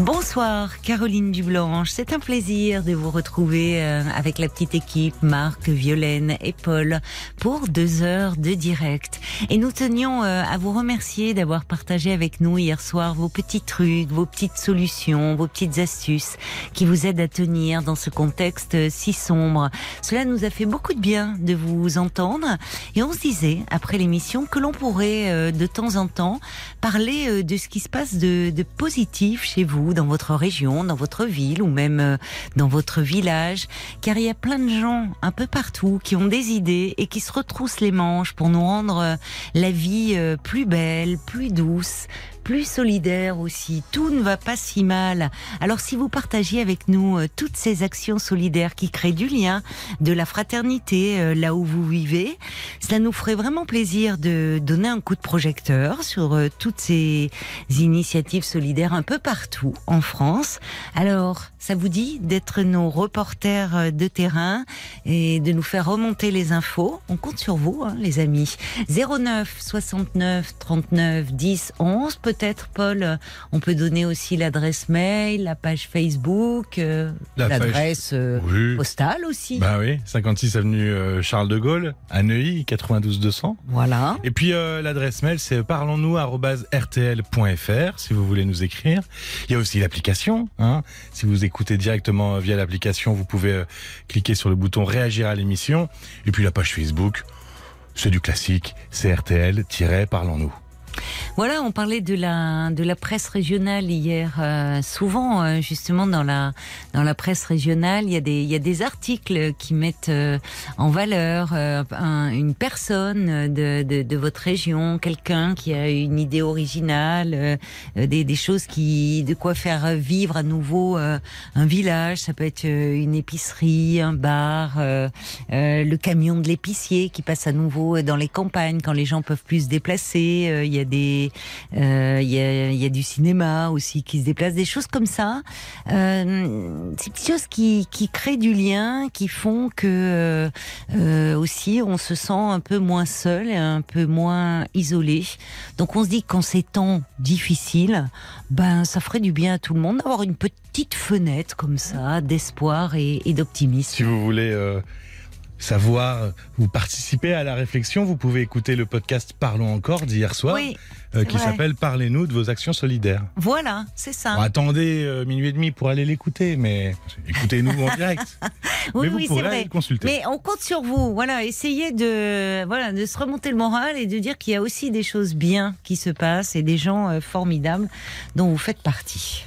Bonsoir Caroline Dublanche, c'est un plaisir de vous retrouver euh, avec la petite équipe Marc, Violaine et Paul pour deux heures de direct. Et nous tenions euh, à vous remercier d'avoir partagé avec nous hier soir vos petits trucs, vos petites solutions, vos petites astuces qui vous aident à tenir dans ce contexte euh, si sombre. Cela nous a fait beaucoup de bien de vous entendre et on se disait après l'émission que l'on pourrait de temps en temps parler de ce qui se passe de, de positif chez vous dans votre région, dans votre ville ou même euh, dans votre village, car il y a plein de gens un peu partout qui ont des idées et qui se retroussent les manches pour nous rendre euh, la vie euh, plus belle, plus douce, plus solidaire aussi. Tout ne va pas si mal. Alors si vous partagez avec nous euh, toutes ces actions solidaires qui créent du lien, de la fraternité euh, là où vous vivez, cela nous ferait vraiment plaisir de donner un coup de projecteur sur euh, toutes ces initiatives solidaires un peu partout en France. Alors, ça vous dit d'être nos reporters de terrain et de nous faire remonter les infos? On compte sur vous, hein, les amis. 09 69 39 10 11 peut-être, Paul, on peut donner aussi l'adresse mail, la page Facebook, euh, La l'adresse euh, Oui. postale aussi. Bah oui, 56 avenue euh, Charles de Gaulle, à Neuilly, 92 200. Voilà. Et puis euh, l'adresse mail c'est parlons-nous@rtl.fr si vous voulez nous écrire. Il y a aussi l'application. Hein. Si vous écoutez directement via l'application, vous pouvez euh, cliquer sur le bouton réagir à l'émission. Et puis la page Facebook, c'est du classique, c'est RTL-parlons-nous. Voilà, on parlait de la de la presse régionale hier. euh, souvent, euh, justement dans la dans la presse régionale, il y a des il y a des articles qui mettent euh, en valeur euh, un- une personne de, de de votre région, quelqu'un qui a une idée originale, euh, des des choses qui de quoi faire vivre à nouveau euh, un village. Ça peut être une épicerie, un bar, le camion de l'épicier qui passe à nouveau dans les campagnes quand les gens peuvent plus se déplacer. Des, euh, il y, a, il du cinéma aussi qui se déplace, des choses comme ça. Euh, ces petites choses qui, créent du lien, qui font que euh, euh, aussi on se sent un peu moins seul et un peu moins isolé. Donc on se dit qu'en ces temps difficiles, ben ça ferait du bien à tout le monde d'avoir une petite fenêtre comme ça d'espoir et, et d'optimisme. Si vous voulez savoir ou participer à la réflexion, vous pouvez écouter le podcast Parlons encore d'hier soir, Oui, euh, qui s'appelle Parlez-nous de vos actions solidaires. voilà, c'est ça. Bon, attendez euh, minuit et demi pour aller l'écouter, mais écoutez-nous en direct. Oui, mais vous oui, pourrez vrai. le consulter. Mais on compte sur vous. Voilà, essayez de, voilà, de se remonter le moral et de dire qu'il y a aussi des choses bien qui se passent et des gens euh, formidables dont vous faites partie.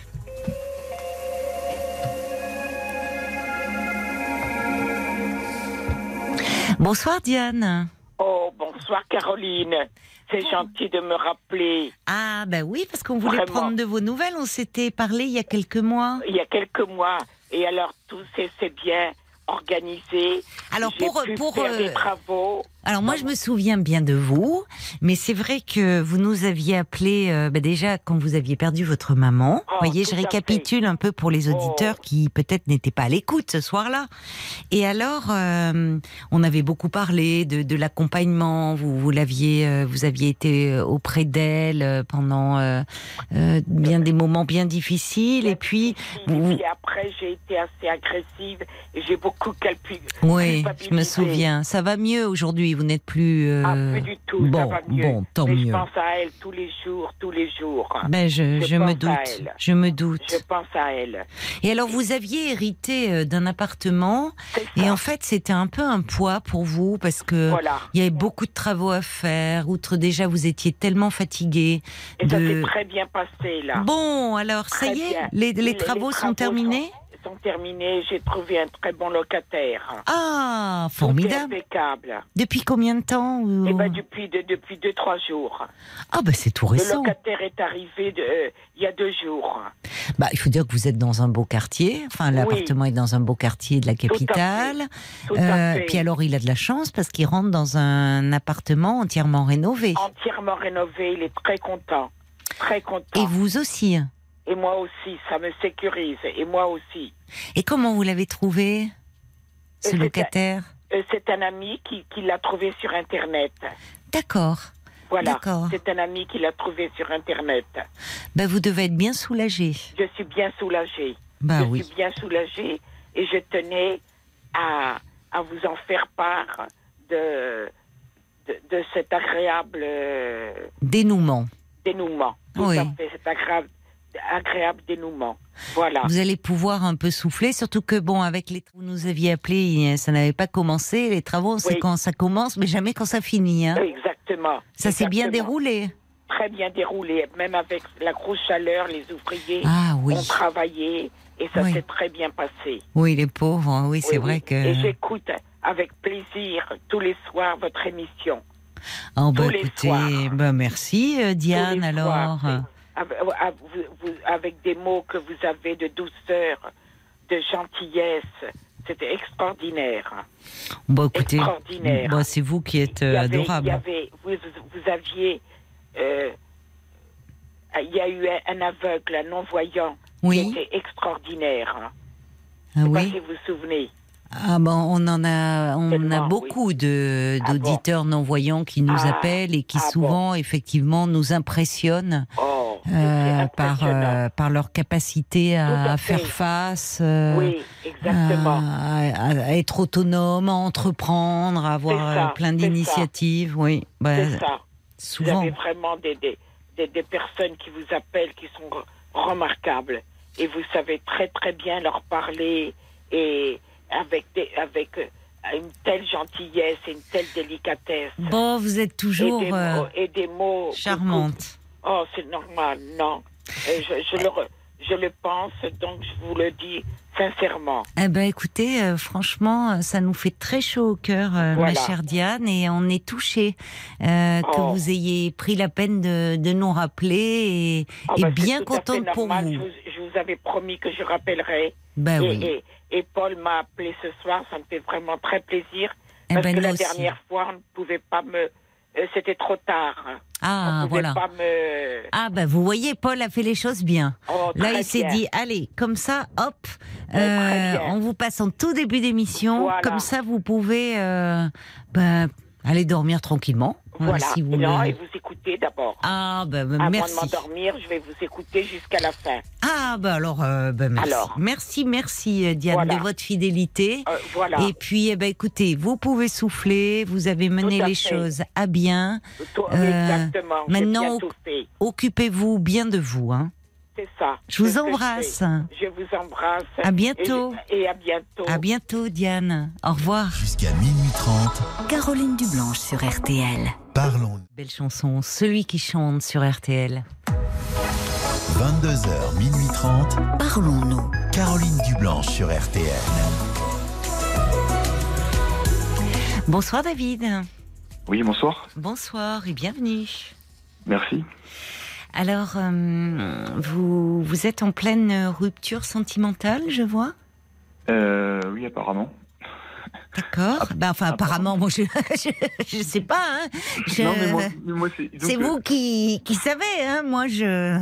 Bonsoir Diane. Oh, bonsoir Caroline. C'est gentil de me rappeler. Ah bah oui, parce qu'on voulait Vraiment. prendre de vos nouvelles. On s'était parlé il y a quelques mois. Il y a quelques mois, et alors tout s'est bien organisé. Alors pour pour faire euh, des travaux. Alors moi, je me souviens bien de vous, mais c'est vrai que vous nous aviez appelé euh, bah, déjà quand vous aviez perdu votre maman. Oh, vous voyez, tout je récapitule un peu pour les auditeurs Oh. qui peut-être n'étaient pas à l'écoute ce soir-là. Et alors, euh, on avait beaucoup parlé de, de l'accompagnement. Vous, vous l'aviez, euh, vous aviez été auprès d'elle pendant bien des moments bien difficiles. Et puis, Et puis après, j'ai été assez agressive et j'ai beaucoup calculé. oui, je me souviens. Ça va mieux aujourd'hui. Vous n'êtes plus. euh, Ah, plus du tout, bon, ça va mieux. bon, tant Mais mieux. je pense à elle tous les jours, tous les jours. Ben je, Je je me doute, je me doute. Je pense à elle. Et alors vous aviez hérité euh, d'un appartement et ça. en fait c'était un peu un poids pour vous parce que Voilà. il y avait beaucoup de travaux à faire. Outre déjà vous étiez tellement fatigué. Et ça de- s'est très bien passé, là. Bon alors ça Très y est, les, les Les- les travaux sont terminés? sont terminées. J'ai trouvé un très bon locataire. Ah, Tout est formidable. impeccable. Depuis combien de temps Eh ben, depuis, de, depuis deux, trois jours. Ah, bah c'est tout Le récent. locataire est arrivé de, euh, il y a deux jours. Bah, il faut dire que vous êtes dans un beau quartier. Enfin, l'appartement est dans un beau quartier de la capitale. Tout Euh, à fait. puis alors, il a de la chance parce qu'il rentre dans un appartement entièrement rénové. Entièrement rénové, il est très content. Très content. Et vous aussi. Et moi aussi, ça me sécurise. Et moi aussi. Et comment vous l'avez trouvé, ce locataire Euh, c'est un ami qui, qui l'a trouvé sur Internet. D'accord. Voilà. D'accord. C'est un ami qui l'a trouvé sur Internet. Bah, vous devez être bien soulagé. Je suis bien soulagée. Bah je oui. suis bien soulagée et je tenais à, à vous en faire part de, de, de cet agréable euh, Dénouement. dénouement. Tout Oui. à fait, cet agréable, agréable dénouement. Voilà. Vous allez pouvoir un peu souffler, surtout que bon, avec les vous nous aviez appelé, ça n'avait pas commencé. Les travaux, c'est Oui. quand ça commence, mais jamais quand ça finit. Hein. Exactement. Ça s'est bien déroulé. Très bien déroulé. Même avec la grosse chaleur, les ouvriers Ah oui. ont travaillé et ça Oui. s'est très bien passé. Oui, les pauvres. hein, Oui, c'est vrai que. Et j'écoute avec plaisir tous les soirs votre émission. Oh, bah, écoutez, bah, merci euh, Diane alors. soirs, avec, des mots que vous avez de douceur, de gentillesse. C'était extraordinaire. Bon, écoutez, extraordinaire. c'est vous qui êtes euh, avait- il y adorable. avait- vous, vous aviez. euh, il y a eu un, aveugle, un non-voyant, Oui. qui était extraordinaire. Ah Je sais pas oui. si vous vous souvenez. Ah bon, on en a, on a beaucoup de Ah bon d'auditeurs non voyants qui nous Ah, appellent et qui ah souvent effectivement nous impressionnent Oh, c'était euh, par euh, par leur capacité à, à faire face. euh, oui. À, être autonome, à entreprendre, à avoir plein d'initiatives. Oui, bah, ça. Vous souvent. avez vraiment des, des, des, des personnes qui vous appellent qui sont re- remarquables. Et vous savez très très bien leur parler et avec, des, avec une telle gentillesse et une telle délicatesse. Bon, vous êtes toujours et, des mots, et des mots. charmante. Oh, c'est normal, non. Je, je le, re- je le pense, donc je vous le dis sincèrement. Eh ben, écoutez, euh, franchement, ça nous fait très chaud au cœur, euh, ma chère Diane, et on est touchés euh, que Oh. vous ayez pris la peine de, de nous rappeler et, Oh, et bah, bien contente pour vous. Je, vous. je vous avais promis que je rappellerai. Ben et, oui. et, et Paul m'a appelé ce soir, ça me fait vraiment très plaisir. Eh Parce ben, que la aussi. dernière fois, on ne pouvait pas me. Euh, C'était trop tard. Ah, voilà. me. Ah, ben, vous voyez, Paul a fait les choses bien. Oh, Là, il s'est dit, allez, comme ça, hop, très euh, on vous passe en tout début d'émission. Voilà. Comme ça, vous pouvez euh, ben, aller dormir tranquillement. Voilà. si vous non, et vous écoutez d'abord. Ah, ben, ben, Avant merci. de m'endormir, je vais vous écouter jusqu'à la fin. Ah, bah alors, euh, bah merci. Alors. merci, merci, euh, Diane, Voilà. de votre fidélité. Euh, voilà. Et puis, eh ben, écoutez, vous pouvez souffler, vous avez mené les fait. choses à bien. Tout- euh, exactement. Maintenant. Occupez-vous bien de vous. Hein. C'est ça. Je vous embrasse. Je vous embrasse. À bientôt. Et à bientôt. À bientôt, Diane. Au revoir. Jusqu'à minuit 30, Caroline Dublanche sur RTL. parlons. Belle chanson, celui qui chante sur RTL. 22h, minuit 30, Parlons-nous. Caroline Dublanche sur RTL. Bonsoir, David. Oui, bonsoir. Bonsoir et bienvenue. Merci. Alors, euh, vous, vous êtes en pleine rupture sentimentale, je vois Euh, oui, apparemment. D'accord. Ben, enfin, apparemment, moi, je, je sais pas. Hein. Je- Non, mais moi, mais moi, c'est. vous qui, qui savez. Hein. Moi, je,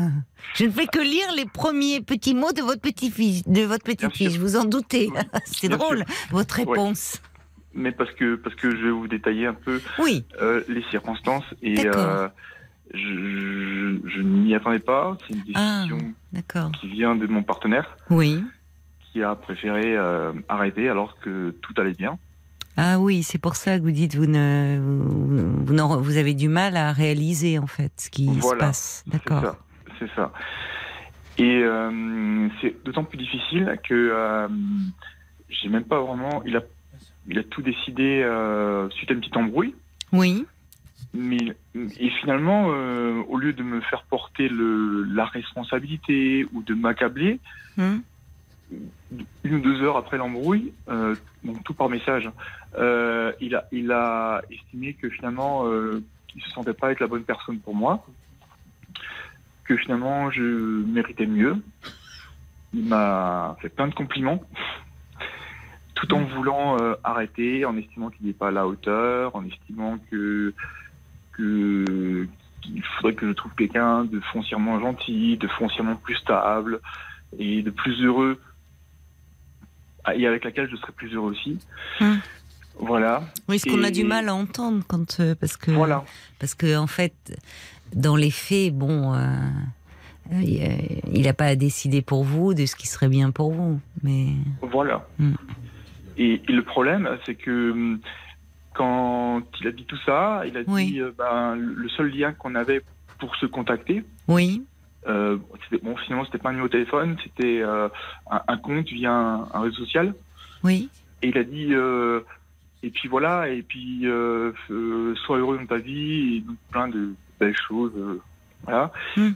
je ne fais que lire les premiers petits mots de votre petit-fils. De votre petit-fils. vous en doutez. Oui, C'est drôle, votre Ouais. réponse. Mais parce que parce que je vais vous détailler un peu Oui. euh, les circonstances et euh, je, je, je n'y attendais pas. C'est une Ah. décision qui vient de mon partenaire Oui. qui a préféré euh, arrêter alors que tout allait bien. Ah oui, c'est pour ça que vous dites vous ne vous, vous, n'en- vous avez du mal à réaliser en fait ce qui se passe. D'accord. C'est ça. Et euh, c'est d'autant plus difficile que euh, j'ai même pas vraiment. Il a il a tout décidé euh, suite à une petite embrouille. Oui. Mais et finalement, euh, au lieu de me faire porter le, la responsabilité ou de m'accabler, Hum. une ou deux heures après l'embrouille, euh, donc tout par message, euh, il, a, il a estimé que finalement, euh, il se sentait pas être la bonne personne pour moi, que finalement, je méritais mieux. Il m'a fait plein de compliments, tout en voulant euh, arrêter, en estimant qu'il n'est pas à la hauteur, en estimant que que qu'il faudrait que je trouve quelqu'un de foncièrement gentil, de foncièrement plus stable et de plus heureux ah, et avec laquelle je serais plus heureux aussi. Hum. Voilà. Oui, ce qu'on a du mal à entendre quand euh, parce que Voilà. parce que en fait, dans les faits, bon, euh, il n'a pas à décider pour vous de ce qui serait bien pour vous, mais Voilà. Et, et le problème, c'est que hum, quand il a dit tout ça, il a Oui. dit euh, ben, le seul lien qu'on avait pour se contacter, oui, euh, bon, finalement, c'était pas un numéro de téléphone, c'était euh, un, un compte via un, un réseau social. oui, Et il a dit, euh, et puis voilà, et puis sois heureux dans ta vie, et plein de belles choses. Voilà. Mm.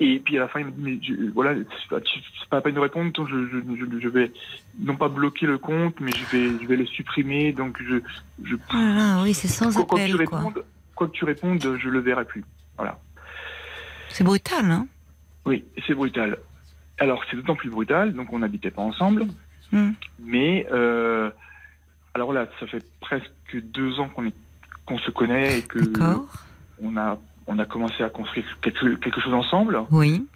Et puis à la fin, il m'a dit, mais je- voilà, c'est pas, tu- pas peine de répondre, donc je, je, je, vais non pas bloquer le compte, mais je vais, je vais le supprimer. Donc je, je Ah oui, c'est sans quoi, quoi que tu appel, quoi. répondes, quoi que tu répondes, je le verrai plus. Voilà. C'est brutal, hein Oui, c'est brutal. Alors c'est d'autant plus brutal, donc on n'habitait pas ensemble, Mm. mais euh, alors là, ça fait presque deux ans qu'on qu'on se connaît et que on a on a commencé à construire quelque, quelque chose ensemble, Oui,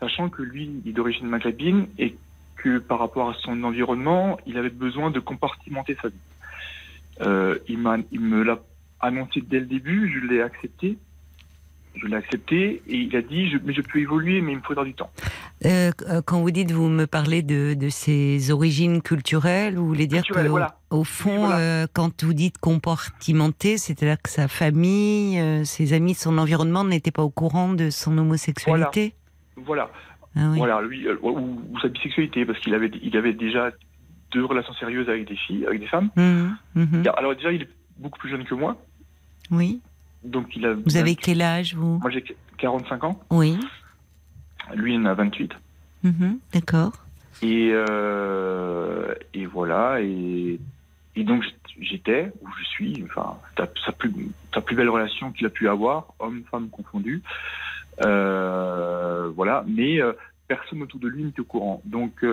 sachant que lui il est d'origine maghrébine et que par rapport à son environnement, il avait besoin de compartimenter sa vie. Euh, il m'a il me l'a annoncé dès le début, je l'ai accepté. Je l'ai accepté et il a dit je, mais je peux évoluer mais il me faudra du temps. Euh, euh, quand vous dites, vous me parlez de, de ses origines culturelles, vous voulez dire Culturelles, que, au- voilà. au fond, Oui, voilà. euh, quand vous dites compartimenté, c'est-à-dire que sa famille, euh, ses amis, son environnement n'étaient pas au courant de son homosexualité? Voilà. Ah oui. Voilà, lui, euh, ou, ou sa bisexualité, parce qu'il avait, il avait déjà deux relations sérieuses avec des filles, avec des femmes. Mhm, mhm. Alors déjà, il est beaucoup plus jeune que moi, Oui. Donc il a. Vous avez quel âge, vous Moi, j'ai 45 ans, Oui. lui, il en a 28. Mhm, D'accord. Et, euh, et voilà, et, et donc j'étais, où je suis, enfin, sa, plus, sa plus belle relation qu'il a pu avoir, homme-femme confondu. Euh, voilà, mais euh, personne autour de lui n'était au courant. Donc,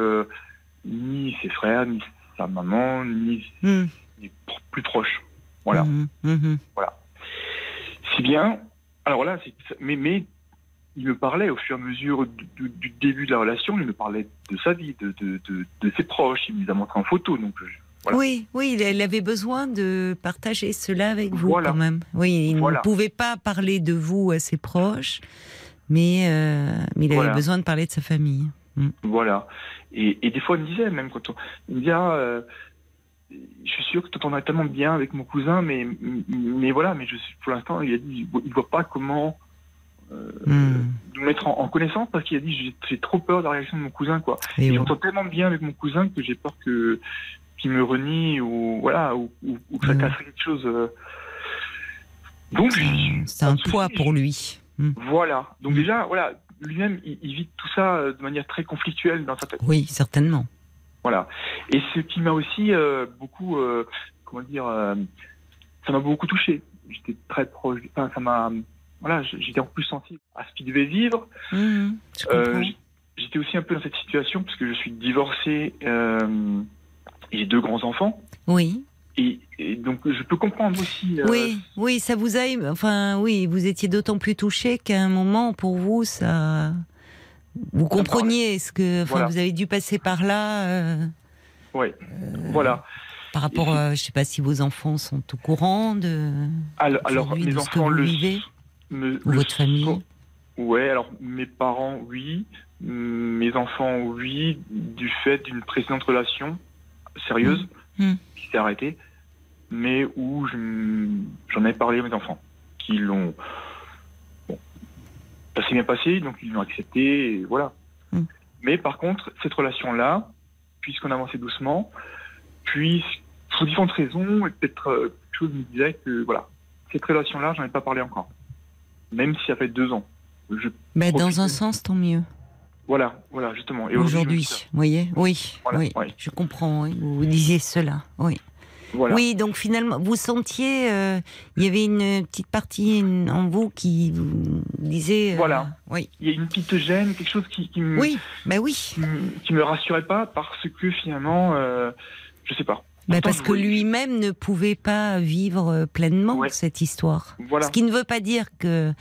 ni ses frères, ni sa maman, ni ni pro- plus proche. Voilà. mhm, mhm. Si bien, alors là, mais, mais il me parlait au fur et à mesure du, début de la relation, il me parlait de sa vie, de, de, de, de ses proches, il me les a montré en photo. Donc, je- Voilà. Oui, oui, il- avait besoin de partager cela avec vous Voilà. quand même. Oui, il Voilà. ne pouvait pas parler de vous à ses proches, mais, euh, il avait besoin de parler de sa famille. voilà. Et, et des fois, il me disait, même quand on, il me dit, ah, euh, je suis sûr que tu t'entendrais tellement bien avec mon cousin, mais, mais voilà, mais je pour l'instant, il a dit, il voit pas comment euh, Hmm. nous mettre en, en connaissance parce qu'il a dit, j'ai- trop peur de la réaction de mon cousin, quoi. Et Et bon. j'entends tellement bien avec mon cousin que j'ai peur que qu'il me renie ou voilà ou, ou- ou que ça Mm. casserait quelque chose. euh. Donc C'est un- poids pour lui. Hmm. voilà. Donc Mm. déjà voilà lui-même il, il vit tout ça euh, de manière très conflictuelle dans sa tête. Oui, certainement. Voilà. Et ce qui m'a aussi euh, beaucoup euh, comment dire euh, ça m'a beaucoup touché. J'étais très proche. Enfin ça m'a voilà j'étais en plus sensible à ce qu'il devait vivre. J- J'étais aussi un peu dans cette situation parce que je suis divorcé et j'ai deux grands enfants. oui, Et, et donc je peux comprendre aussi. oui, oui, ça vous a, enfin, oui, vous étiez d'autant plus touché qu'à un moment, pour vous, ça, vous compreniez ce que, enfin, Voilà. vous avez dû passer par là. euh, Ouais. Voilà. Par rapport, à, je sais pas si vos enfants sont au courant de, Alors, alors mes de enfants vous le vivez, me, ou le votre famille. sont- Ouais. Alors mes parents oui, mes enfants oui, du fait d'une précédente relation sérieuse Mm. qui s'est arrêtée, mais où je- j'en ai parlé à mes enfants, qui l'ont. Ça s'est bien passé, donc ils l'ont accepté, et voilà. Mm. Mais par contre, cette relation-là, puisqu'on avançait doucement, puis pour différentes raisons, et peut-être euh, quelque chose me disait que voilà, cette relation-là, j'en ai pas parlé encore. Même si ça fait deux ans. Je, Bah, dans un sens, tant mieux. Voilà, voilà, justement. Et Aujourd'hui, vous voyez Oui, Voilà, oui, ouais. je comprends. oui, Vous disiez cela, oui. Voilà. Oui, donc finalement, vous sentiez, euh, il y avait une petite partie en vous qui vous disait. euh, Voilà. Oui, Il y a une petite gêne, quelque chose qui, qui me, oui, bah oui. qui, me- qui me rassurait pas parce que finalement, euh, je sais pas. Bah parce que lui-même ne pouvait pas vivre euh, pleinement Ouais. cette histoire. Voilà. Ce qui ne veut pas dire que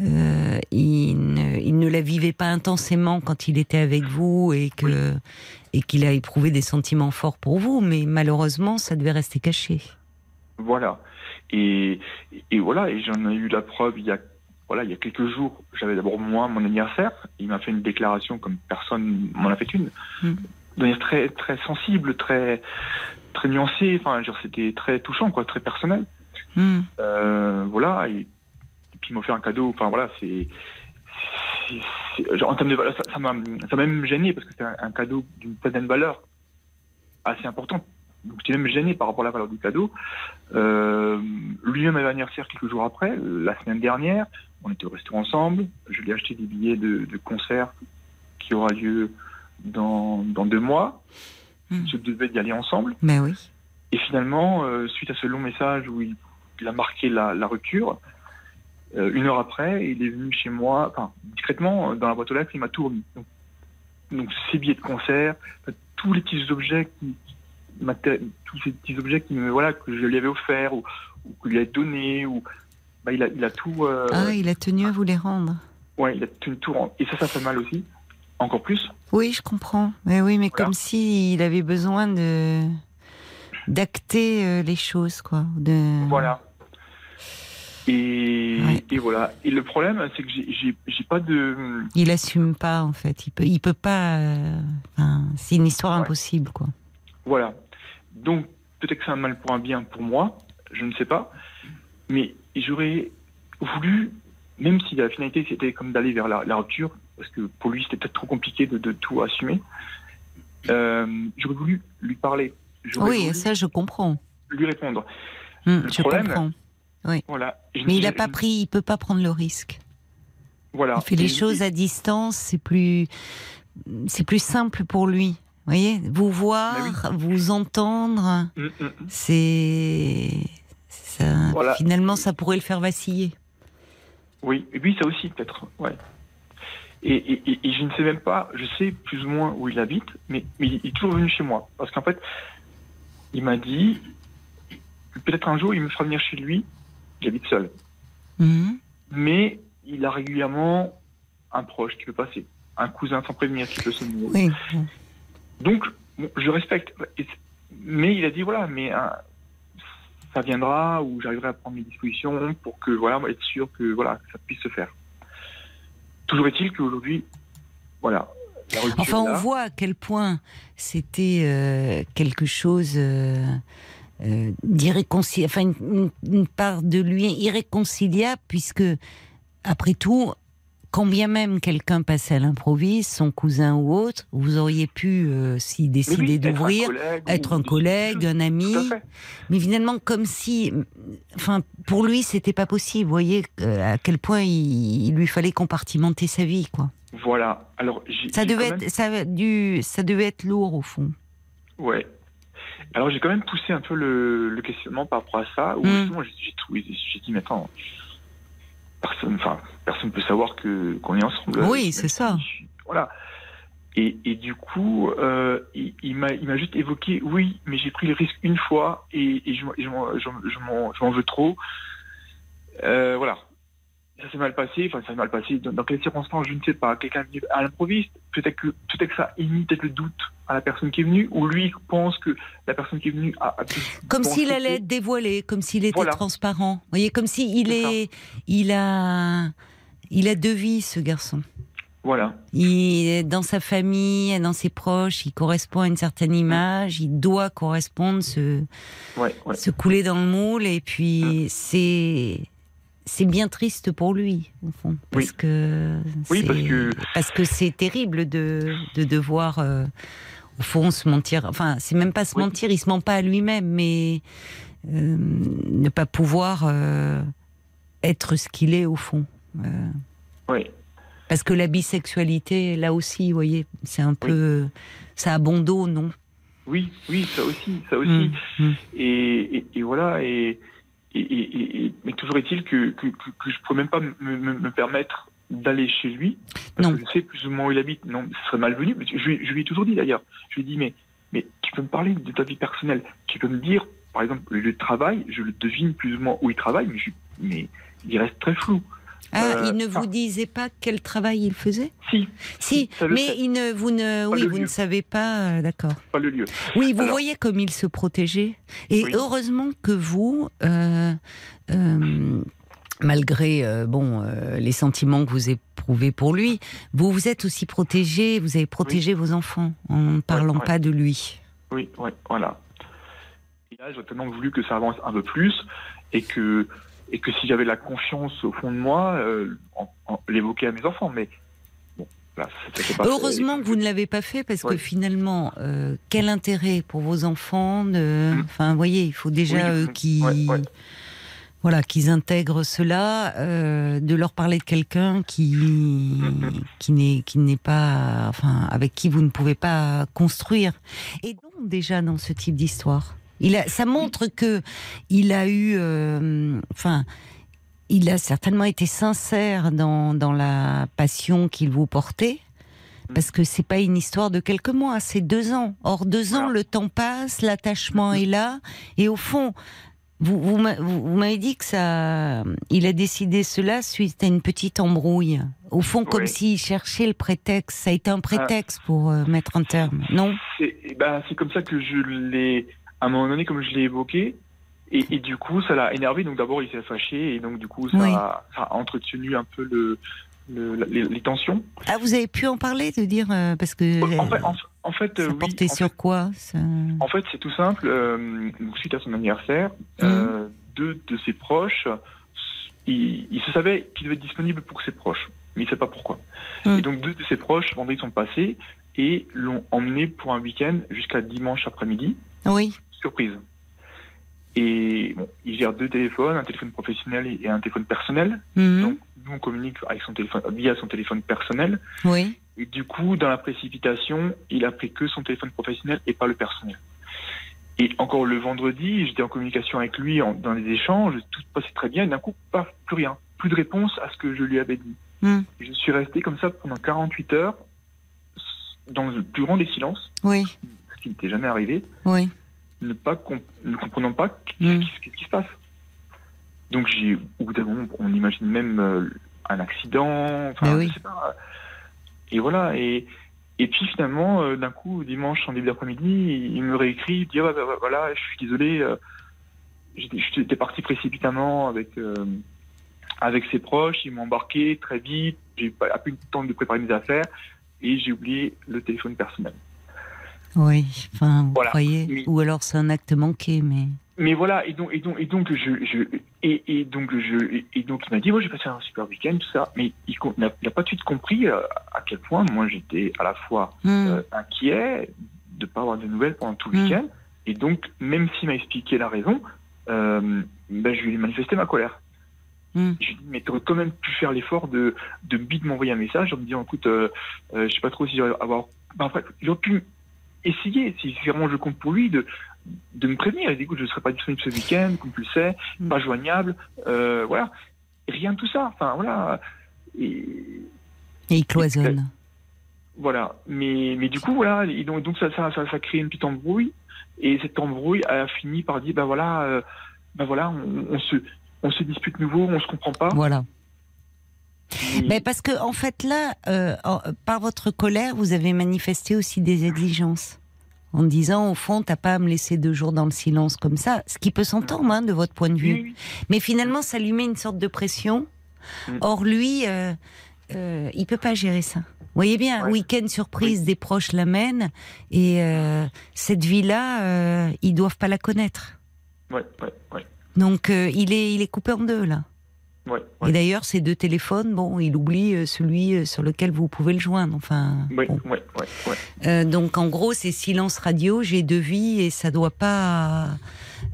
euh, il, ne, il ne la vivait pas intensément quand il était avec vous et que et qu'il a éprouvé des sentiments forts pour vous, mais malheureusement, ça devait rester caché. Voilà. Et, et voilà, et j'en ai eu la preuve il y a, voilà, il y a quelques jours. J'avais d'abord moi mon anniversaire. Il m'a fait une déclaration comme personne m'en a fait une. Mm. De manière très, très sensible, très, très nuancée. Enfin, c'était très touchant, quoi, très personnel. Hmm. Euh, voilà. Et, et puis il m'a fait un cadeau. Enfin, voilà, c'est. en termes de valeur, ça m'a ça même gêné parce que c'était un, un cadeau d'une certaine valeur assez importante. Donc j'étais même gêné par rapport à la valeur du cadeau. Euh, Lui-même avait anniversaire quelques jours après, la semaine dernière. On était au restaurant ensemble. Je lui ai acheté des billets de, de concert qui aura lieu dans, dans deux mois. Mm. Je devais y aller ensemble. Ben oui. Et finalement, euh, suite à ce long message où il, il a marqué la, la rupture, euh, une heure après, il est venu chez moi, enfin discrètement, euh, dans la boîte aux lettres, il m'a tout remis. Donc, donc ses billets de concert, tous les petits objets qui, tous ces petits objets qui me, voilà, que je lui avais offert ou, ou que lui avais donné, ou bah, il, a, il a tout, euh, Ah, il a tenu à vous les rendre. ouais, il a tout, tout rend- Et ça, ça fait mal aussi, encore plus. Oui, je comprends. Mais oui, mais Voilà. comme si il avait besoin de d'acter euh, les choses, quoi. De... Voilà. Et, Ouais. et voilà. Et le problème, c'est que j'ai- pas de. Il assume pas, en fait. Il peut, il peut pas. euh, enfin, c'est une histoire Ouais. impossible, quoi. Voilà. Donc, peut-être que c'est un mal pour un bien pour moi, je ne sais pas. Mais j'aurais voulu, même si la finalité c'était comme d'aller vers la, la rupture, parce que pour lui c'était peut-être trop compliqué de, de tout assumer, euh, j'aurais voulu lui parler. Oui, ça, je comprends. lui répondre. Hum, Le je problème, comprends. Voilà. Je Mais il a pas pris, il peut pas prendre le risque. Voilà. Il fait les choses à distance, c'est plus, c'est plus simple pour lui. Vous voyez, vous voir, vous entendre, Mm, mm, mm. c'est, ça, Voilà. finalement, ça pourrait le faire vaciller. Oui, et puis ça aussi peut-être, ouais. Et, et- et- et je ne sais même pas, je sais plus ou moins où il habite, mais, mais il est toujours venu chez moi. Parce qu'en fait, il m'a dit, que peut-être un jour il me fera venir chez lui, il habite seul. Mhm. Mais il a régulièrement un proche qui peut passer, un cousin sans prévenir qui peut se. Oui. Donc, bon, je respecte. Mais il a dit, voilà, mais hein, ça viendra ou j'arriverai à prendre mes dispositions pour que, voilà, être sûr que, voilà, que ça puisse se faire. Toujours est-il qu'aujourd'hui, voilà. la Enfin, on là. voit à quel point c'était euh, quelque chose euh, euh, d'irréconciliable, enfin une- une part de lui irréconciliable, puisque après tout, quand bien même quelqu'un passait à l'improviste, son cousin ou autre, vous auriez pu, euh, s'y oui, décider être un d'ouvrir, collègue être ou- un collègue, un ami, mais finalement comme si, enfin pour lui c'était pas possible. Vous voyez euh, à quel point il, il lui fallait compartimenter sa vie, quoi. Voilà. Alors, Ça devait même- être, ça, devait être lourd au fond. Ouais. Alors j'ai quand même poussé un peu le, le questionnement par rapport à ça, où Mm. trouvé, j'ai dit mais attends, personne, enfin personne peut savoir que qu'on est ensemble. Oui, c'est ça. Voilà. Et, et du coup, euh, il, il m'a il m'a juste évoqué, oui, mais j'ai pris le risque une fois et, et je, m'en- je je je m'en veux trop. Euh, voilà. Ça s'est mal passé, enfin ça s'est mal passé. Dans, dans quelles circonstances, je ne sais pas. Quelqu'un venu à l'improviste, peut-être que peut-être que ça émis peut-être le doute à la personne qui est venue, ou lui pense que la personne qui est venue a, a Comme s'il allait être dévoilé, comme s'il était Voilà. transparent. Vous voyez, comme s'il il est, il a, il a deux vies, ce garçon. Voilà. Il est dans sa famille, dans ses proches, il correspond à une certaine image, il doit correspondre, se, Ouais, ouais. se couler dans le moule, et puis c'est, c'est bien triste pour lui, au fond, parce Oui. que, Oui, parce que- parce que c'est terrible de, de devoir, euh, au fond, se mentir. Enfin, c'est même pas se Oui. mentir, il se ment pas à lui-même, mais euh, ne pas pouvoir euh, être ce qu'il est au fond. Ouais. Parce que la bisexualité, là aussi, vous voyez, c'est un peu. Ça a bon dos, non? Oui, oui, ça aussi, ça aussi. Mm, mm. Et, et, et voilà, et, et, et- et- mais toujours est-il que, que, que, que je ne pourrais même pas me, me, me permettre d'aller chez lui, parce Non. que je sais plus ou moins où il habite. Non, ce serait malvenu. Mais Je, lui- je lui ai toujours dit d'ailleurs. Je lui ai dit, mais, mais tu peux me parler de ta vie personnelle. Tu peux me dire, par exemple, le lieu de travail, je le devine plus ou moins où il travaille, mais, je, mais il reste très flou. Ah, Euh, il ne ah. vous disait pas quel travail il faisait Si, Si, mais il ne, vous ne, oui, vous ne savez pas, euh, d'accord. pas le lieu. Oui, vous Alors- voyez comme il se protégeait. Et Oui. heureusement que vous, euh, euh, malgré euh, bon euh, les sentiments que vous éprouvez pour lui, vous vous êtes aussi protégé. Vous avez protégé vos enfants en ne parlant ouais. pas de lui. Oui, ouais, voilà. Et là, j'aurais tellement voulu que ça avance un peu plus et que, et que si j'avais la confiance au fond de moi, euh, en- en- l'évoquer à mes enfants. Mais bon, là, pas fait. Heureusement que vous ne l'avez pas fait parce que finalement, euh, quel intérêt pour vos enfants de... Mm. Enfin, vous voyez, il faut déjà Oui, eux mm, qui... ouais, ouais. Voilà, qu'ils intègrent cela, euh, de leur parler de quelqu'un qui qui n'est qui n'est pas, enfin, avec qui vous ne pouvez pas construire. Et donc déjà dans ce type d'histoire, il a, ça montre que il a eu, euh, enfin, il a certainement été sincère dans dans la passion qu'il vous portait. Parce que c'est pas une histoire de quelques mois, c'est deux ans. Or, deux ans, le temps passe, l'attachement est là, et au fond, vous, vous, m'a- vous- vous m'avez dit que ça, il a décidé cela suite à une petite embrouille. Au fond, comme Oui. s'il cherchait le prétexte. Ça a été un prétexte pour euh, mettre un terme, non? C'est eh ben, c'est comme ça que je l'ai, à un moment donné, comme je l'ai évoqué. Et, et du coup, ça l'a énervé. Donc d'abord, il s'est fâché. Et donc, du coup, ça, Oui. a, ça a entretenu un peu le, le- la- les, les tensions. Ah, vous avez pu en parler, de dire euh, parce que En fait, en, en fait, ça euh, oui, portait en sur quoi ça En fait, c'est tout simple. euh, suite à son anniversaire, Mhm. euh, deux de ses proches, il, il se savait qu'il devait être disponible pour ses proches, mais il ne sait pas pourquoi. Mhm. Et donc, deux de ses proches, vendredi, sont passés et l'ont emmené pour un week-end jusqu'à dimanche après-midi, Oui. Surprise. Et bon, il gère deux téléphones, un téléphone professionnel et un téléphone personnel. Mhm. Donc, nous, on communique avec son téléphone, via son téléphone personnel. Oui. Et du coup, dans la précipitation, il a pris que son téléphone professionnel et pas le personnel. Et encore le vendredi, j'étais en communication avec lui en- dans les échanges, tout passait très bien, et d'un coup, pas plus rien, plus de réponse à ce que je lui avais dit. Et Je suis resté comme ça pendant 48 heures, dans le plus grand des silences, Oui. ce qui n'était jamais arrivé, Oui. Ne pas com- ne comprenant pas Hmm. qu'est-ce qui- se passe. Donc j'ai, au bout d'un moment, on imagine même euh, un accident, enfin, oui. je sais pas. Et voilà, et, et puis finalement, euh, d'un coup, dimanche en début d'après-midi, il me réécrit, il dit, ah, bah, bah, voilà, je suis désolé, euh, j'étais j'étais parti précipitamment avec, euh, avec ses proches, ils m'ont embarqué très vite, j'ai pas pas eu le temps de préparer mes affaires, et j'ai oublié le téléphone personnel. Oui. Enfin, vous Voilà. croyez. Ou alors c'est un acte manqué, mais. Mais voilà, et donc, et donc, et donc, je, je, et, et donc, je, et- donc, il m'a dit, moi, j'ai passé un super week-end, tout ça, mais il n'a pas tout de suite compris euh, à quel point moi j'étais à la fois Hmm. euh, inquiet de pas avoir de nouvelles pendant tout le Mm. week-end, et donc, même s'il m'a expliqué la raison, euh, ben, je lui ai manifesté ma colère. Mm. Je lui ai dit, mais tu aurais quand même pu faire l'effort de, de vite m'envoyer un message en me disant, écoute, euh, je sais pas trop si j'aurais avoir. Ben, en fait, il aurait pu essayer, si vraiment je compte pour lui, de, de me prévenir. Il dit, écoute, je ne serai pas disponible ce week-end, comme tu le sais, Mm. pas joignable, euh, voilà. Rien de tout ça. Enfin, voilà. Et, Et il cloisonne. voilà. Mais, mais du coup, voilà. Et donc, donc ça, ça, ça, ça crée une petite embrouille. Et cette embrouille a fini par dire, ben voilà, euh, ben voilà, on, on se, on se dispute nouveau, on se comprend pas. Voilà. Et- Mais parce que en fait là, euh, par votre colère, vous avez manifesté aussi des exigences. En disant, au fond, t'as pas à me laisser deux jours dans le silence comme ça, ce qui peut s'entendre hein, de votre point de vue. Mais finalement, ça lui met une sorte de pression. Mm. Or, lui, euh, euh, il peut pas gérer ça. Vous voyez bien, Ouais. week-end surprise, des proches l'amènent, et euh, cette vie-là, euh, ils doivent pas la connaître. Ouais, ouais, ouais. Donc, il est, il est coupé en deux là. Ouais, Et d'ailleurs, ces deux téléphones, bon, il oublie euh, celui euh, sur lequel vous pouvez le joindre. Enfin, bon. ouais, ouais, ouais. Euh, donc en gros, c'est silence radio, j'ai deux vies et ça doit pas,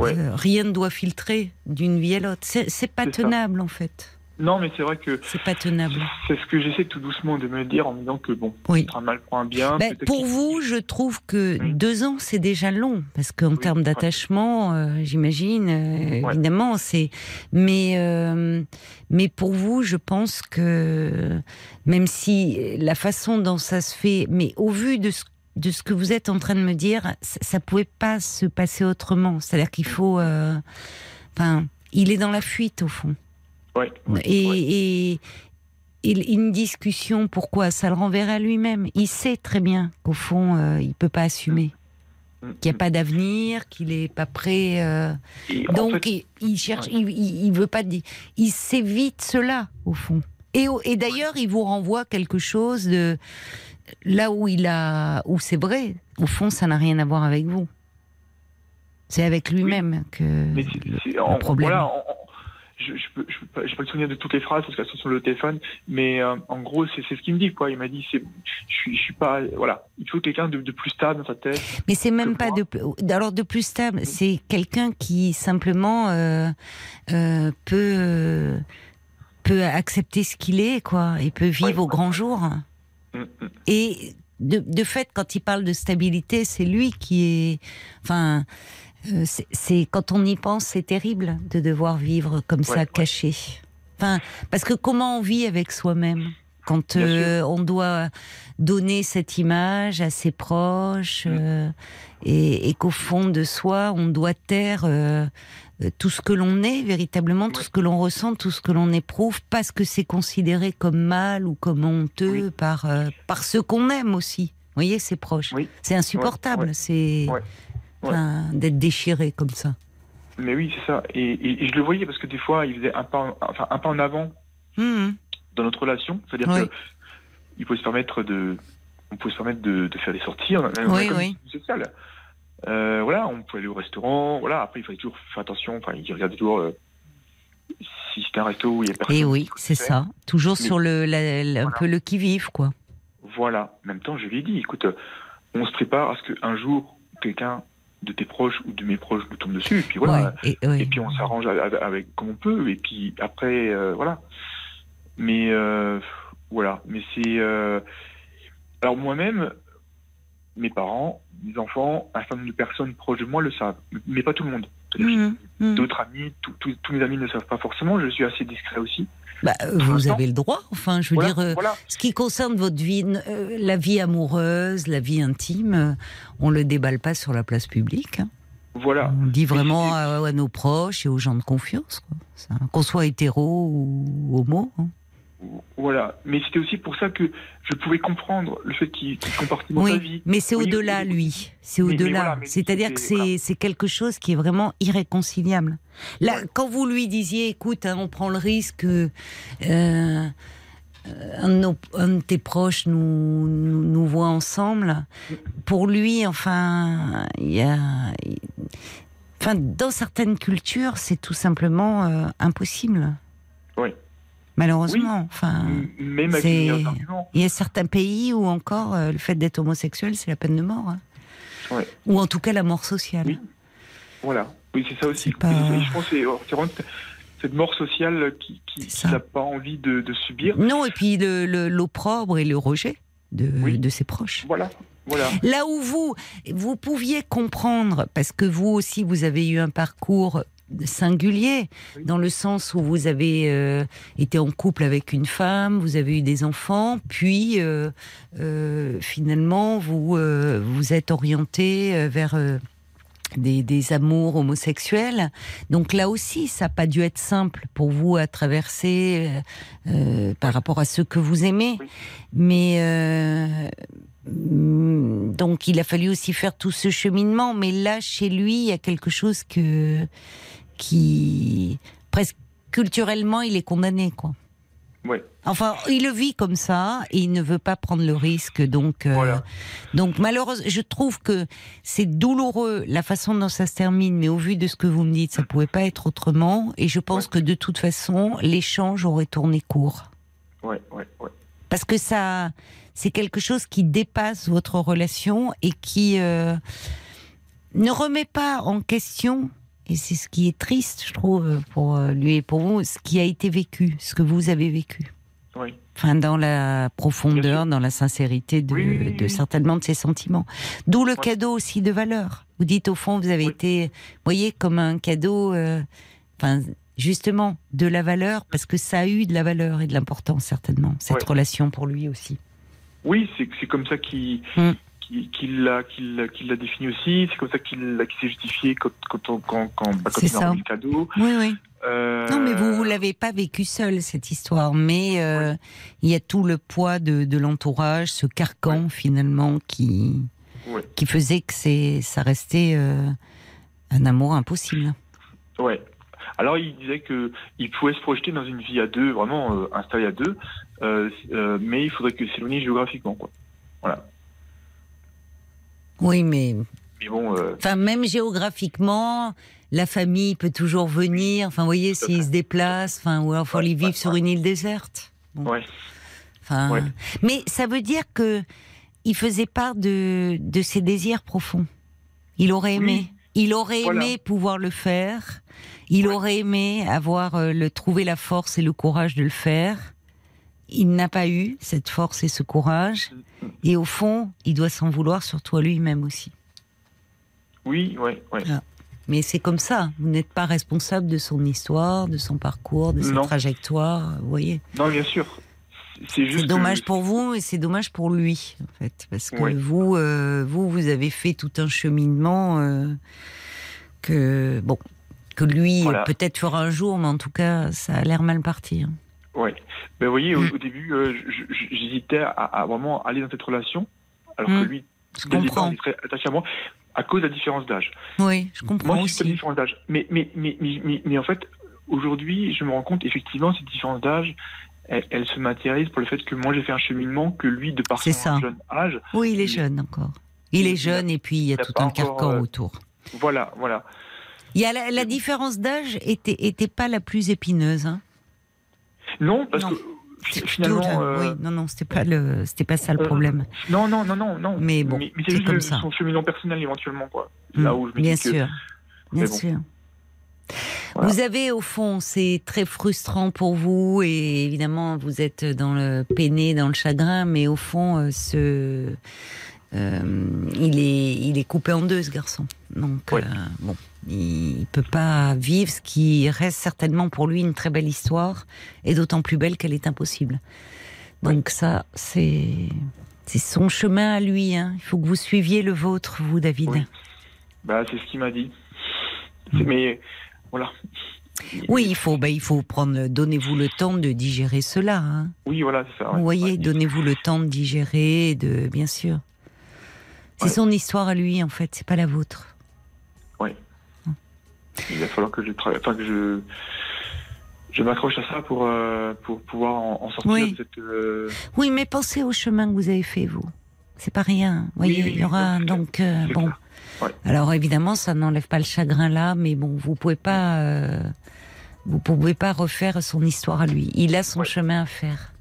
euh, rien ne doit filtrer d'une vie à l'autre. C'est pas ça. tenable en fait. Non, mais c'est vrai que C'est pas tenable. c'est ce que j'essaie tout doucement de me dire en me disant que bon, Oui. un mal pour un bien. Ben, pour vous, je trouve que Oui. deux ans, c'est déjà long, parce qu'en Oui, termes d'attachement, euh, j'imagine, euh, Ouais. évidemment, c'est. Mais, euh, mais pour vous, je pense que même si la façon dont ça se fait, mais au vu de ce de ce que vous êtes en train de me dire, ça, ça pouvait pas se passer autrement. C'est-à-dire qu'il faut, enfin, il est dans la fuite au fond. Ouais, Et, ouais. et, et une discussion, pourquoi? Ça le renverrait à lui-même. Il sait très bien qu'au fond, euh, il peut pas assumer, Mm, qu'il n'y a pas d'avenir, qu'il est pas prêt. euh, en donc, fait, il, il cherche, ouais. il, il, il veut pas dire. Il s'évite cela au fond. Et, d'ailleurs, il vous renvoie quelque chose de là où il a, où c'est vrai. Au fond, ça n'a rien à voir avec vous. C'est avec lui-même que mais c'est- c'est- en- problème. Voilà, en- en- je je peux, je peux pas, j'ai pas le souvenir de toutes les phrases parce qu'elles sont sur le téléphone, mais euh, en gros, c'est c'est ce qu'il me dit, quoi. Il m'a dit, c'est, je suis, je suis pas, voilà, il faut quelqu'un de, de plus stable dans sa tête. Mais c'est même pas moi. de alors de plus stable. C'est quelqu'un qui simplement euh, euh, peut peut accepter ce qu'il est, quoi, et peut vivre Ouais. au grand jour. Mm, mm. Et de, de fait, quand il parle de stabilité, c'est lui qui est. Enfin, euh, c'est- quand on y pense, c'est terrible de devoir vivre comme ça, Ouais, caché. Enfin, parce que comment on vit avec soi-même quand euh, on doit donner cette image à ses proches Mm. euh, et, et qu'au fond de soi, on doit taire tout ce que l'on est véritablement, tout ce que l'on ressent, tout ce que l'on éprouve, parce que c'est considéré comme mal ou comme honteux Oui. par par ceux qu'on aime aussi. Vous voyez, c'est proche. Oui. C'est insupportable. C'est Ouais. d'être déchiré comme ça. Mais oui, c'est ça. Et, et- et je le voyais parce que des fois, il faisait un pas, en, enfin, un pas en avant Mhm. dans notre relation. C'est-à-dire Oui. que il pouvait se permettre de, on pouvait se permettre de, de faire des sorties. A Oui, comme oui. sociale. Euh, voilà, on pouvait aller au restaurant. Voilà, après il fallait toujours faire attention. Enfin, il regardait toujours euh, si c'était un resto où il y a personne. Et oui, il faut c'est ça. Toujours Mais- sur le, la- la- un Voilà. peu le qui vive, quoi. Voilà. En même temps, je lui ai dit, écoute, euh, on se prépare à ce qu'un jour quelqu'un de tes proches ou de mes proches nous tombe dessus. Et puis voilà. Ouais, et, ouais. Et puis on s'arrange avec, comme on peut. Et puis après, euh, voilà. Mais euh, voilà. Mais c'est. euh, Alors moi-même, mes parents, mes enfants, un certain nombre de personnes proches de moi le savent, mais pas tout le monde. Mhm, mhm. D'autres amis, tous- mes amis ne le savent pas forcément. Je suis assez discret aussi. Bah, euh, Pour vous avez le droit. Enfin, je veux Voilà, dire, euh, voilà. ce qui concerne votre vie, euh, la vie amoureuse, la vie intime, euh, on le déballe pas sur la place publique. hein. voilà. On dit vraiment à, à nos proches et aux gens de confiance, qu'on soit hétéro ou homo. hein. Voilà. Mais c'était aussi pour ça que je pouvais comprendre le fait qu'il qu'il compartimente sa Oui, vie. mais c'est Oui, au-delà, lui. C'est au-delà. voilà, C'est-à-dire que c'est- voilà. quelque chose qui est vraiment irréconciliable. Là, Ouais. quand vous lui disiez, écoute, hein, on prend le risque que euh, un, de nos- un de tes proches nous, nous, nous voit ensemble, pour lui, enfin, il y a. Enfin, dans certaines cultures, c'est tout simplement euh, impossible. Oui. Malheureusement. Enfin, Même meilleurs arguments. il y a certains pays où encore euh, le fait d'être homosexuel, c'est la peine de mort. hein. Ouais. Ou en tout cas la mort sociale. Oui. Voilà. Oui, c'est ça aussi. Pas- Je pense que cette mort sociale qui, n'a pas envie de, de subir. Non, et puis l'opprobre et le rejet de, Oui. de ses proches. Voilà. Voilà. Là où vous, vous pouviez comprendre, parce que vous aussi, vous avez eu un parcours singulier, dans le sens où vous avez euh, été en couple avec une femme, vous avez eu des enfants, puis euh, euh, finalement, vous vous êtes orienté vers... des, des amours homosexuels. Donc là aussi, ça n'a pas dû être simple pour vous à traverser par rapport à ceux que vous aimez. Mais mm, donc il a fallu aussi faire tout ce cheminement. Mais là, chez lui, il y a quelque chose que qui presque culturellement, il est condamné, quoi. Ouais. Enfin, il le vit comme ça et il ne veut pas prendre le risque. Donc, euh, Voilà. donc malheureusement, je trouve que c'est douloureux la façon dont ça se termine, mais au vu de ce que vous me dites, ça pouvait pas être autrement. Et je pense Ouais. que de toute façon, l'échange aurait tourné court. Ouais, ouais, ouais. Parce que ça, c'est quelque chose qui dépasse votre relation et qui euh, ne remet pas en question et c'est ce qui est triste, je trouve, pour euh, lui et pour vous, ce qui a été vécu, ce que vous avez vécu. Oui. Enfin, dans la profondeur, dans la sincérité de, Oui, oui, oui, de oui. certainement de ses sentiments. D'où le cadeau aussi de valeur. Vous dites au fond, vous avez été, voyez, comme un cadeau, euh, enfin, justement, de la valeur, parce que ça a eu de la valeur et de l'importance, certainement, cette relation pour lui aussi. Oui, c'est c'est comme ça qu'il Mm. Qu'il qu'il l'a qu'il qu'il défini aussi. C'est comme ça qu'il qu'il s'est justifié quand, quand, on- quand, quand, bah, quand il a le cadeau. Oui, oui. Euh, Non, mais vous, vous l'avez pas vécu seul, cette histoire. Mais euh, il y a tout le poids de, de l'entourage, ce carcan, finalement, qui, Ouais. qui faisait que ça restait euh, un amour impossible. Ouais. Alors il disait que il pouvait se projeter dans une vie à deux, vraiment installée à deux, mais il faudrait que s'éloigner géographiquement, quoi. Voilà. Oui, mais Mais bon, euh, enfin, même géographiquement, la famille peut toujours venir. Enfin, vous voyez, s'ils se déplacent, enfin, ou alors faut Ouais, aller vivre ouais, sur ouais. une île déserte. Bon. ouais. Enfin, mais ça veut dire que il faisait part de, de ses désirs profonds. Il aurait aimé. Oui. Il aurait Voilà. aimé pouvoir le faire. Il aurait aimé avoir euh, le trouver la force et le courage de le faire. Il n'a pas eu cette force et ce courage. Et au fond, il doit s'en vouloir surtout à lui-même aussi. Oui, ouais, ouais. Mais c'est comme ça. Vous n'êtes pas responsable de son histoire, de son parcours, de sa Non. trajectoire. Vous voyez. Non, bien sûr. C'est juste. Dommage que- pour vous et c'est dommage pour lui, en fait, parce que vous, euh, vous, vous avez fait tout un cheminement euh, que bon, que lui Voilà. peut-être fera un jour, mais en tout cas, ça a l'air mal parti. hein. Ouais. Ben, vous voyez, au, Mm. au début, euh, j'hésitais à, à vraiment aller dans cette relation, alors Mm. que lui, Je comprends. il très attaché à moi, à cause de la différence d'âge. Oui, je comprends Moi, c'est différence d'âge. Mais, mais, mais, mais, mais, mais en fait, aujourd'hui, je me rends compte, effectivement, cette différence d'âge, elle, elle se matérialise pour le fait que moi, j'ai fait un cheminement que lui, de par son ça. jeune âge, Oui, il est Il- jeune encore. Il est jeune et puis il y a il a tout un carcan euh, autour. voilà, voilà. Il y a la, la différence d'âge était était pas la plus épineuse. Hein? Non, parce Non. que finalement, euh, oui, non, non, c'était pas le, c'était pas ça le euh, problème. non, non, non, non, non. Mais bon, mais, c'est c'est comme le- ça. son cheminement personnel éventuellement, quoi. Là Mm, où je me bien dis que sûr, bien Mais bon. sûr. Voilà. Vous avez au fond, c'est très frustrant pour vous et évidemment vous êtes dans le peiné, dans le chagrin, mais au fond, euh, ce, il est, il est coupé en deux ce garçon. Donc euh, bon, il, il peut pas vivre ce qui reste certainement pour lui une très belle histoire et d'autant plus belle qu'elle est impossible. Donc ça, c'est c'est son chemin à lui. Hein. Il faut que vous suiviez le vôtre, vous, David. Oui. Bah, c'est ce qu'il m'a dit. C'est- Mais voilà. Oui, il faut, bah, il faut prendre, donnez-vous le temps de digérer cela. hein. Oui, voilà, c'est ça. ouais. Vous voyez, Ouais. donnez-vous le temps de digérer, de, bien sûr. C'est Ouais. son histoire à lui, en fait, c'est pas la vôtre. Il va falloir que je travaille, enfin que je je m'accroche à ça pour euh, pour pouvoir en, en sortir Oui. de cette. euh, Oui, mais pensez au chemin que vous avez fait, vous. C'est pas rien. Vous Oui, voyez, oui, il y aura donc euh, bon. Ouais. Alors évidemment, ça n'enlève pas le chagrin là, mais bon, vous pouvez pas, vous pouvez pas refaire son histoire à lui. Il a son Ouais. chemin à faire.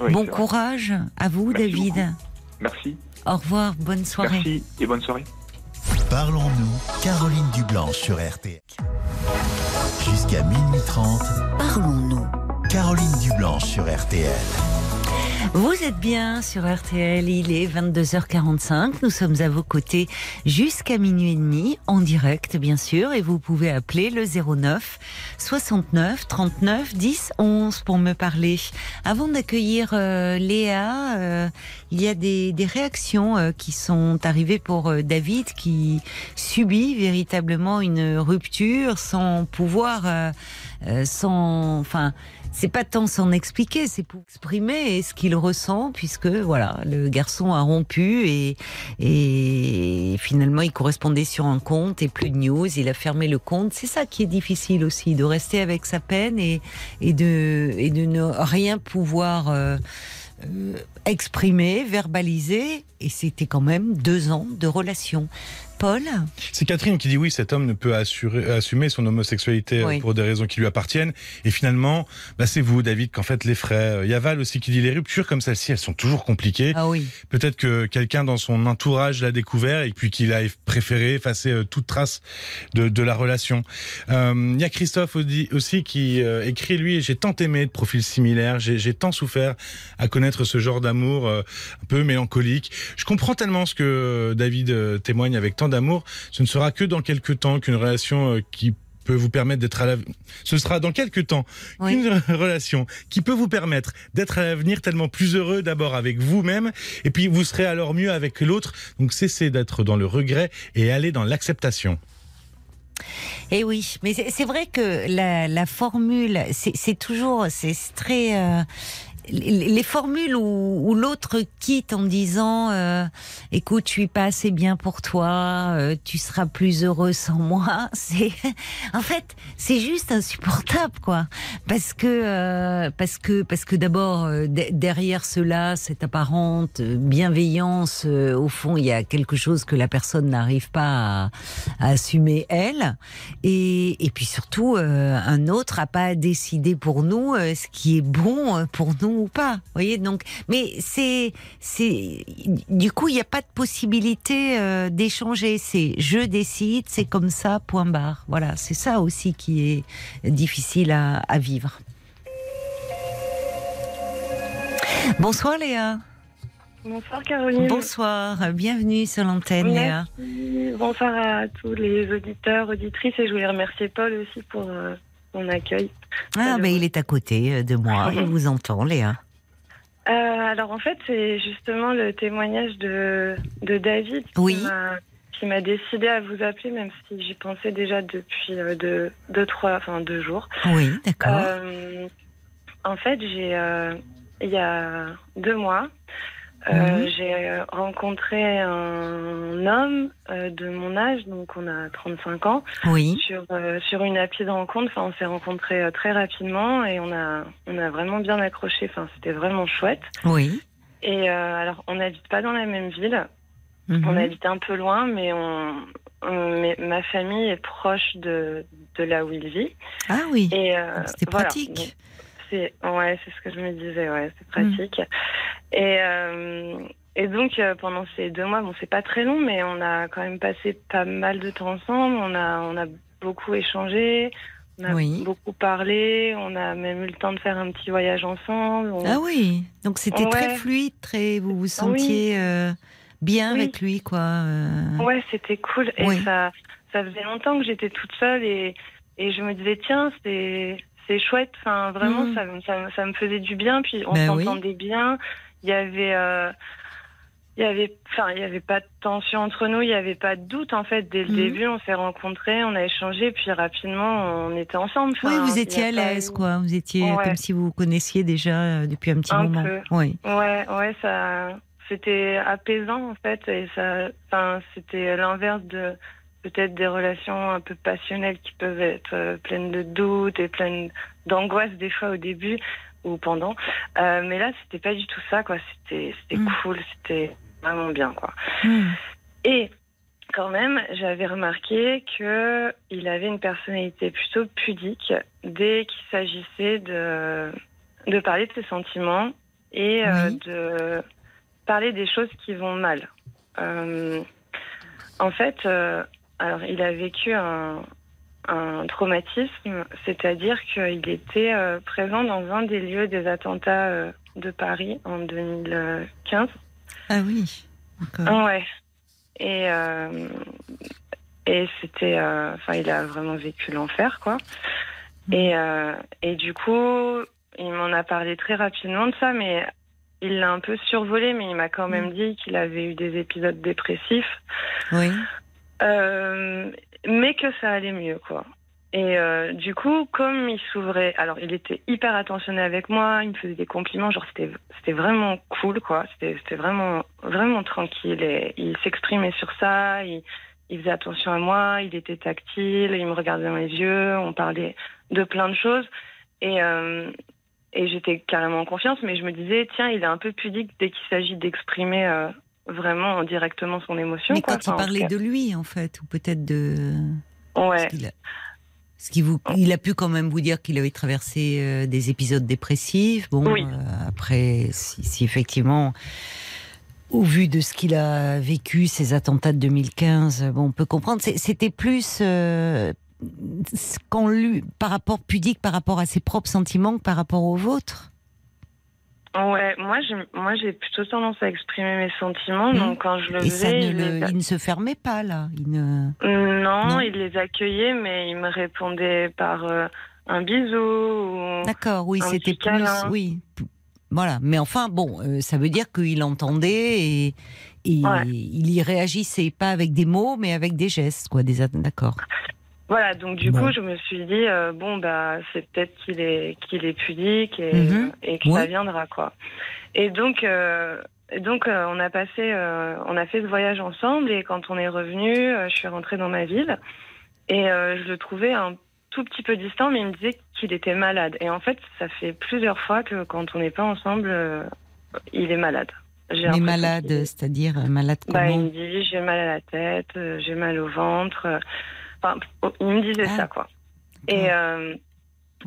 bon courage à vous, Merci David. beaucoup. Merci. Au revoir, bonne soirée. Merci et bonne soirée. Parlons-nous, Caroline Dublanche sur RTL. Jusqu'à minuit 30, Parlons-nous. Caroline Dublanche sur RTL. Vous êtes bien sur RTL, il est 22h45, nous sommes à vos côtés jusqu'à minuit et demi, en direct bien sûr, et vous pouvez appeler le 09 69 39 10 11 pour me parler. Avant d'accueillir euh, Léa, euh, il y a des, réactions euh, qui sont arrivées pour David qui subit véritablement une rupture sans pouvoir, sans, enfin, c'est pas tant s'en expliquer, c'est pour exprimer ce qu'il ressent, puisque voilà, le garçon a rompu et, et finalement il correspondait sur un compte et plus de news, il a fermé le compte. C'est ça qui est difficile aussi, de rester avec sa peine et, et de et de ne rien pouvoir euh, euh, exprimer, verbaliser. Et c'était quand même deux ans de relation. Paul C'est Catherine qui dit oui, cet homme ne peut assurer, assumer son homosexualité euh, Oui. pour des raisons qui lui appartiennent. Et finalement, bah, c'est vous, David, qu'en fait les frais. Il y a Val aussi qui dit les ruptures comme celle-ci, elles sont toujours compliquées. Ah oui. Peut-être que quelqu'un dans son entourage l'a découvert et puis qu'il a préféré effacer euh, toute trace de, de la relation. Euh, Il y a Christophe aussi- qui euh, écrit lui j'ai tant aimé de profils similaires, j'ai tant souffert à connaître ce genre d'amour euh, un peu mélancolique. Je comprends tellement ce que David euh, témoigne avec tant d'amour. Ce ne sera que dans quelques temps qu'une relation euh, qui peut vous permettre d'être à la... Ce sera dans quelques temps Oui. qu'une relation qui peut vous permettre d'être à l'avenir tellement plus heureux d'abord avec vous-même et puis vous serez alors mieux avec l'autre. Donc cessez d'être dans le regret et allez dans l'acceptation. Eh oui, mais c'est vrai que la, la formule, c'est c'est toujours, c'est très. euh, les les formules où, où l'autre quitte en disant euh, écoute je suis pas assez bien pour toi euh, tu seras plus heureux sans moi. C'est en fait c'est juste insupportable quoi. Parce que euh, parce que parce que d'abord euh, de- derrière cela cette apparente euh, bienveillance euh, au fond il y a quelque chose que la personne n'arrive pas à, à assumer elle. Et, et puis surtout un autre a pas décidé pour nous ce qui est bon pour nous ou pas vous voyez donc mais c'est c'est du coup il n'y a pas de possibilité euh, d'échanger. C'est je décide c'est comme ça point barre. Voilà c'est ça aussi qui est difficile à, à vivre. Bonsoir Léa. Bonsoir Caroline. bonsoir bienvenue sur l'antenne Léa. Bonsoir à tous les auditeurs, auditrices et je voulais remercier Paul aussi pour euh, son accueil. ah ben il est à côté euh, de moi il vous entend Léa Euh, alors en fait, c'est justement le témoignage de, de David qui Oui. m'a- qui m'a décidé à vous appeler, même si j'y pensais déjà depuis euh, deux, deux, trois, enfin deux jours. oui d'accord Euh, en fait, j'ai il y a deux mois, euh, Mhm. j'ai rencontré un homme euh, de mon âge, donc on a 35 ans, oui sur euh, sur une appli de rencontre. Enfin, on s'est rencontrés euh, très rapidement et on a on a vraiment bien accroché. Enfin, c'était vraiment chouette. oui Et euh, alors, on n'habite pas dans la même ville. Mhm. On habite un peu loin, mais on, on- mais ma famille est proche de de là où il vit. ah oui euh, c'était voilà. pratique c'est ouais, c'est ce que je me disais, ouais, c'est pratique. Et euh, et donc euh, pendant ces deux mois, bon, c'est pas très long, mais on a quand même passé pas mal de temps ensemble. On a on a beaucoup échangé, on a Oui. beaucoup parlé, on a même eu le temps de faire un petit voyage ensemble. On- Ah oui, donc c'était Ouais. très fluide, très vous vous sentiez euh, bien Oui. avec lui, quoi. Ouais, c'était cool. Et ça, ça faisait longtemps que j'étais toute seule et, et je me disais, tiens, c'est, c'est chouette. Enfin, vraiment, Mhm. ça, me- ça, me- ça me faisait du bien. Puis on Ben oui. s'entendait bien. Il y avait, euh, il y avait, enfin, il y avait pas de tension entre nous. Il y avait pas de doute, en fait. Dès le Mhm. début, on s'est rencontrés, on a échangé. Puis rapidement, on était ensemble. Oui, vous étiez a à l'aise, quoi. Vous étiez euh, Ouais. comme si vous vous connaissiez déjà euh, depuis un petit Un moment. peu. Oui. Ouais, ouais, ça, c'était apaisant en fait, et ça, enfin, c'était l'inverse de peut-être des relations un peu passionnelles qui peuvent être euh, pleines de doutes et pleines d'angoisse des fois au début ou pendant. Euh, mais là, c'était pas du tout ça, quoi. C'était, c'était Mm. cool, c'était vraiment bien, quoi. Hmm. Et quand même, j'avais remarqué que il avait une personnalité plutôt pudique dès qu'il s'agissait de de parler de ses sentiments et euh, de parler des choses qui vont mal. Euh, en fait, alors il a vécu un, un traumatisme, c'est-à-dire qu'il était euh, présent dans un des lieux des attentats euh, de Paris en 2015. Ah oui. D'accord. Ouais. Et, euh, et c'était. Enfin, il a vraiment vécu l'enfer, quoi. Et, euh, et du coup, il m'en a parlé très rapidement de ça, mais il l'a un peu survolé, mais il m'a quand même dit qu'il avait eu des épisodes dépressifs, Oui. Euh, mais que ça allait mieux, quoi. Et euh, du coup, comme il s'ouvrait, alors il était hyper attentionné avec moi, il me faisait des compliments, genre c'était c'était vraiment cool, quoi. C'était c'était vraiment vraiment tranquille et il s'exprimait sur ça, il, il faisait attention à moi, il était tactile, il me regardait dans les yeux, on parlait de plein de choses et euh, et j'étais carrément en confiance, mais je me disais tiens, il est un peu pudique dès qu'il s'agit d'exprimer euh, vraiment directement son émotion. Mais quoi. quand il Enfin, parlait de lui, en fait, ou peut-être de. Ouais. ce qu'il a- vous, il a pu quand même vous dire qu'il avait traversé euh, des épisodes dépressifs. Bon, Oui. euh, après, si, si effectivement, au vu de ce qu'il a vécu, ces attentats de 2015, bon, on peut comprendre. C'était plus euh, ce qu'on lui, par rapport pudique, par rapport à ses propres sentiments, que par rapport aux vôtres. Ouais, moi, j'ai, moi, j'ai plutôt tendance à exprimer mes sentiments. Mhm. Donc, quand je le Et faisais, il, le- les a- il ne se fermait pas là. Il ne... non, Non. il les accueillait, mais il me répondait par euh, un bisou. Ou... D'accord, oui, c'était plus, câlin. oui, voilà. Mais enfin, bon, euh, ça veut dire qu'il entendait et, et Ouais. il y réagissait pas avec des mots, mais avec des gestes, quoi. Des, d'accord. Voilà, donc du Bon. coup, je me suis dit, euh, bon, bah, c'est peut-être qu'il est, qu'il est pudique et, Mhm. et que ça viendra, quoi. Et donc, euh, et donc euh, on a passé, on a fait ce voyage ensemble et quand on est revenu, je suis rentrée dans ma ville et je le trouvais un tout petit peu distant, mais il me disait qu'il était malade. Et en fait, ça fait plusieurs fois que quand on n'est pas ensemble, il est malade. Mais malade, c'est-à-dire malade bah, il comment me dit j'ai mal à la tête, j'ai mal au ventre. Enfin, il me disait Ah. ça quoi. Et euh,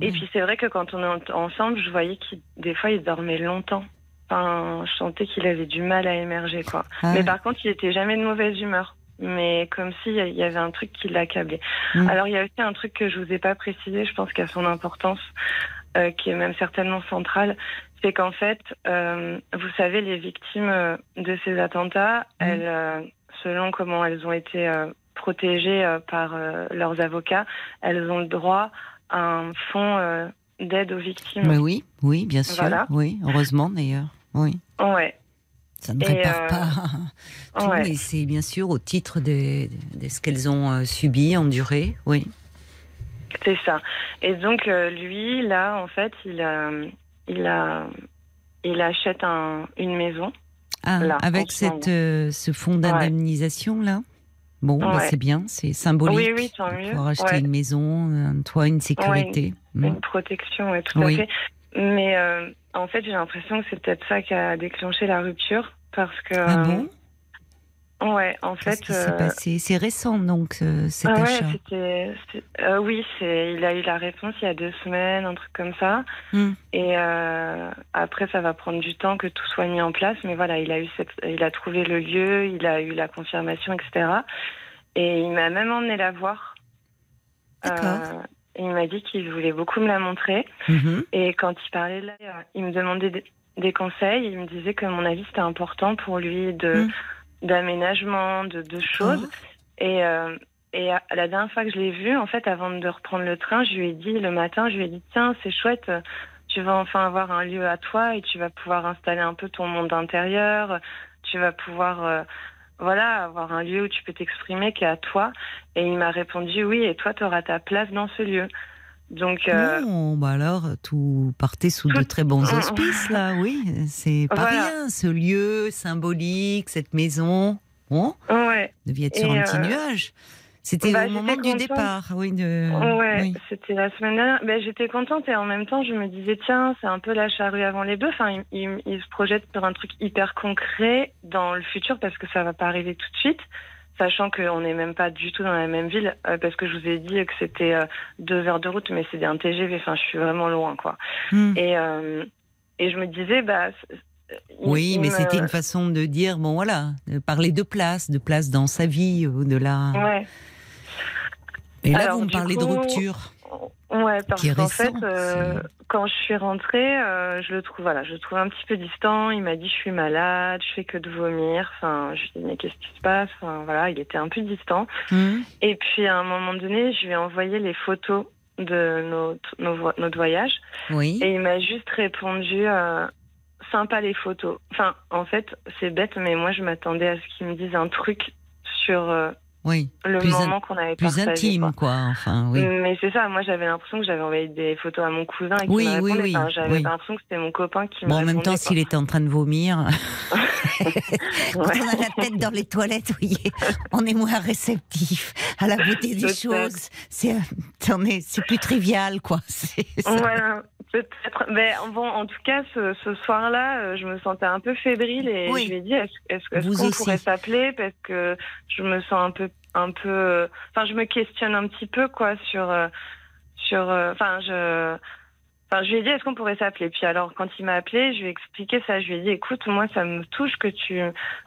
et puis c'est vrai que quand on est en- ensemble, je voyais qu'il des fois il dormait longtemps. Enfin, je sentais qu'il avait du mal à émerger quoi. Ah, Mais par contre, il était jamais de mauvaise humeur. Mais comme s'il y avait un truc qui l'accablait. Mm. Alors il y a aussi un truc que je vous ai pas précisé, je pense qu'à son importance, euh, qui est même certainement centrale, c'est qu'en fait, euh, vous savez, les victimes euh, de ces attentats, Mm. elles, euh, selon comment elles ont été euh, protégées euh, par euh, leurs avocats, elles ont le droit à un fonds euh, d'aide aux victimes. Mais oui, oui, bien sûr. Voilà. Oui, heureusement d'ailleurs. Oui. Ouais, Ça ne répare euh, pas tout, ouais. c'est bien sûr au titre de, de ce qu'elles ont subi, enduré. Oui. c'est ça. Et donc lui, là, en fait, il a, il a, il achète un, une maison. Ah, Là, avec cette, euh, ce fonds d'indemnisation là? Bon, bah, Ouais. c'est bien, c'est symbolique. Oui, oui, tant mieux. pouvoir acheter Ouais. une maison, un toit, une sécurité. Mm. une protection, tout Oui. à fait. Mais euh, en fait, j'ai l'impression que c'est peut-être ça qui a déclenché la rupture. Parce que. Ah bon? Ouais, en Qu'est-ce fait. qui s'est euh, passé C'est récent donc cet ah ouais, achat. c'était. c'est- euh, oui. Il a eu la réponse il y a deux semaines, un truc comme ça. Hmm. Et euh, après, ça va prendre du temps que tout soit mis en place. Mais voilà, il a eu cette, il a trouvé le lieu, il a eu la confirmation, etc. Et il m'a même emmené la voir. D'accord. Euh, il m'a dit qu'il voulait beaucoup me la montrer. Mhm. Et quand il parlait là, il me demandait des, des conseils. Il me disait que mon avis c'était important pour lui de Mm. D'aménagement, de, de choses. Oh. Et euh, et à- la dernière fois que je l'ai vu, en fait, avant de reprendre le train, je lui ai dit le matin, je lui ai dit tiens, c'est chouette. Tu vas enfin avoir un lieu à toi et tu vas pouvoir installer un peu ton monde intérieur. Tu vas pouvoir euh, voilà, avoir un lieu où tu peux t'exprimer qui est à toi. Et il m'a répondu oui, et toi, tu auras ta place dans ce lieu. Donc, euh, Bon, bah alors, tout partait sous de très bons auspices, là, oui. C'est pas Voilà. rien, ce lieu symbolique, cette maison. Bon, ouais. devait être sur un petit euh, nuage. C'était bah, au moment j'étais du contente. départ, oui. De... Ouais, oui. c'était la semaine dernière. Ben, j'étais contente et en même temps, je me disais, tiens, c'est un peu la charrue avant les bœufs. Enfin, il, il- il se projette sur un truc hyper concret dans le futur parce que ça va pas arriver tout de suite, sachant qu'on n'est même pas du tout dans la même ville, euh, parce que je vous ai dit que c'était euh, deux heures de route, mais c'est un TGV. Enfin, je suis vraiment loin, quoi. Hmm. Et, euh, et je me disais, bah. Oui, mais me- c'était une façon de dire, bon voilà, de parler de place, de place dans sa vie, au-delà. Ouais. Et là, Alors, vous me parlez de rupture. Ouais, parce qu'en fait, euh, quand je suis rentrée, euh, je le trouve, voilà, je le trouve un petit peu distant. Il m'a dit je suis malade, je fais que de vomir. Enfin, je lui ai dit mais qu'est-ce qui se passe? Enfin, voilà, il était un peu distant. Hmm. Et puis à un moment donné, je lui ai envoyé les photos de notre, nos notre voyage Oui. et il m'a juste répondu euh, sympa les photos. Enfin, en fait, c'est bête, mais moi je m'attendais à ce qu'il me dise un truc sur euh, Oui. le Plus moment qu'on avait Plus partagé. intime, quoi. quoi. Enfin, oui. Mais c'est ça, moi j'avais l'impression que j'avais envoyé des photos à mon cousin et Oui, oui, oui, Enfin, j'avais oui. l'impression que c'était mon copain qui Bon, en même temps, s'il était en train de vomir, quand Ouais. on a la tête dans les toilettes, voyez, on est moins réceptif à la beauté des choses. C'est, est- c'est plus trivial, quoi. Voilà, peut-être. Mais bon, en tout cas, ce, ce soir-là, euh, je me sentais un peu fébrile et Oui. je lui ai dit est-ce qu'on pourrait s'appeler? Parce que je me sens un peu, un peu. Enfin, je me questionne un petit peu quoi sur, euh, sur. euh, Enfin, je. Enfin, je lui ai dit est-ce qu'on pourrait s'appeler? Puis alors, quand il m'a appelé, je lui ai expliqué ça. Je lui ai dit écoute, moi, ça me touche que tu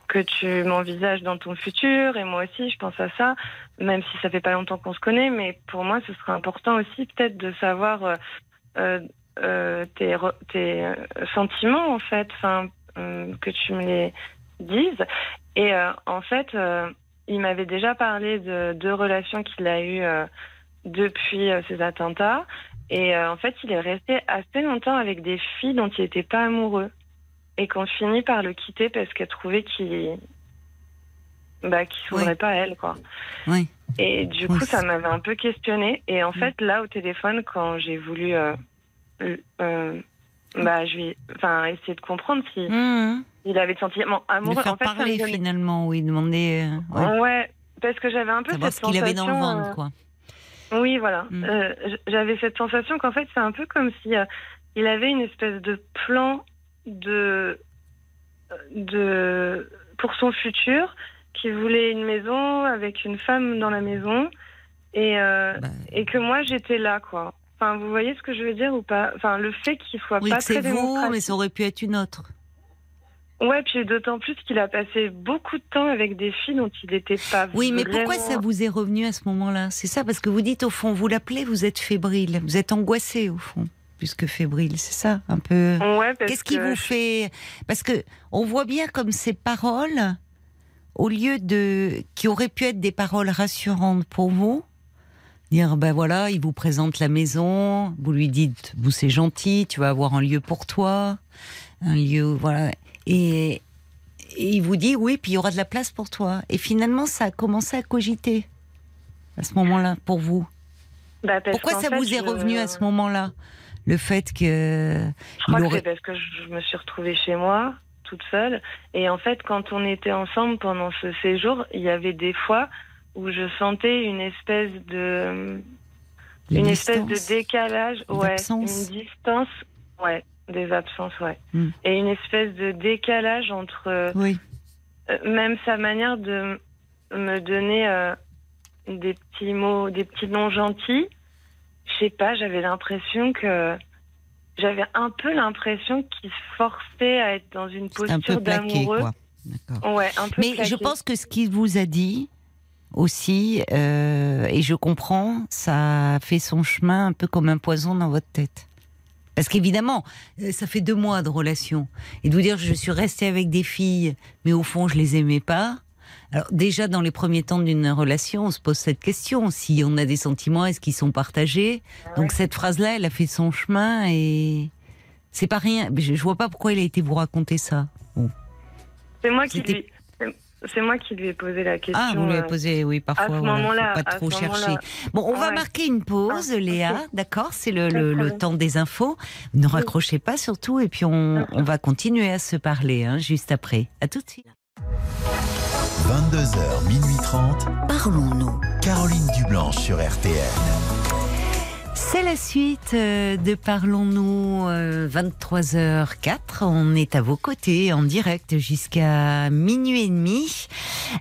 que tu m'envisages dans ton futur et moi aussi, je pense à ça. Même si ça fait pas longtemps qu'on se connaît, mais pour moi, ce serait important aussi peut-être de savoir. euh, tes, sentiments en fait, que tu me les dises. Et en fait, il m'avait déjà parlé de deux relations qu'il a eues euh, depuis euh, ces attentats. Et euh, en fait, il est resté assez longtemps avec des filles dont il n'était pas amoureux. Et qu'on finit par le quitter parce qu'elle trouvait qu'il bah, qu'il s'ouvrait Oui. pas à elle, quoi. Oui. Et du Oui, coup, ça m'avait un peu questionné. Et en fait, là, au téléphone, quand j'ai voulu euh, bah, je enfin, essayer de comprendre si Mmh. Il avait des sentiments De amoureux. faire en fait, parler, donnait- finalement, oui, demander. euh, ouais. Ouais. parce que j'avais un peu Savoir cette ce qu'il avait dans le ventre, euh, quoi. Oui, voilà. Mm. Euh, J'avais cette sensation qu'en fait, c'est un peu comme si euh, il avait une espèce de plan de, de pour son futur, qu'il voulait une maison avec une femme dans la maison, et, euh, Bah, et que moi j'étais là, quoi. Enfin, vous voyez ce que je veux dire ou pas? Enfin, le fait qu'il soit oui, pas que c'est très vous, mais ça aurait pu être une autre. Ouais, puis d'autant plus qu'il a passé beaucoup de temps avec des filles dont il n'était pas. Oui, mais pourquoi ça vous est revenu à ce moment-là? C'est ça, parce que vous dites, au fond, vous l'appelez, vous êtes fébrile. Vous êtes angoissé, au fond, plus que fébrile. C'est ça, un peu. Ouais, parce Qu'est-ce qui que vous fait Parce que on voit bien comme ces paroles, au lieu de qui auraient pu être des paroles rassurantes pour vous, dire ben voilà, il vous présente la maison, vous lui dites vous c'est gentil, tu vas avoir un lieu pour toi, un lieu voilà, et, et il vous dit oui, puis il y aura de la place pour toi. Et finalement, ça a commencé à cogiter à ce moment-là pour vous. Bah, Pourquoi ça fait, vous est revenu à ce moment-là Le fait que Je crois que c'est parce que je me suis retrouvée chez moi, toute seule. Et en fait, quand on était ensemble pendant ce séjour, il y avait des fois où je sentais une espèce de, Une une espèce de décalage, ouais, une distance, ouais, des absences, ouais, Hmm. et une espèce de décalage entre euh, Oui. euh, même sa manière de me donner euh, des petits mots, des petits noms gentils. Je sais pas, j'avais l'impression que j'avais un peu l'impression qu'il se forçait à être dans une un posture d'amoureux. D'accord. Ouais, un peu Mais plaqué. je pense que ce qu'il vous a dit aussi, euh, et je comprends, ça a fait son chemin un peu comme un poison dans votre tête. Parce qu'évidemment, euh, ça fait deux mois de relation. Et de vous dire, je suis restée avec des filles, mais au fond, je les aimais pas. Alors déjà, dans les premiers temps d'une relation, on se pose cette question. Si on a des sentiments, est-ce qu'ils sont partagés Donc cette phrase-là, elle a fait son chemin et c'est pas rien. Je, je vois pas pourquoi il a été vous raconter ça. C'est moi qui lui, c'est- moi qui lui ai posé la question. Ah, vous lui avez euh, posé, oui, parfois. à ce voilà, faut moment-là, pas à trop ce chercher. moment-là. Bon, on va Ouais. marquer une pause, Ah, Léa, d'accord C'est le, le- le temps des infos. Ne raccrochez pas surtout, et puis on, on va continuer à se parler hein, juste après. À tout de suite. 22h, minuit 30. Parlons-nous. Caroline Dublanche sur RTL. C'est la suite euh, de Parlons-nous euh, 23h04. On est à vos côtés en direct jusqu'à minuit et demi.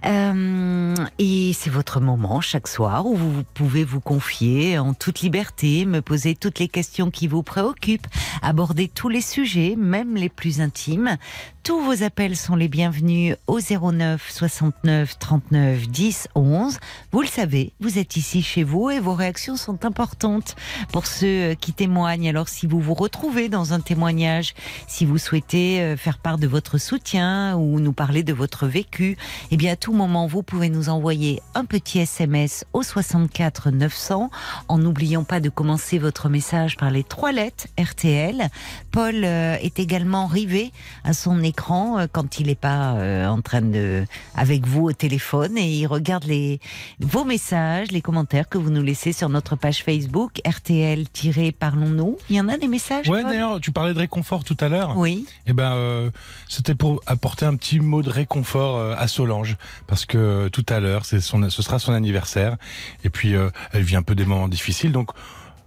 Euh, et c'est votre moment chaque soir où vous pouvez vous confier en toute liberté, me poser toutes les questions qui vous préoccupent, aborder tous les sujets, même les plus intimes. Tous vos appels sont les bienvenus au 09 69 39 10 11. Vous le savez, vous êtes ici chez vous et vos réactions sont importantes. Pour ceux qui témoignent. Alors si vous vous retrouvez dans un témoignage, si vous souhaitez euh, faire part de votre soutien ou nous parler de votre vécu, eh bien à tout moment vous pouvez nous envoyer un petit SMS au 64 900 en n'oubliant pas de commencer votre message par les trois lettres RTL. Paul euh, est également rivé à son écran euh, quand il n'est pas en train de avec vous au téléphone et il regarde les vos messages, les commentaires que vous nous laissez sur notre page Facebook RTL-Parlons-nous. Il y en a des messages Ouais, d'ailleurs, tu parlais de réconfort tout à l'heure. Oui. Eh ben, euh, c'était pour apporter un petit mot de réconfort euh, à Solange, parce que euh, tout à l'heure, c'est son, ce sera son anniversaire, et puis euh, elle vit un peu des moments difficiles, donc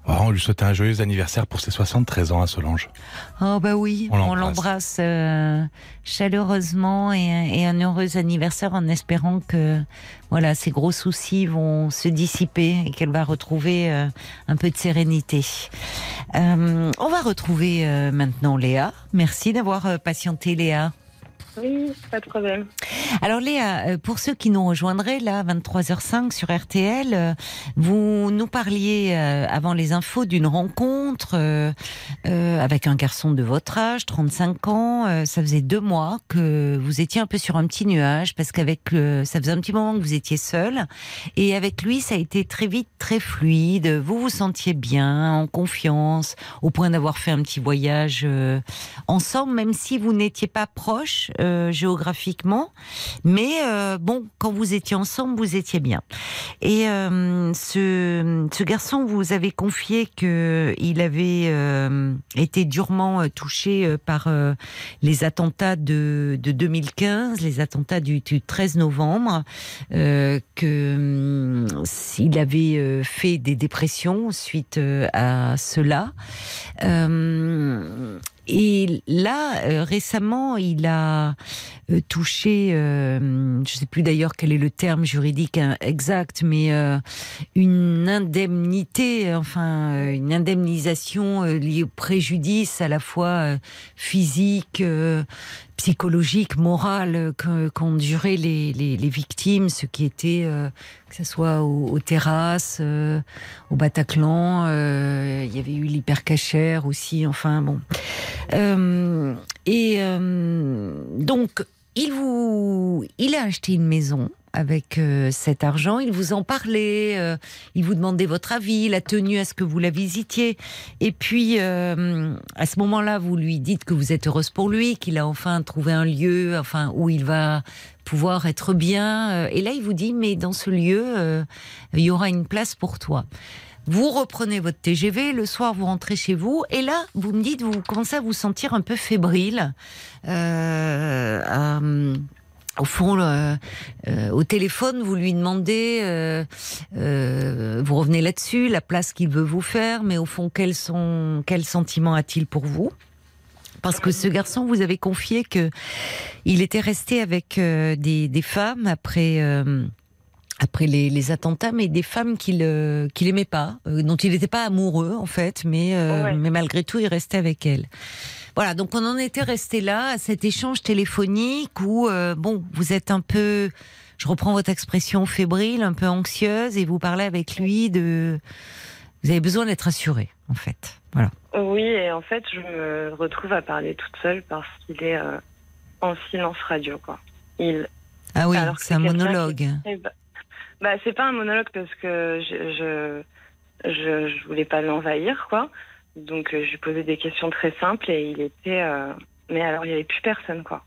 oh, on lui souhaite un joyeux anniversaire pour ses 73 ans à Solange. Oh bah oui, On l'embrasse. euh, chaleureusement et, un- et un heureux anniversaire en espérant que voilà ses gros soucis vont se dissiper et qu'elle va retrouver euh, un peu de sérénité. Euh, on va retrouver maintenant Léa. Merci d'avoir patienté Léa. Oui, pas de problème. Alors Léa, euh, pour ceux qui nous rejoindraient là, 23h05 sur RTL, euh, vous nous parliez euh, avant les infos d'une rencontre avec un garçon de votre âge, 35 ans. Ça faisait deux mois que vous étiez un peu sur un petit nuage parce qu'avec le, ça faisait un petit moment que vous étiez seul et avec lui ça a été très vite très fluide. Vous vous sentiez bien, en confiance, au point d'avoir fait un petit voyage ensemble, même si vous n'étiez pas proches euh, géographiquement. Mais euh, bon, quand vous étiez ensemble, vous étiez bien. Et euh, ce, ce garçon vous avez confié que il avait euh, été durement euh, touché euh, par euh, les attentats de, de 2015, les attentats du, du 13 novembre, euh, que s'il avait euh, fait des dépressions suite euh, à cela. Et là, euh, récemment, il a euh, touché, euh, je ne sais plus d'ailleurs quel est le terme juridique hein, exact, mais euh, une indemnité, enfin euh, une indemnisation euh, liée au préjudice à la fois physique, psychologique, moral euh, que- qu'ont duré les, les, les victimes, ce qui était euh, que ce soit au- aux terrasses, euh, au Bataclan, euh, il y avait eu l'hypercachère aussi, enfin bon. Euh, et euh, donc, il vous, il a acheté une maison avec euh, cet argent. Il vous en parlait, euh, il vous demandait votre avis, il a tenu à ce que vous la visitiez. Et puis, euh, à ce moment-là, vous lui dites que vous êtes heureuse pour lui, qu'il a enfin trouvé un lieu, enfin où il va pouvoir être bien. Euh, Et là, il vous dit, mais dans ce lieu, il y aura une place pour toi. Vous reprenez votre TGV, le soir vous rentrez chez vous, et là vous me dites vous commencez à vous sentir un peu fébrile. Euh, au fond, euh, euh, au téléphone, vous lui demandez, euh, euh, vous revenez là-dessus, la place qu'il veut vous faire, mais au fond, quels sont, quel sentiment a-t-il pour vous? Parce que ce garçon, vous avez confié que il était resté avec des, des femmes après. après les, les attentats, mais des femmes qu'il euh, qu'il aimait pas, euh, dont il n'était pas amoureux en fait, mais euh, Ouais. mais malgré tout il restait avec elle. Voilà, donc on en était resté là à cet échange téléphonique où euh, bon, vous êtes un peu, je reprends votre expression fébrile, un peu anxieuse, et vous parlez avec lui de, vous avez besoin d'être assuré en fait. Voilà. Oui, et en fait, je me retrouve à parler toute seule parce qu'il est euh, en silence radio, quoi. Il, Ah oui, Alors c'est un qui- monologue. Ben, bah, c'est pas un monologue parce que je, je, je, je voulais pas l'envahir, quoi. Donc, euh, je lui posais des questions très simples et il était. euh, Mais alors, il y avait plus personne, quoi.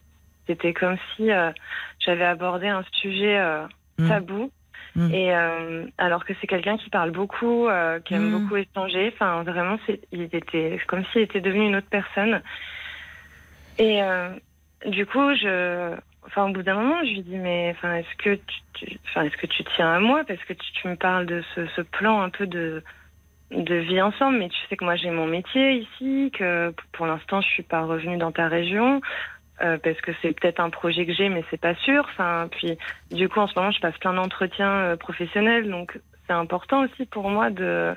C'était comme si euh, j'avais abordé un sujet euh, Mm. tabou. Mm. Et alors que c'est quelqu'un qui parle beaucoup, qui aime Mm. beaucoup échanger. Enfin, vraiment, c'est, il était comme s'il était devenu une autre personne. Et du coup, je, enfin, au bout d'un moment, je lui dis, mais, enfin, est-ce que tu, tu- enfin, est-ce que tu tiens à moi? Parce que tu, tu me parles de ce, ce plan un peu de de vie ensemble, mais tu sais que moi j'ai mon métier ici, que pour l'instant je suis pas revenue dans ta région. euh, parce que c'est peut-être un projet que j'ai, mais c'est pas sûr. Enfin, puis du coup, en ce moment, je passe plein d'entretiens euh, professionnels, donc c'est important aussi pour moi de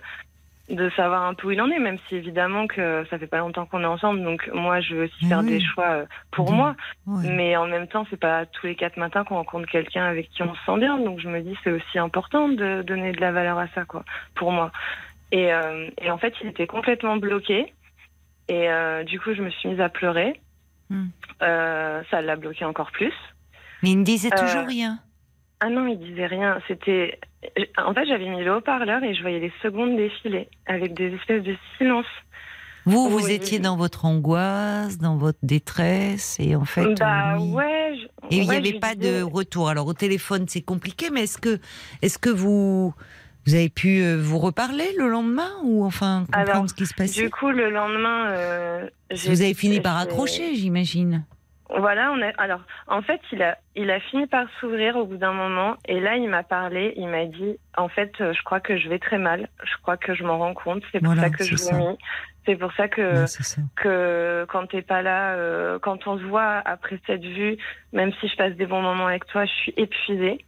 de savoir un peu où il en est, même si évidemment que ça fait pas longtemps qu'on est ensemble, donc moi je veux aussi Mais faire oui. des choix euh, pour moi. Mais en même temps, c'est pas tous les quatre matins qu'on rencontre quelqu'un avec qui on se sent bien. Donc je me dis c'est aussi important de donner de la valeur à ça, quoi, pour moi. Et, euh, et en fait, il était complètement bloqué. Et euh, du coup, je me suis mise à pleurer. Hmm. Euh, ça l'a bloqué encore plus. Mais il ne disait toujours rien. Ah non, il disait rien. C'était. En fait, j'avais mis le haut-parleur et je voyais les secondes défiler avec des espèces de silence. Vous, vous étiez dans votre angoisse, dans votre détresse, et en fait. bah ouais. je- Et il n'y ouais, avait pas de retour. Alors au téléphone, c'est compliqué, mais est-ce que, est-ce que vous, vous avez pu euh, vous reparler le lendemain ou enfin comprendre Alors, ce qui se passait? Du coup, le lendemain, euh, Vous avez fini par accrocher, j'imagine. Voilà, on a. Alors, en fait, il a, il a fini par s'ouvrir au bout d'un moment, et là, il m'a parlé. Il m'a dit, en fait, euh, je crois que je vais très mal. Je crois que je m'en rends compte. C'est pour Voilà, ça que je vomis. C'est pour ça que que quand t'es pas là, euh, quand on se voit après cette vue, même si je passe des bons moments avec toi, je suis épuisée.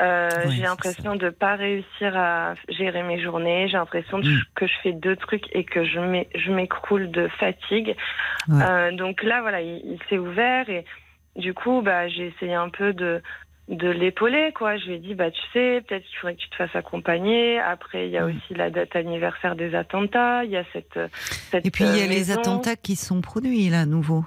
Euh, j'ai l'impression de pas réussir à gérer mes journées. J'ai l'impression Mm. que je fais deux trucs et que je m'é- je m'écroule de fatigue. Ouais. Euh, donc là, voilà, il, il s'est ouvert et du coup, bah, j'ai essayé un peu de de l'épauler quoi je lui ai dit bah tu sais peut-être qu'il faudrait que tu te fasses accompagner après il y a Mm. aussi la date anniversaire des attentats il y a cette, cette Et puis il y a euh, les attentats qui sont produits là, à nouveau.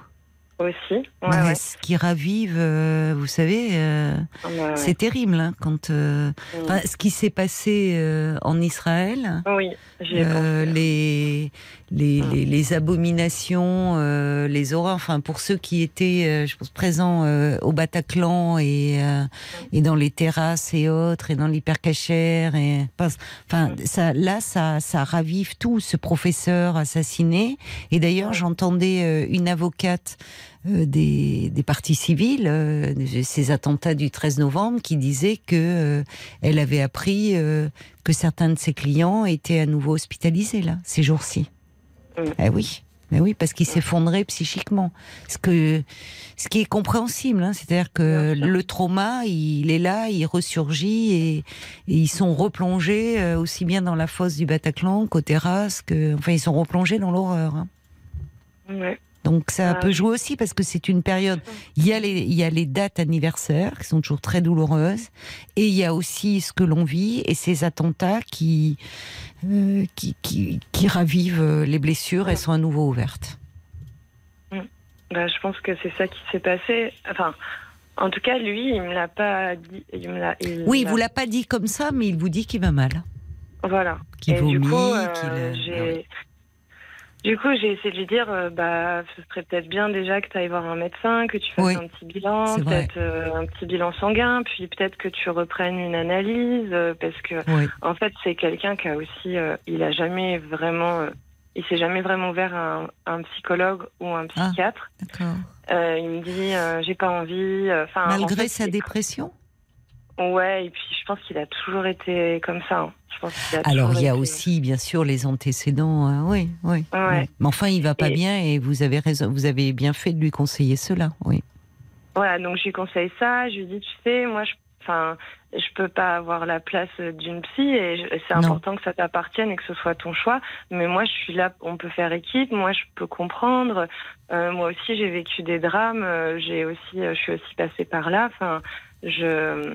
Aussi ouais, Ouais, ouais. Ce qui ravive, euh, vous savez, euh, Ouais, ouais. c'est terrible hein, quand. euh, Mm. ce qui s'est passé en Israël. oui pensé. les, les, Mm. les, les abominations, euh, les horreurs, enfin pour ceux qui étaient, euh, je pense, présents euh, au Bataclan et, euh, et dans les terrasses et autres, et dans l'hypercachère, et enfin, ça, là, ça, ça ravive tout, ce professeur assassiné. Et d'ailleurs, j'entendais euh, une avocate euh, des, des partis civils, euh, de ces attentats du 13 novembre, qui disait que euh, elle avait appris euh, que certains de ses clients étaient à nouveau hospitalisés là ces jours-ci. Mm. Eh oui, mais oui, parce qu'ils s'effondraient psychiquement. Ce que, ce qui est compréhensible, hein, c'est-à-dire que le trauma, il est là, il ressurgit et, et ils sont replongés euh, aussi bien dans la fosse du Bataclan qu'aux terrasses, que, enfin, ils sont replongés dans l'horreur. hein. Ouais. Donc ça Ah, peut jouer aussi parce que c'est une période. Il y a les, il y a les dates anniversaires qui sont toujours très douloureuses, et il y a aussi ce que l'on vit et ces attentats qui, euh, qui, qui, qui ravivent euh, les blessures et sont à nouveau ouvertes. Bah, je pense que c'est ça qui s'est passé enfin en tout cas lui il me l'a pas dit il me l'a il Oui, il vous l'a pas dit comme ça, mais il vous dit qu'il va mal, voilà qu'il et vomit, du coup, euh, qu'il. j'ai... Du coup, j'ai essayé de lui dire, euh, bah, ce serait peut-être bien déjà que tu ailles voir un médecin, que tu fasses Oui, un petit bilan, peut-être euh, un petit bilan sanguin, puis peut-être que tu reprennes une analyse, euh, parce que Oui. en fait, c'est quelqu'un qui a aussi, euh, il a jamais vraiment, euh, il s'est jamais vraiment ouvert à un, un psychologue ou un Ah. psychiatre. Euh, il me dit, euh, j'ai pas envie. euh, en Malgré fait, sa dépression? Ouais, et puis je pense qu'il a toujours été comme ça. hein. Je pense qu'il a Alors il y a été- aussi bien sûr les antécédents. euh, oui, oui. Ouais. oui. Mais enfin, il va pas Et- bien et vous avez raison. Vous avez bien fait de lui conseiller cela. Oui. Voilà, donc je lui conseille ça. Je lui dis, tu sais, moi, je, enfin, je peux pas avoir la place d'une psy et c'est important que ça t'appartienne et que ce soit ton choix. Mais moi, je suis là, on peut faire équipe. Moi, je peux comprendre. Euh, moi aussi, j'ai vécu des drames. euh, J'ai aussi, euh, je suis aussi passée par là. Enfin, je,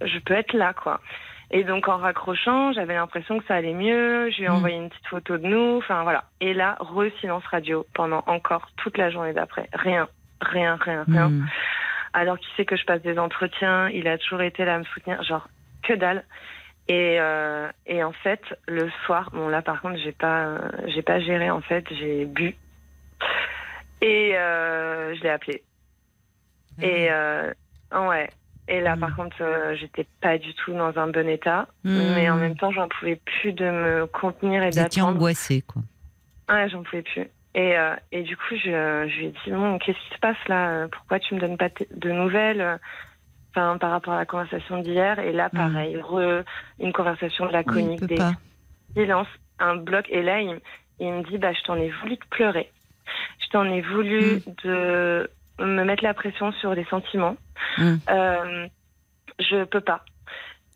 je peux être là, quoi. Et donc, en raccrochant, j'avais l'impression que ça allait mieux. Je lui ai Mm. envoyé une petite photo de nous. Enfin, voilà. Et là, re-silence radio pendant encore toute la journée d'après. Rien, rien, rien, rien. Hmm. Alors qu'il sait que je passe des entretiens, il a toujours été là à me soutenir, genre que dalle. Et, euh, et en fait, le soir, bon là par contre, j'ai pas, euh, j'ai pas géré en fait, j'ai bu et euh, je l'ai appelé. Et euh, ouais. Et là, Mm. par contre, euh, j'étais pas du tout dans un bon état, Mm. mais en même temps, j'en pouvais plus de me contenir et d'attendre. angoissé, quoi. Ouais, j'en pouvais plus. Et, euh, et du coup, je, je lui ai dit, bon, qu'est-ce qui se passe là? Pourquoi tu me donnes pas de nouvelles? Enfin, par rapport à la conversation d'hier Et là, pareil, re- une conversation Mm. Oui, laconique, peut des pas. silences, un bloc. Et là, il, il me dit, bah, je t'en ai voulu de pleurer. Je t'en ai voulu Mm. de me mettre la pression sur les sentiments. Mm. Euh, je peux pas.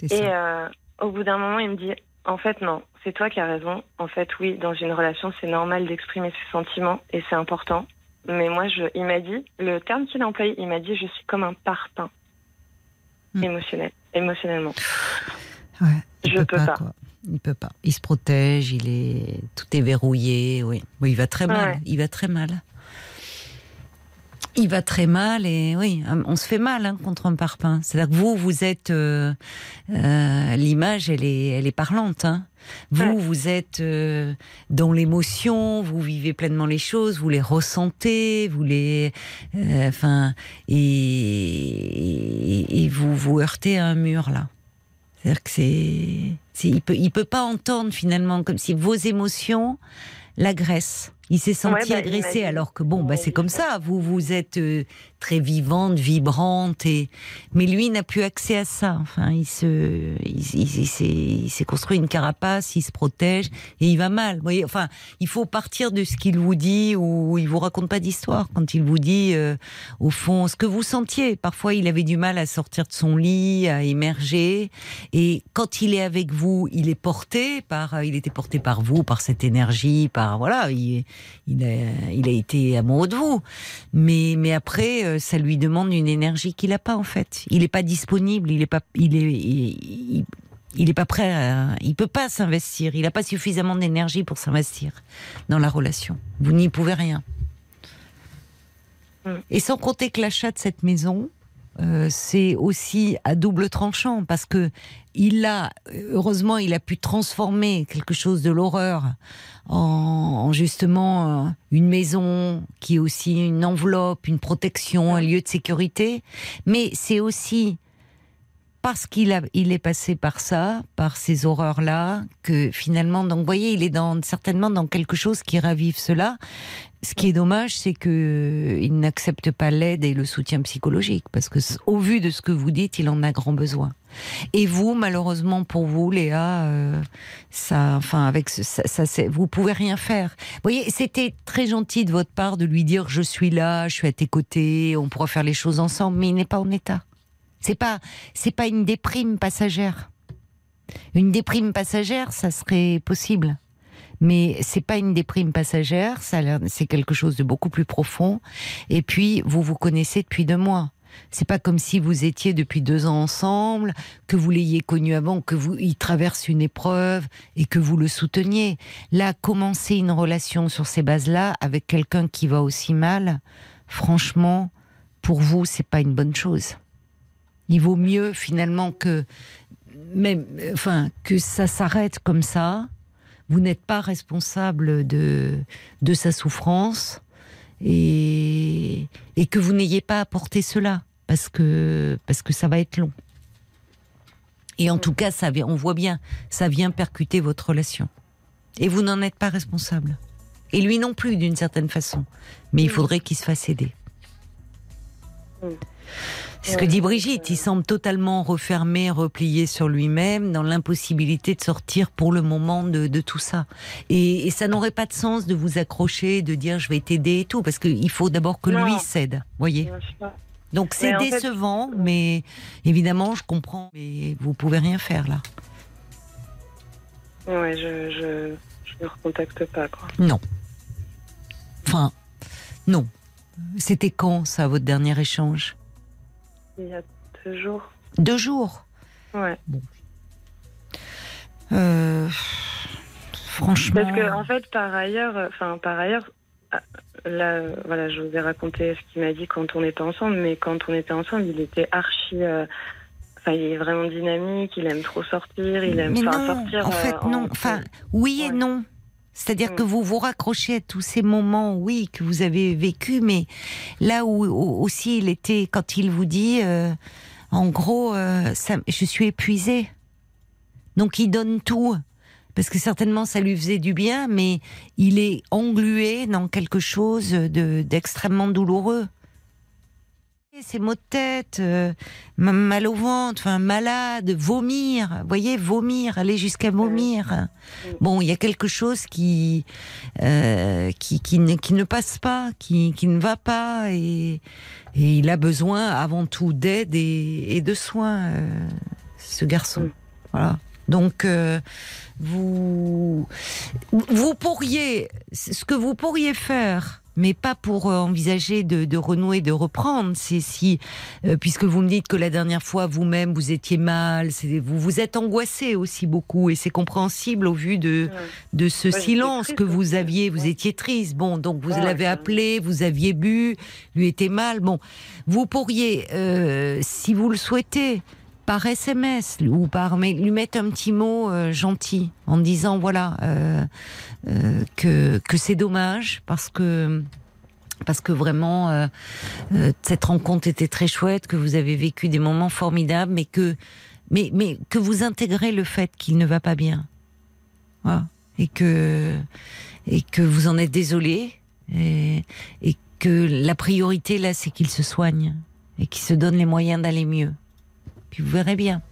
Et euh, au bout d'un moment, il me dit En fait, non, c'est toi qui as raison. En fait, oui, dans une relation, c'est normal d'exprimer ses sentiments et c'est important. Mais moi, je, il m'a dit, le terme qu'il a employé, il m'a dit Je suis comme un parpaing Hmm. émotionnel, émotionnellement. Ouais, je peux pas, pas. quoi. il peut pas. Il se protège, il est tout est verrouillé. Oui, oui il va très mal. Ouais. Il va très mal. Il va très mal et oui, on se fait mal hein, contre un parpaing. C'est-à-dire que vous, vous êtes euh, euh, l'image, elle est, elle est parlante. Hein. Vous, Ouais. vous êtes euh, dans l'émotion, vous vivez pleinement les choses, vous les ressentez, vous les, euh, enfin, et, et, et vous vous heurtez à un mur là. C'est-à-dire que c'est- il peut, il peut pas entendre finalement comme si vos émotions l'agressent. Il s'est senti bah, agressé alors que bon, bah c'est comme ça. Vous, vous êtes euh, très vivante, vibrante et, mais lui n'a plus accès à ça. Enfin, il se, il, il- il s'est, il s'est construit une carapace, il se protège et il va mal. Vous voyez, enfin, il faut partir de ce qu'il vous dit ou il vous raconte pas d'histoire quand il vous dit, euh, au fond, ce que vous sentiez. Parfois, il avait du mal à sortir de son lit, à émerger. Et quand il est avec vous, il est porté par, euh, il était porté par vous, par cette énergie, par voilà, il, il a, il a été amoureux de vous. Mais, mais après, euh, ça lui demande une énergie qu'il n'a pas en fait. Il n'est pas disponible, il est pas, il est, il, il- il est pas prêt, à, il peut pas s'investir. Il n'a pas suffisamment d'énergie pour s'investir dans la relation. Vous n'y pouvez rien. Mm. Et sans compter que l'achat de cette maison, euh, c'est aussi à double tranchant parce que il a, heureusement, il a pu transformer quelque chose de l'horreur en, en justement euh, une maison qui est aussi une enveloppe, une protection, un lieu de sécurité. Mais c'est aussi parce qu'il a, il est passé par ça, par ces horreurs-là, que finalement, donc, vous voyez, il est certainement dans quelque chose qui ravive cela. Ce qui est dommage, c'est que il n'accepte pas l'aide et le soutien psychologique, parce que au vu de ce que vous dites, il en a grand besoin. Et vous, malheureusement pour vous, Léa, euh, ça, enfin, avec ce- ça, ça, vous pouvez rien faire. Vous voyez, c'était très gentil de votre part de lui dire je suis là, je suis à tes côtés, on pourra faire les choses ensemble, mais il n'est pas en état. C'est pas, c'est pas une déprime passagère. Une déprime passagère, ça serait possible. Mais c'est pas une déprime passagère, ça c'est quelque chose de beaucoup plus profond. Et puis, vous vous connaissez depuis deux mois. C'est pas comme si vous étiez depuis deux ans ensemble, que vous l'ayez connu avant, que vous, il traverse une épreuve et que vous le souteniez. Là, commencer une relation sur ces bases-là avec quelqu'un qui va aussi mal, franchement, pour vous, c'est pas une bonne chose. Il vaut mieux finalement que même, enfin, que ça s'arrête comme ça. Vous n'êtes pas responsable de, de sa souffrance et, et que vous n'ayez pas apporté cela parce que, parce que ça va être long. Et en tout cas, ça, on voit bien, ça vient percuter votre relation. Et vous n'en êtes pas responsable. Et lui non plus, d'une certaine façon. Mais il faudrait qu'il se fasse aider. C'est ce que dit Brigitte, il semble totalement refermé, replié sur lui-même, dans l'impossibilité de sortir pour le moment de, de tout ça. Et, et ça n'aurait pas de sens de vous accrocher, de dire je vais t'aider et tout, parce qu'il faut d'abord que Non. lui cède, voyez. Donc c'est fait- décevant, mais évidemment je comprends, mais vous pouvez rien faire là. Ouais, je, je, je le recontacte pas, quoi. Non. Enfin, non. C'était quand ça, votre dernier échange? Il y a deux jours. Deux jours. Ouais. Euh, franchement. Parce que en fait, par ailleurs, enfin par ailleurs, là, voilà, je vous ai raconté ce qu'il m'a dit quand on était ensemble, mais quand on était ensemble, il était archi. euh, Enfin, il est vraiment dynamique, il aime trop sortir, il aime Mais non, sortir. en fait, euh, non. Enfin, oui et Ouais. non. C'est-à-dire Mm. que vous vous raccrochez à tous ces moments, oui, que vous avez vécu, mais là où, où aussi il était, quand il vous dit, euh, en gros, euh, ça, je suis épuisée. Donc il donne tout, parce que certainement ça lui faisait du bien, mais il est englué dans quelque chose de d'extrêmement douloureux. Ces maux de tête, euh, ma- mal au ventre, enfin malade, vomir, vous voyez, vomir, aller jusqu'à vomir. Bon, il y a quelque chose qui euh, qui, qui, ne, qui ne passe pas, qui, qui ne va pas, et, et il a besoin avant tout d'aide et, et de soins, euh, ce garçon. Voilà. Donc, euh, vous, vous pourriez, ce que vous pourriez faire, mais pas pour euh, envisager de, de renouer, de reprendre. C'est si, euh, puisque vous me dites que la dernière fois vous-même vous étiez mal, vous vous êtes angoissé aussi beaucoup, et c'est compréhensible au vu de de ce Ouais, silence triste que vous aviez. Vous ouais. étiez triste. Bon, donc vous l'avez appelé, vous aviez bu, lui était mal. Bon, vous pourriez, euh, si vous le souhaitez, par SMS ou par mail, lui mettre un petit mot euh, gentil en disant voilà euh, euh, que que c'est dommage parce que parce que vraiment euh, euh, cette rencontre était très chouette, que vous avez vécu des moments formidables, mais que mais mais que vous intégrez le fait qu'il ne va pas bien, voilà. et que et que vous en êtes désolé et, et que la priorité là c'est qu'il se soigne et qu'il se donne les moyens d'aller mieux. Puis vous verrez bien.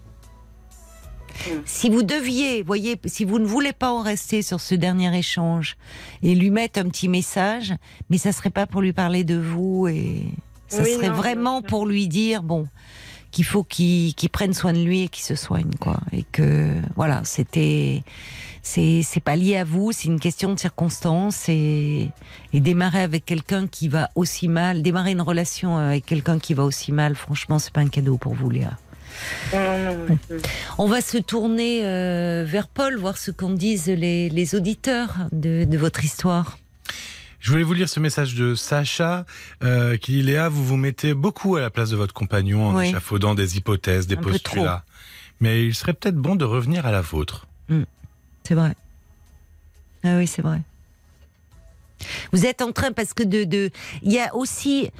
Si vous deviez, voyez, si vous ne voulez pas en rester sur ce dernier échange et lui mettre un petit message, mais ça serait pas pour lui parler de vous et ça Oui, serait non, vraiment pour lui dire bon qu'il faut qu'il prenne soin de lui et qu'il se soigne quoi et que voilà c'était c'est c'est pas lié à vous c'est une question de circonstance et et démarrer avec quelqu'un qui va aussi mal démarrer une relation avec quelqu'un qui va aussi mal franchement c'est pas un cadeau pour vous Léa. On va se tourner euh, vers Paul voir ce qu'en disent les, les auditeurs de, de votre histoire Je voulais vous lire ce message de Sacha euh, qui dit Léa, vous vous mettez beaucoup à la place de votre compagnon en Oui. échafaudant des hypothèses, des Un postulats. Mais il serait peut-être bon de revenir à la vôtre. C'est vrai. Ah oui, c'est vrai. Vous êtes en train parce que de de il y a aussi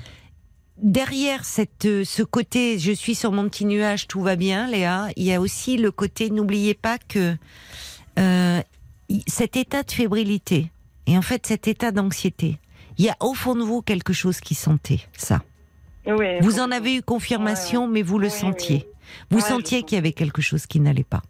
derrière cette euh, ce côté je suis sur mon petit nuage tout va bien Léa, il y a aussi le côté n'oubliez pas que euh, cet état de fébrilité et en fait cet état d'anxiété, il y a au fond de vous quelque chose qui sentait ça. Oui, Vous en avez eu confirmation, mais vous le Oui, sentiez. oui. Vous Ouais, sentiez qu'il y avait quelque chose qui n'allait pas.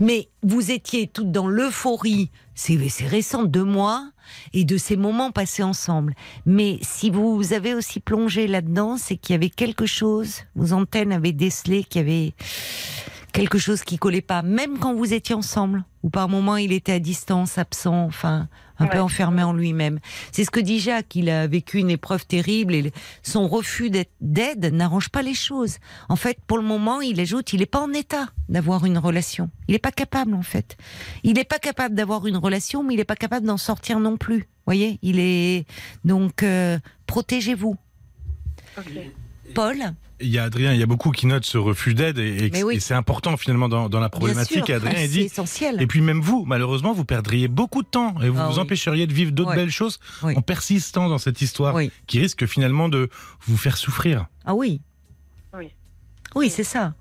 Mais vous étiez toutes dans l'euphorie, c'est c'est récent, deux mois, et de ces moments passés ensemble. Mais si vous avez aussi plongé là-dedans, c'est qu'il y avait quelque chose, vos antennes avaient décelé qu'il y avait quelque chose qui collait pas, même quand vous étiez ensemble, ou par moments il était à distance, absent, enfin un peu enfermé en lui-même. C'est ce que dit Jacques, il a vécu une épreuve terrible et son refus d'aide n'arrange pas les choses. En fait, pour le moment, il ajoute, il n'est pas en état d'avoir une relation. Il n'est pas capable, en fait. Il n'est pas capable d'avoir une relation, mais il n'est pas capable d'en sortir non plus. voyez, il est donc euh, protégez-vous. Paul, Il y a Adrien, il y a beaucoup qui notent ce refus d'aide et, et- Mais oui. et c'est important finalement dans, dans la bien problématique. sûr, Et Adrien il dit essentiel. Et puis même vous, malheureusement, vous perdriez beaucoup de temps et vous Ah vous oui. empêcheriez de vivre d'autres belles choses Oui. en persistant dans cette histoire Oui. qui risque finalement de vous faire souffrir. Ah oui. Oui. Oui, c'est ça.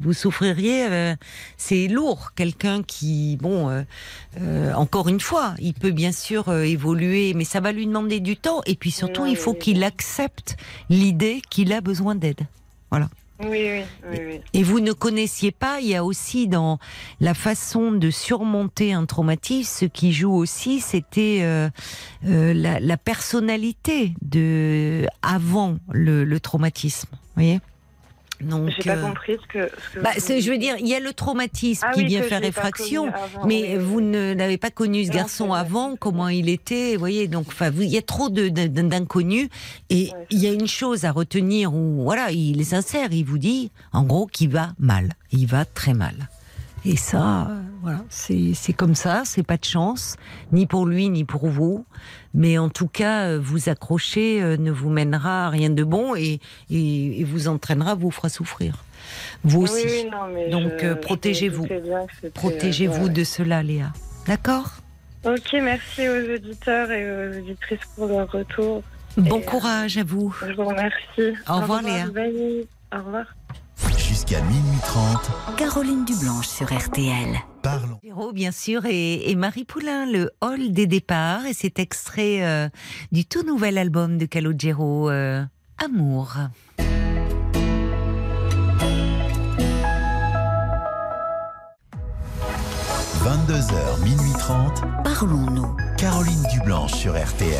Vous souffririez, euh, c'est lourd. Quelqu'un qui, bon, euh, euh, encore une fois, il peut bien sûr euh, évoluer, mais ça va lui demander du temps. Et puis surtout, Oui, il faut oui, qu'il oui. accepte l'idée qu'il a besoin d'aide. Oui, oui, oui, oui. Et vous ne connaissiez pas, il y a aussi dans la façon de surmonter un traumatisme, ce qui joue aussi, c'était euh, euh, la, la personnalité de avant le, le traumatisme. Vous voyez? Donc, J'ai pas euh, compris ce que. Ce que bah, vous je veux dire, il y a le traumatisme Ah qui oui, vient faire avant, mais oui, vous ne n'avez pas connu ce Non, garçon avant, comment il était, vous voyez. Donc, enfin, il y a trop d'inconnus. Et Ouais, il y a une chose à retenir où, voilà, il est sincère, il vous dit, en gros, qu'il va mal. Il va très mal. Et ça, voilà, c'est comme ça, c'est pas de chance, ni pour lui, ni pour vous. Mais en tout cas, euh, vous accrocher euh, ne vous mènera à rien de bon et, et, et vous entraînera, vous fera souffrir. Vous Oui, aussi. non, Donc, euh, protégez-vous. Protégez-vous ouais. de cela, Léa. D'accord? Ok, merci aux auditeurs et aux auditrices pour leur retour. Bon Et, courage à vous. Je vous remercie. Au revoir, Léa. Au revoir. Jusqu'à minuit 30, Caroline Dublanche sur RTL. parlons. Bien sûr, et, et Marie Poulain, le hall des départs, et cet extrait euh, du tout nouvel album de Calogero, euh, Amour. 22h, minuit 30, Parlons-nous. Caroline Dublanche sur RTL.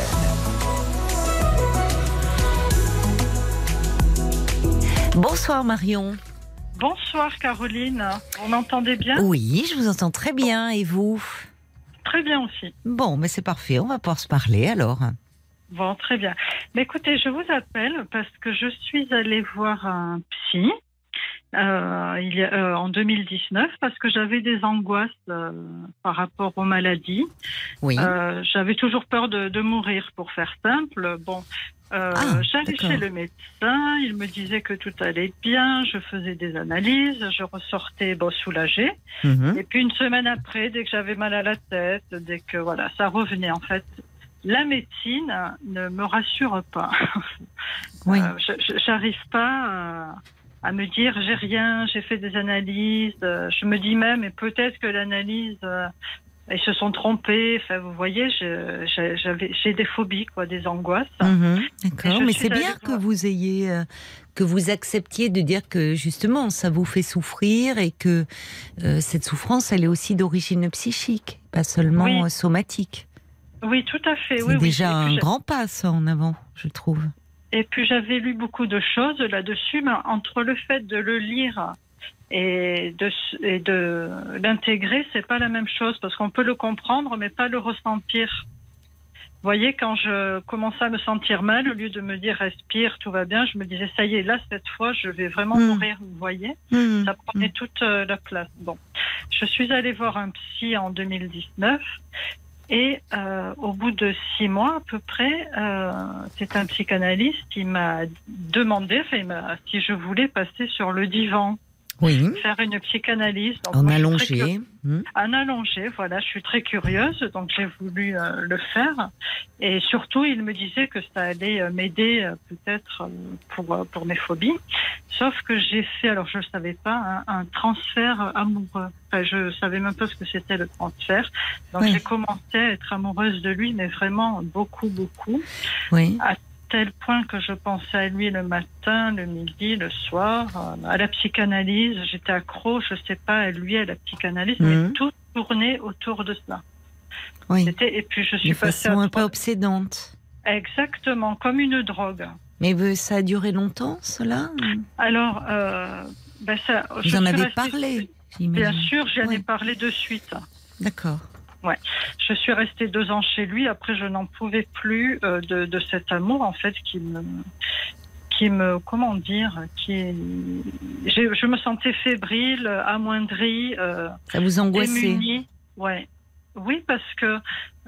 Bonsoir Marion. Bonsoir Caroline, vous m'entendez bien? Oui, je vous entends très bien, et vous? Très bien aussi. Bon, mais c'est parfait, on va pouvoir se parler alors. Bon, très bien. Mais écoutez, je vous appelle parce que je suis allée voir un psy euh, il y a, euh, en 2019 parce que j'avais des angoisses euh, par rapport aux maladies. Oui. J'avais toujours peur de, de mourir, pour faire simple. Bon, euh, Ah, j'allais chez le médecin, il me disait que tout allait bien, je faisais des analyses, je ressortais bon, soulagée. Mhm. Et puis une semaine après, dès que j'avais mal à la tête, dès que voilà, ça revenait en fait. La médecine ne me rassure pas. Oui. Euh, J'arrive pas à, à me dire j'ai rien, j'ai fait des analyses. euh, Je me dis même et peut-être que l'analyse euh, ils se sont trompés. Enfin, vous voyez, j'ai des phobies, quoi, des angoisses. Mhm, D'accord, mais c'est bien que vous ayez, euh, que vous acceptiez de dire que justement ça vous fait souffrir et que euh, cette souffrance elle est aussi d'origine psychique, pas seulement Oui. somatique. Oui, tout à fait. C'est Oui, déjà un grand pas ça en avant, je trouve. Et puis j'avais lu beaucoup de choses là-dessus, mais entre le fait de le lire et de, et de l'intégrer, c'est pas la même chose parce qu'on peut le comprendre, mais pas le ressentir. Vous voyez, quand je commençais à me sentir mal, au lieu de me dire respire, tout va bien, je me disais ça y est, là cette fois, je vais vraiment Mm. mourir. Vous voyez, Mhm. ça prenait toute euh, la place. Bon, je suis allée voir un psy en 2019 et euh, au bout de six mois à peu près, euh, c'est un psychanalyste qui m'a demandé enfin, il si je voulais passer sur le divan, Oui, faire une psychanalyse. Donc, en moi, allongé. Mhm. un allongé, voilà, je suis très curieuse, donc j'ai voulu euh, le faire. Et surtout, il me disait que ça allait euh, m'aider euh, peut-être euh, pour, euh, pour mes phobies. Sauf que j'ai fait, alors je ne savais pas, un, un transfert amoureux. Enfin, je savais même pas ce que c'était le transfert. Donc Oui. j'ai commencé à être amoureuse de lui, mais vraiment beaucoup, beaucoup Oui. Tel point que je pensais à lui le matin, le midi, le soir, euh, à la psychanalyse. J'étais accro, je sais pas, à lui, à la psychanalyse, Mhm. mais tout tournait autour de cela. Oui. C'était, et puis je suis De passée façon à un peu obsédante. Exactement, comme une drogue. Mais ça a duré longtemps, cela Alors, euh, ben ça, je Vous en avez restée- parlé, Bien sûr, j'en ai Oui. parlé de suite. D'accord. Je suis restée deux ans chez lui. Après, je n'en pouvais plus euh, de, de cet amour, en fait, qui me, qui me, comment dire, qui, je me sentais fébrile, amoindrie, euh, Ça vous angoissait. démunie. Ouais. Oui, parce que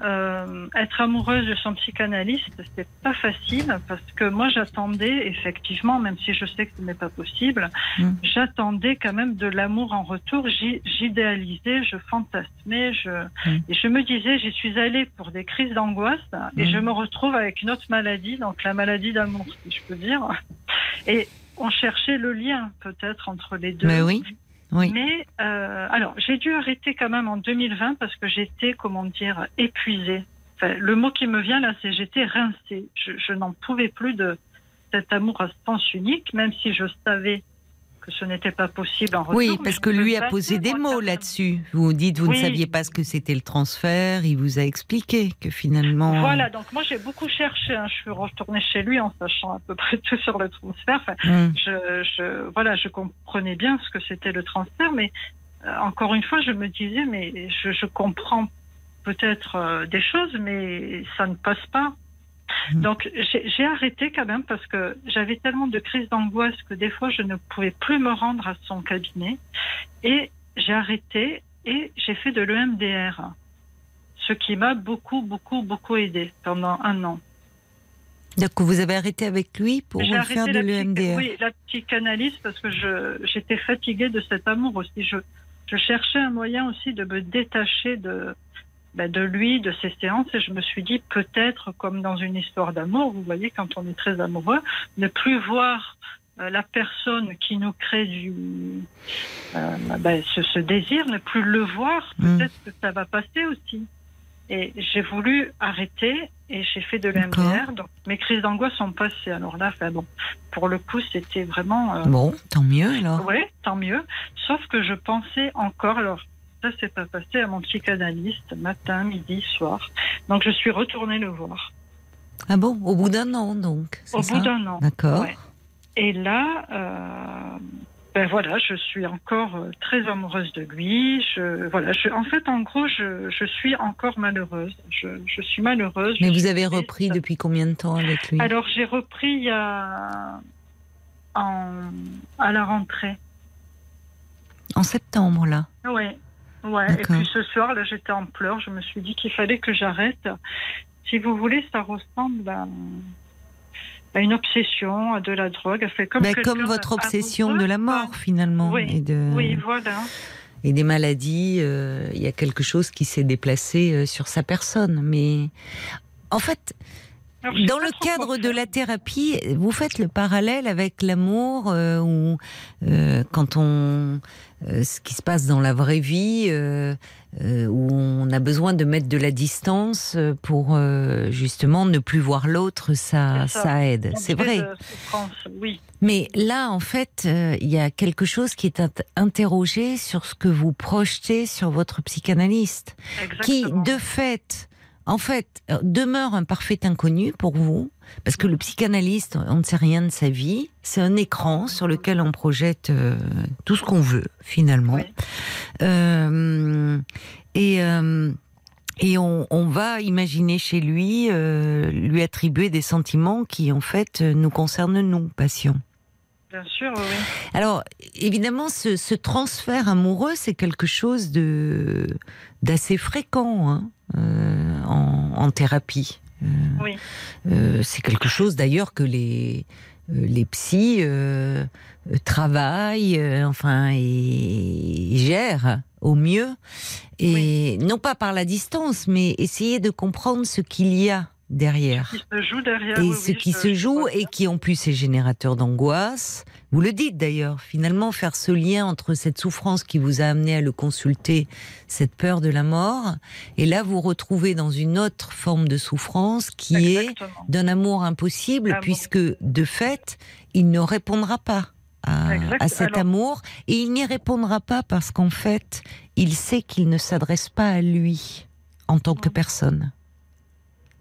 euh, être amoureuse de son psychanalyste, c'est pas facile parce que moi j'attendais effectivement, même si je sais que ce n'est pas possible, Mm. j'attendais quand même de l'amour en retour. J'idéalisais, je fantasmais, je Mm. et je me disais, j'y suis allée pour des crises d'angoisse et Mm. je me retrouve avec une autre maladie, donc la maladie d'amour, si je peux dire. Et on cherchait le lien peut-être entre les deux. Mais oui. Oui. Mais euh, alors, j'ai dû arrêter quand même en 2020 parce que j'étais, comment dire, épuisée. Enfin, le mot qui me vient là, c'est j'étais rincée. Je, je n'en pouvais plus de cet amour à sens unique, même si je savais que ce n'était pas possible en retour. Oui, parce que lui a posé des mots là-dessus. Vous dites, vous Oui. ne saviez pas ce que c'était le transfert. Il vous a expliqué que finalement. Voilà, donc moi j'ai beaucoup cherché. hein. Je suis retournée chez lui en sachant à peu près tout sur le transfert. Enfin, je, je, voilà, je comprenais bien ce que c'était le transfert, mais euh, encore une fois, je me disais, mais je, je comprends peut-être euh, des choses, mais ça ne passe pas. Mhm. Donc j'ai arrêté quand même parce que j'avais tellement de crises d'angoisse que des fois je ne pouvais plus me rendre à son cabinet et j'ai arrêté et j'ai fait de l'EMDR, ce qui m'a beaucoup beaucoup beaucoup aidé pendant un an. Donc vous avez arrêté avec lui pour faire de l'EMDR. oui, la psychanalyse parce que j'étais fatiguée de cet amour aussi. Je, je cherchais un moyen aussi de me détacher de ben, de lui, de ses séances, et je me suis dit peut-être comme dans une histoire d'amour, vous voyez, quand on est très amoureux, ne plus voir euh, la personne qui nous crée du euh, ben, ce, ce désir, ne plus le voir, Mm. peut-être que ça va passer aussi. Et j'ai voulu arrêter et j'ai fait de l'MDR. Donc mes crises d'angoisse sont passées. Alors là, enfin, bon, pour le coup, c'était vraiment. euh, Bon, tant mieux alors. oui, tant mieux. Sauf que je pensais encore. Alors ça, c'est pas passé à mon psychanalyste matin, midi, soir. Donc je suis retournée le voir. Ah bon, au bout d'un an donc. Au ça? bout d'un an. D'accord. Ouais. Et là, euh, ben voilà, je suis encore euh, très amoureuse de lui. Je, voilà, je, en fait, en gros, je, je suis encore malheureuse. Je, je suis malheureuse. Mais vous suis avez repris depuis combien de temps avec lui? Alors, j'ai repris il y a. En, à la rentrée. En septembre, là. Ouais. Ouais. Et puis ce soir, là, j'étais en pleurs. Je me suis dit qu'il fallait que j'arrête. Si vous voulez, ça ressemble à, à une obsession, à de la drogue. Fait comme, quelqu'un comme votre obsession de la mort, finalement. Oui, Et, de, Oui, voilà. et des maladies. euh, Il y a quelque chose qui s'est déplacé euh, sur sa personne. Mais en fait, Alors, Dans le cadre de la thérapie, vous faites le parallèle avec l'amour euh, où euh, quand on euh, ce qui se passe dans la vraie vie euh, euh, où on a besoin de mettre de la distance euh, pour euh, justement ne plus voir l'autre, ça, ça. ça aide. C'est vrai. Oui. Mais là, en fait, euh, il y a quelque chose qui est int- interrogé sur ce que vous projetez sur votre psychanalyste qui, Exactement. de fait, en fait, euh, demeure un parfait inconnu pour vous, parce que le psychanalyste, on ne sait rien de sa vie, c'est un écran sur lequel on projette euh, tout ce qu'on veut, finalement. Euh, et euh, et on, on va imaginer chez lui, lui attribuer des sentiments qui, en fait, nous concernent, nous, patients. Bien sûr, oui. Alors, évidemment, ce, ce transfert amoureux, c'est quelque chose de d'assez fréquent hein, euh, en, en thérapie. Euh, Oui. euh, c'est quelque chose d'ailleurs que les euh, les psys euh, travaillent, euh, enfin, et, et gèrent au mieux, et non pas par la distance, mais essayer de comprendre ce qu'il y a derrière Qui se joue derrière. et oui, ce oui, qui se joue et qui en plus est générateur d'angoisse. Vous le dites d'ailleurs, finalement faire ce lien entre cette souffrance qui vous a amené à le consulter, cette peur de la mort, et là vous retrouvez dans une autre forme de souffrance qui est d'un amour impossible, Amour. puisque de fait, il ne répondra pas à, cet Alors- amour, et il n'y répondra pas parce qu'en fait, il sait qu'il ne s'adresse pas à lui en tant que personne.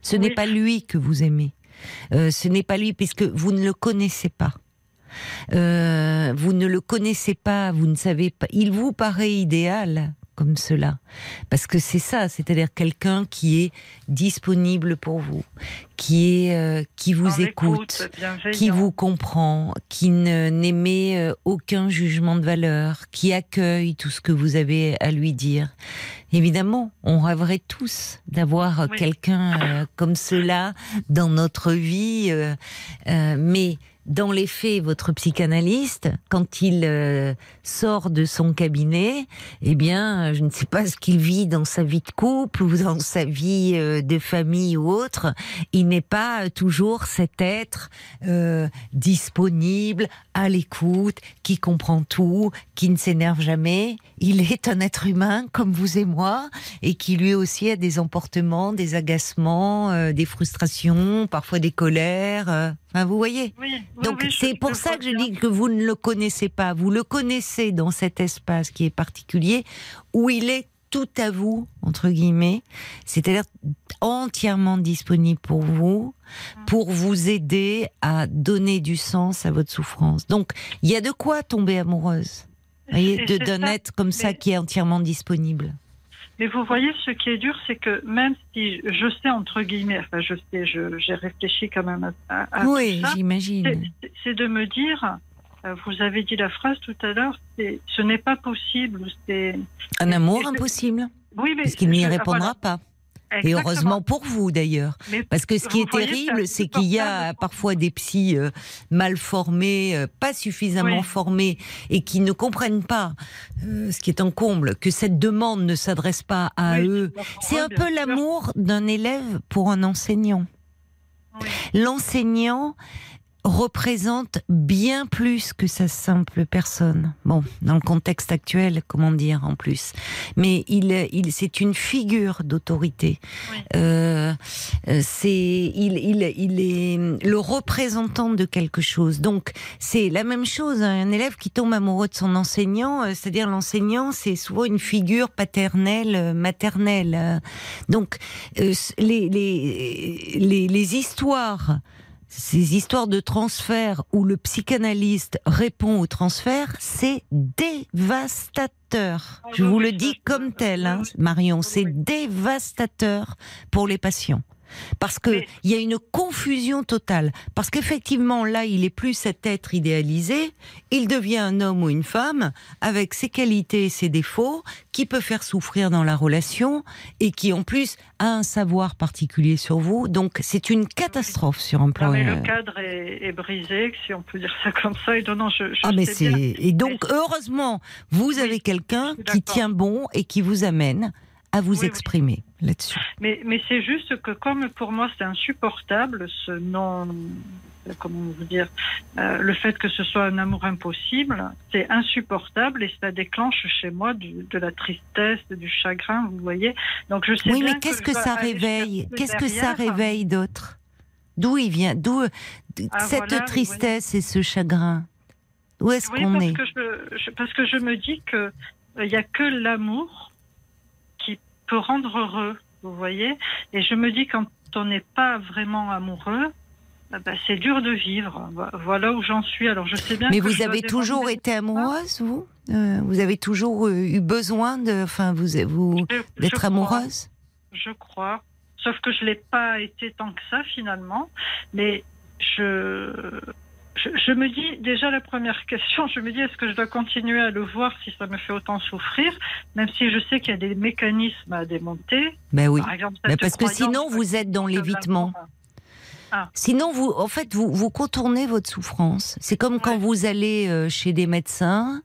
Ce Oui. n'est pas lui que vous aimez. Euh, ce n'est pas lui puisque vous ne le connaissez pas. Euh, vous ne le connaissez pas, vous ne savez pas. Il vous paraît idéal comme cela, parce que c'est ça, c'est-à-dire quelqu'un qui est disponible pour vous, qui est euh, qui vous En écoute, qui vous comprend, qui n'émet euh, aucun jugement de valeur, qui accueille tout ce que vous avez à lui dire. Évidemment, on rêverait tous d'avoir Oui. quelqu'un euh, comme cela dans notre vie, euh, euh, mais dans les faits, votre psychanalyste, quand il euh, sort de son cabinet, eh bien, euh, je ne sais pas ce qu'il vit dans sa vie de couple ou dans sa vie euh, de famille ou autre, il n'est pas toujours cet être disponible, à l'écoute, qui comprend tout, qui ne s'énerve jamais. Il est un être humain comme vous et moi, et qui lui aussi a des emportements, des agacements, des frustrations, parfois des colères. Enfin, vous voyez? Oui, Donc oui, c'est pour ça que je dis que vous ne le connaissez pas. Vous le connaissez dans cet espace qui est particulier où il est tout à vous entre guillemets, c'est-à-dire entièrement disponible pour vous, pour vous aider à donner du sens à votre souffrance. Donc il y a de quoi tomber amoureuse. Voyez, de d'un être comme ça qui est entièrement disponible. Mais vous voyez, ce qui est dur, c'est que même si je sais, entre guillemets, enfin, je sais, je- j'ai réfléchi quand même à, à- oui, j'imagine. c'est- de me dire, euh, vous avez dit la phrase tout à l'heure, c'est ce n'est pas possible. C'est Un amour impossible, oui, mais parce qu'il n'y répondra voilà, pas. Et heureusement pour vous d'ailleurs. Parce que ce qui est terrible, c'est qu'il y a parfois des psys euh, mal formés, euh, pas suffisamment Oui. formés, et qui ne comprennent pas, euh, ce qui est un comble, que cette demande ne s'adresse pas à Oui, eux. C'est un peu l'amour d'un élève pour un enseignant. Oui. L'enseignant représente bien plus que sa simple personne. Bon, dans le contexte actuel, comment dire en plus? Mais il, il c'est une figure d'autorité. Euh, euh, c'est, il, il, il est le représentant de quelque chose. Donc, c'est la même chose. hein, Un élève qui tombe amoureux de son enseignant, euh, c'est-à-dire l'enseignant, c'est souvent une figure paternelle, euh, maternelle. Donc, les, les, les, les histoires ces histoires de transfert où le psychanalyste répond au transfert, c'est dévastateur. Je vous le dis comme tel, hein. Marion, c'est dévastateur pour les patients. Parce que Mais- il y a une confusion totale. Parce qu'effectivement, là, il est plus cet être idéalisé. Il devient un homme ou une femme avec ses qualités et ses défauts, qui peut faire souffrir dans la relation et qui, en plus, a un savoir particulier sur vous. Donc, c'est une catastrophe sur un plan. Non, mais euh, le cadre est, est brisé, si on peut dire ça comme ça. Et non, non, je, je Ah mais sais c'est bien. et donc heureusement vous avez quelqu'un qui tient bon et qui vous amène à vous Oui, oui. exprimer là-dessus. Mais, mais c'est juste que comme pour moi c'est insupportable ce non, euh, comment vous dire, euh, le fait que ce soit un amour impossible, c'est insupportable et ça déclenche chez moi du- de la tristesse, du chagrin, vous voyez. Donc je sais Oui, bien mais qu'est-ce que ça réveille Qu'est-ce que ça réveille d'autre? D'où il vient D'où Ah, cette voilà, tristesse et ce chagrin? Où est-ce Oui, qu'on parce est? que je, je- parce que je me dis que il y a que l'amour peut rendre heureux, vous voyez. Et je me dis quand on n'est pas vraiment amoureux, ah ben, c'est dur de vivre. Vo- Voilà où j'en suis. Alors je sais bien. Mais que vous avez toujours été amoureuse, vous? Euh, Vous avez toujours euh, eu besoin de, enfin, vous, vous d'être crois, amoureuse? Je crois. Sauf que je l'ai pas été tant que ça finalement. Mais je, je, je me dis déjà la première question. Je me dis est-ce que je dois continuer à le voir si ça me fait autant souffrir, même si je sais qu'il y a des mécanismes à démonter? Ben oui. Par exemple, Mais parce que sinon, vous êtes dans l'évitement. L'amour- Sinon, vous, en fait, vous, vous contournez votre souffrance. C'est comme quand vous allez euh, chez des médecins,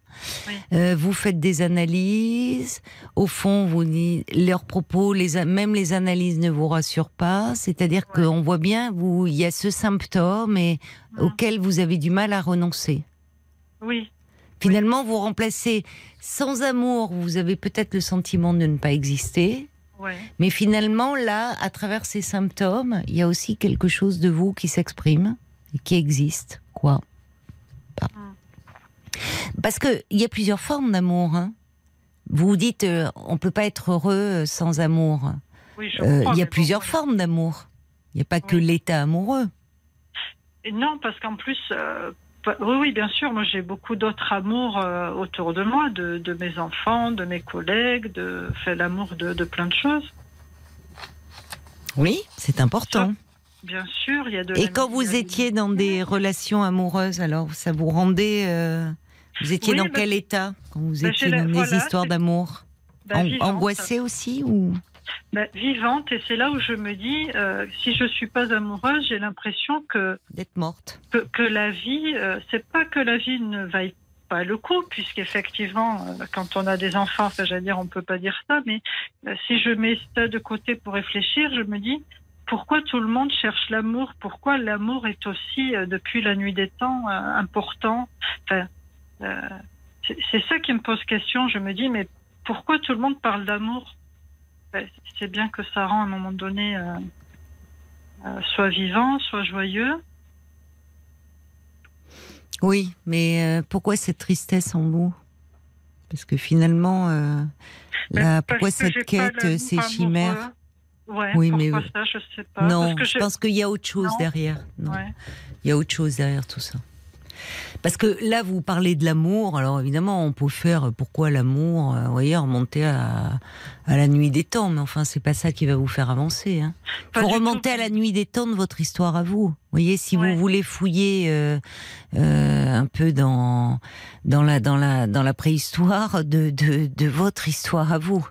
Oui. euh, vous faites des analyses. Au fond, vous leurs propos, les, même les analyses ne vous rassurent pas. C'est-à-dire Ouais. qu'on voit bien, vous, il y a ce symptôme et, auquel vous avez du mal à renoncer. Oui, Finalement, vous remplacez sans amour. Vous avez peut-être le sentiment de ne pas exister. Ouais. Mais finalement, là, à travers ces symptômes, il y a aussi quelque chose de vous qui s'exprime et qui existe. Quoi. Parce qu'il y a plusieurs formes d'amour. hein. Vous vous dites, euh, on peut pas être heureux euh, sans amour. Oui, je Euh, Il y a bon, plusieurs formes d'amour. Il n'y a pas que l'état amoureux. Non, parce qu'en plus, euh, oui, oui, bien sûr, moi j'ai beaucoup d'autres amours euh, autour de moi, de, de mes enfants, de mes collègues, de fait l'amour de, de plein de choses. Oui, c'est important. Bien sûr, il y a de Et quand vous étiez dans des relations amoureuses, alors ça vous rendait. euh, vous étiez Oui, dans bah, quel état quand vous bah, étiez dans des voilà, histoires d'amour? Bah, An- vivante. Angoissée aussi ou? Bah, vivante, et c'est là où je me dis, euh, si je suis pas amoureuse, j'ai l'impression que, d'être morte. que, que la vie, euh, c'est pas que la vie ne vaille pas le coup, puisqu'effectivement, euh, quand on a des enfants, enfin, j'allais dire, on peut pas dire ça, mais euh, si je mets ça de côté pour réfléchir, je me dis, pourquoi tout le monde cherche l'amour? Pourquoi l'amour est aussi, euh, depuis la nuit des temps, important? Enfin, c'est ça qui me pose question. Je me dis, mais pourquoi tout le monde parle d'amour? C'est bien que ça rend à un moment donné euh, euh, soit vivant, soit joyeux. Oui, mais euh, pourquoi cette tristesse en vous? Parce que finalement, Ben, là, pourquoi cette quête, ces chimères. Ouais, Oui, mais- ça, je sais pas. Non, Parce que je pense qu'il y a autre chose Non. derrière. Non, Ouais. il y a autre chose derrière tout ça. Parce que là, vous parlez de l'amour. Alors évidemment, on peut faire pourquoi l'amour, euh, vous voyez, remonter à, à la nuit des temps. Mais enfin, c'est pas ça qui va vous faire avancer. Hein. Faut remonter tout. à la nuit des temps de votre histoire à vous. Vous voyez, si Ouais. vous voulez fouiller euh, euh, un peu dans dans la dans la dans la préhistoire de de, de votre histoire à vous.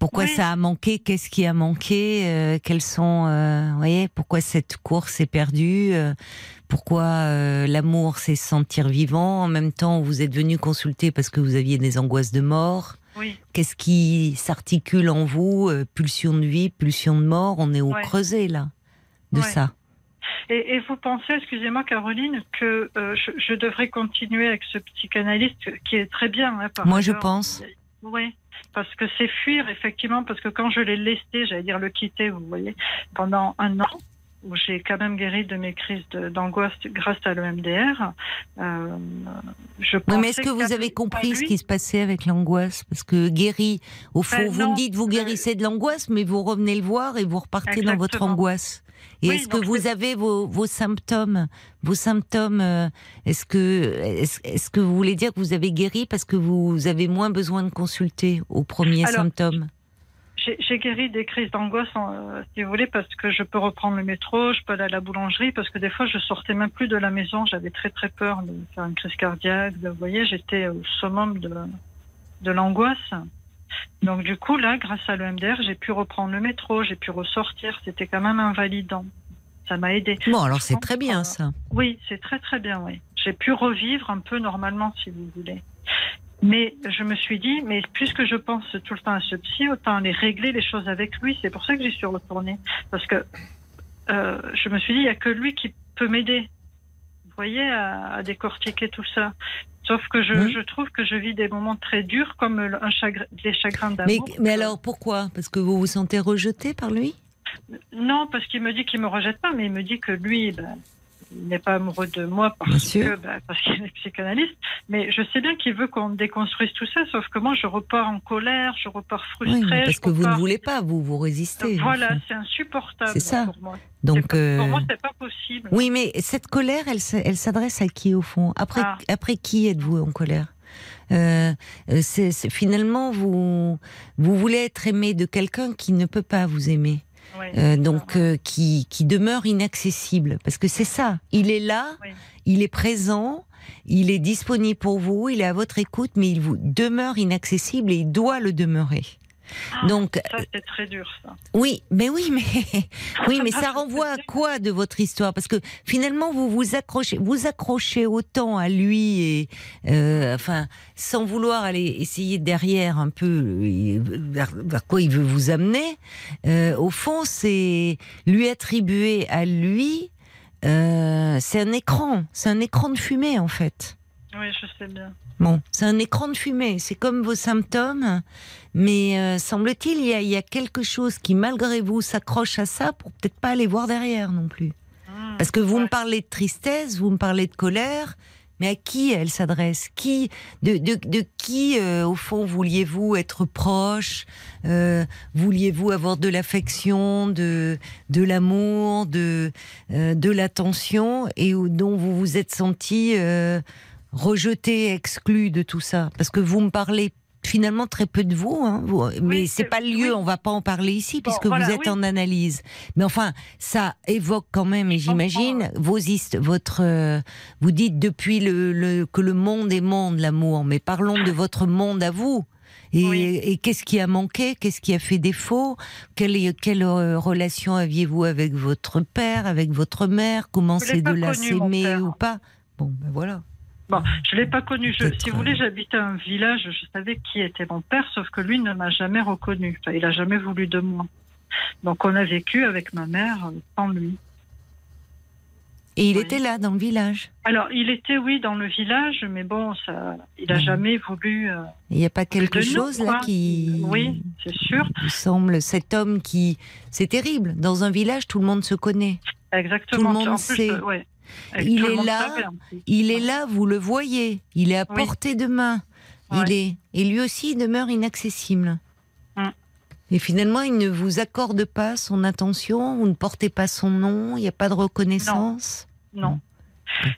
Pourquoi Oui. ça a manqué? Qu'est-ce qui a manqué? Euh, Quels sont, euh, vous voyez, pourquoi cette course est perdue? Euh, Pourquoi l'amour c'est se sentir vivant? En même temps, vous êtes venu consulter parce que vous aviez des angoisses de mort. Oui. Qu'est-ce qui s'articule en vous? Pulsion de vie, pulsion de mort? On est au Ouais. creuset là de Ouais. ça. Et, et vous pensez, excusez-moi Caroline, que euh, je, je devrais continuer avec ce psychanalyste qui est très bien. hein, par Moi, je pense. Oui, parce que c'est fuir, effectivement, parce que quand je l'ai laissé, j'allais dire le quitter, vous voyez, pendant un an, où j'ai quand même guéri de mes crises d'angoisse grâce à l'EMDR, euh, je mais est-ce que vous avez compris ce qui se passait avec l'angoisse? Parce que guéri, au fond, Ben vous non, me dites vous guérissez de l'angoisse, mais vous revenez le voir et vous repartez dans votre angoisse. Et Oui, est-ce que vous avez vos, vos symptômes Vos symptômes, euh, est-ce que, est-ce est-ce que vous voulez dire que vous avez guéri parce que vous avez moins besoin de consulter aux premiers Alors, symptômes J'ai j'ai guéri des crises d'angoisse, euh, si vous voulez, parce que je peux reprendre le métro, je peux aller à la boulangerie, parce que des fois, je sortais même plus de la maison. J'avais très très peur de faire une crise cardiaque. de- vous voyez, j'étais au summum de, de l'angoisse. Donc du coup, là, grâce à l'EMDR, j'ai pu reprendre le métro, j'ai pu ressortir. C'était quand même invalidant. Ça m'a aidé. Bon, alors c'est très bien pas. ça. Oui, c'est très très bien, oui. J'ai pu revivre un peu normalement, si vous voulez. Mais je me suis dit, mais puisque je pense tout le temps à ce psy, autant aller régler les choses avec lui. C'est pour ça que j'y suis retournée. Parce que euh, je me suis dit, il n'y a que lui qui peut m'aider. À, à décortiquer tout ça. Sauf que je, je trouve que je vis des moments très durs, comme un chagrin, des chagrins d'amour. mais alors pourquoi? Parce que vous vous sentez rejeté par lui? Non, parce qu'il me dit qu'il me rejette pas, mais il me dit que lui, ben, n'est pas amoureux de moi parce que ben, parce qu'il est psychanalyste. Mais je sais bien qu'il veut qu'on déconstruise tout ça, sauf que moi, je repars en colère, je repars frustrée. Oui, parce que vous ne voulez pas, vous vous résistez. Voilà, c'est insupportable C'est ça. pour moi. Donc, Pour euh, moi, c'est pas possible. oui, mais cette colère, elle, elle s'adresse à qui au fond? Après, Ah. après qui êtes-vous en colère? Euh, euh, c'est- finalement, vous, vous voulez être aimé de quelqu'un qui ne peut pas vous aimer. Oui. Euh, donc euh, qui, qui demeure inaccessible. Parce que c'est ça, il est là, Oui. il est présent, il est disponible pour vous, il est à votre écoute, mais il vous demeure inaccessible et il doit le demeurer. Ah, Donc, Ça, c'est très dur, ça. oui, mais oui, mais oui, mais ça renvoie à quoi de votre histoire? Parce que finalement, vous vous accrochez, vous accrochez autant à lui et, euh, enfin, sans vouloir aller essayer derrière un peu euh, vers, vers quoi il veut vous amener. euh, au fond, c'est lui attribuer à lui. euh, c'est un écran, c'est un écran de fumée en fait. Oui, je sais bien. Bon, c'est un écran de fumée, c'est comme vos symptômes, mais euh, semble-t-il, il y, y a quelque chose qui, malgré vous, s'accroche à ça pour peut-être pas aller voir derrière non plus. Mmh. Parce que vous Ouais. me parlez de tristesse, vous me parlez de colère, mais à qui elle s'adresse? Qui, de, de, de qui, euh, au fond, vouliez-vous être proche? Euh, Vouliez-vous avoir de l'affection, de, de l'amour, de, euh, de l'attention, et où- dont vous vous êtes senti euh, rejeté, exclu de tout ça? Parce que vous me parlez finalement très peu de vous, hein, vous- mais c'est c'est- pas le lieu, oui. on va pas en parler ici Bon, puisque voilà, vous êtes oui. en analyse. Mais enfin, ça évoque quand même, et j'imagine, vos votre, euh, vous dites depuis le, le- que le monde est monde, l'amour, mais parlons de votre monde à vous. Et, Oui. et qu'est-ce qui a manqué? Qu'est-ce qui a fait défaut? Quelle, quelle euh, relation aviez-vous avec votre père, avec votre mère? Comment c'est de la s'aimer ou pas? Bon, ben voilà. Bon, je l'ai pas connu. Je, si vous voulez, j'habitais un village, je savais qui était mon père, sauf que lui ne m'a jamais reconnu. Enfin, il a jamais voulu de moi. Donc on a vécu avec ma mère sans lui. Et il Oui. était là, dans le village? Alors il était oui dans le village, mais bon, ça, il a Mhm. jamais voulu. euh, Il n'y a pas quelque nous, chose là quoi. qui... Oui, c'est sûr, Il semble cet homme qui. C'est terrible. Dans un village, tout le monde se connaît. exactement. Tout le monde En plus, sait. euh, ouais. Et Il est là. Il est là, vous le voyez. Il est à Oui. portée de main. Il est. Et lui aussi, il demeure inaccessible. Mm. Et finalement, il ne vous accorde pas son attention, vous ne portez pas son nom, il n'y a pas de reconnaissance? Non.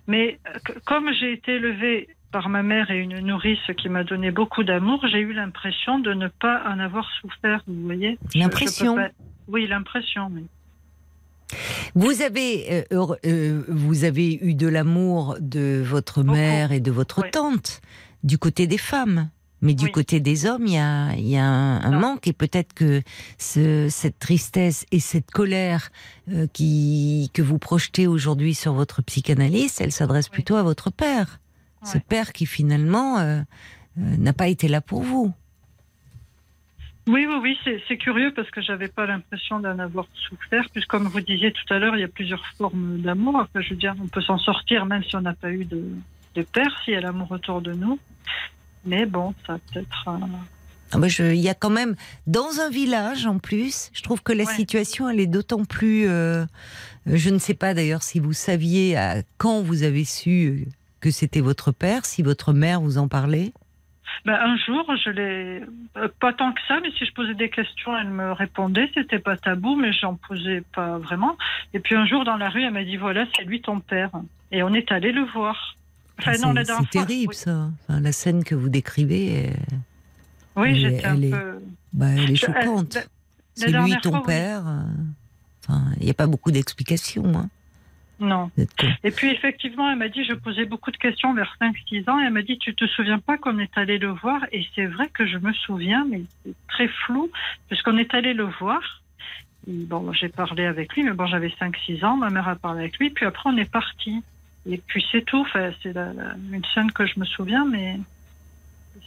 Mais euh, comme j'ai été élevée par ma mère et une nourrice qui m'a donné beaucoup d'amour, j'ai eu l'impression de ne pas en avoir souffert, vous voyez. L'impression? pas- Oui, l'impression, mais. Vous avez, euh, euh, vous avez eu de l'amour de votre Beaucoup. mère et de votre Oui. tante du côté des femmes. Mais du Oui. côté des hommes, il y a, il y a un, manque et peut-être que ce- cette tristesse et cette colère euh, qui, que vous projetez aujourd'hui sur votre psychanalyste, elle s'adresse Oui. plutôt à votre père. Ce père qui finalement n'a pas été là pour vous. Oui, oui, oui, c'est curieux parce que j'avais pas l'impression d'en avoir souffert. Puisque, comme vous disiez tout à l'heure, il y a plusieurs formes d'amour. Enfin, je veux dire, on peut s'en sortir même si on n'a pas eu de, de père, s'il y a l'amour autour de nous. Mais bon, ça peut-être. euh, Ah bah, Il y a quand même, dans un village en plus, je trouve que la Ouais. situation, elle est d'autant plus... euh, je ne sais pas d'ailleurs si vous saviez à quand vous avez su que c'était votre père, si votre mère vous en parlait. Ben, un jour, je l'ai. euh, Pas tant que ça, mais si je posais des questions, elle me répondait. C'était pas tabou, mais j'en posais pas vraiment. Et puis un jour, dans la rue, elle m'a dit voilà, c'est lui ton père. Et on est allé le voir. Enfin, Ah, c'est terrible oui. ça. Enfin, la scène que vous décrivez, Oui, Elle j'étais un elle est- peu. bah, elle est Je- choquante. la- la C'est lui ton fois, père. euh, Enfin, il n'y a pas beaucoup d'explications. Hein. Non. Et puis effectivement, elle m'a dit, je posais beaucoup de questions vers 5-6 ans, et elle m'a dit, tu te souviens pas qu'on est allé le voir? Et c'est vrai que je me souviens, mais c'est très flou, puisqu'on est allé le voir. Et bon, j'ai parlé avec lui, mais bon, j'avais 5-6 ans, ma mère a parlé avec lui, puis après on est parti. Et puis c'est tout, enfin, c'est la- la- une scène que je me souviens, mais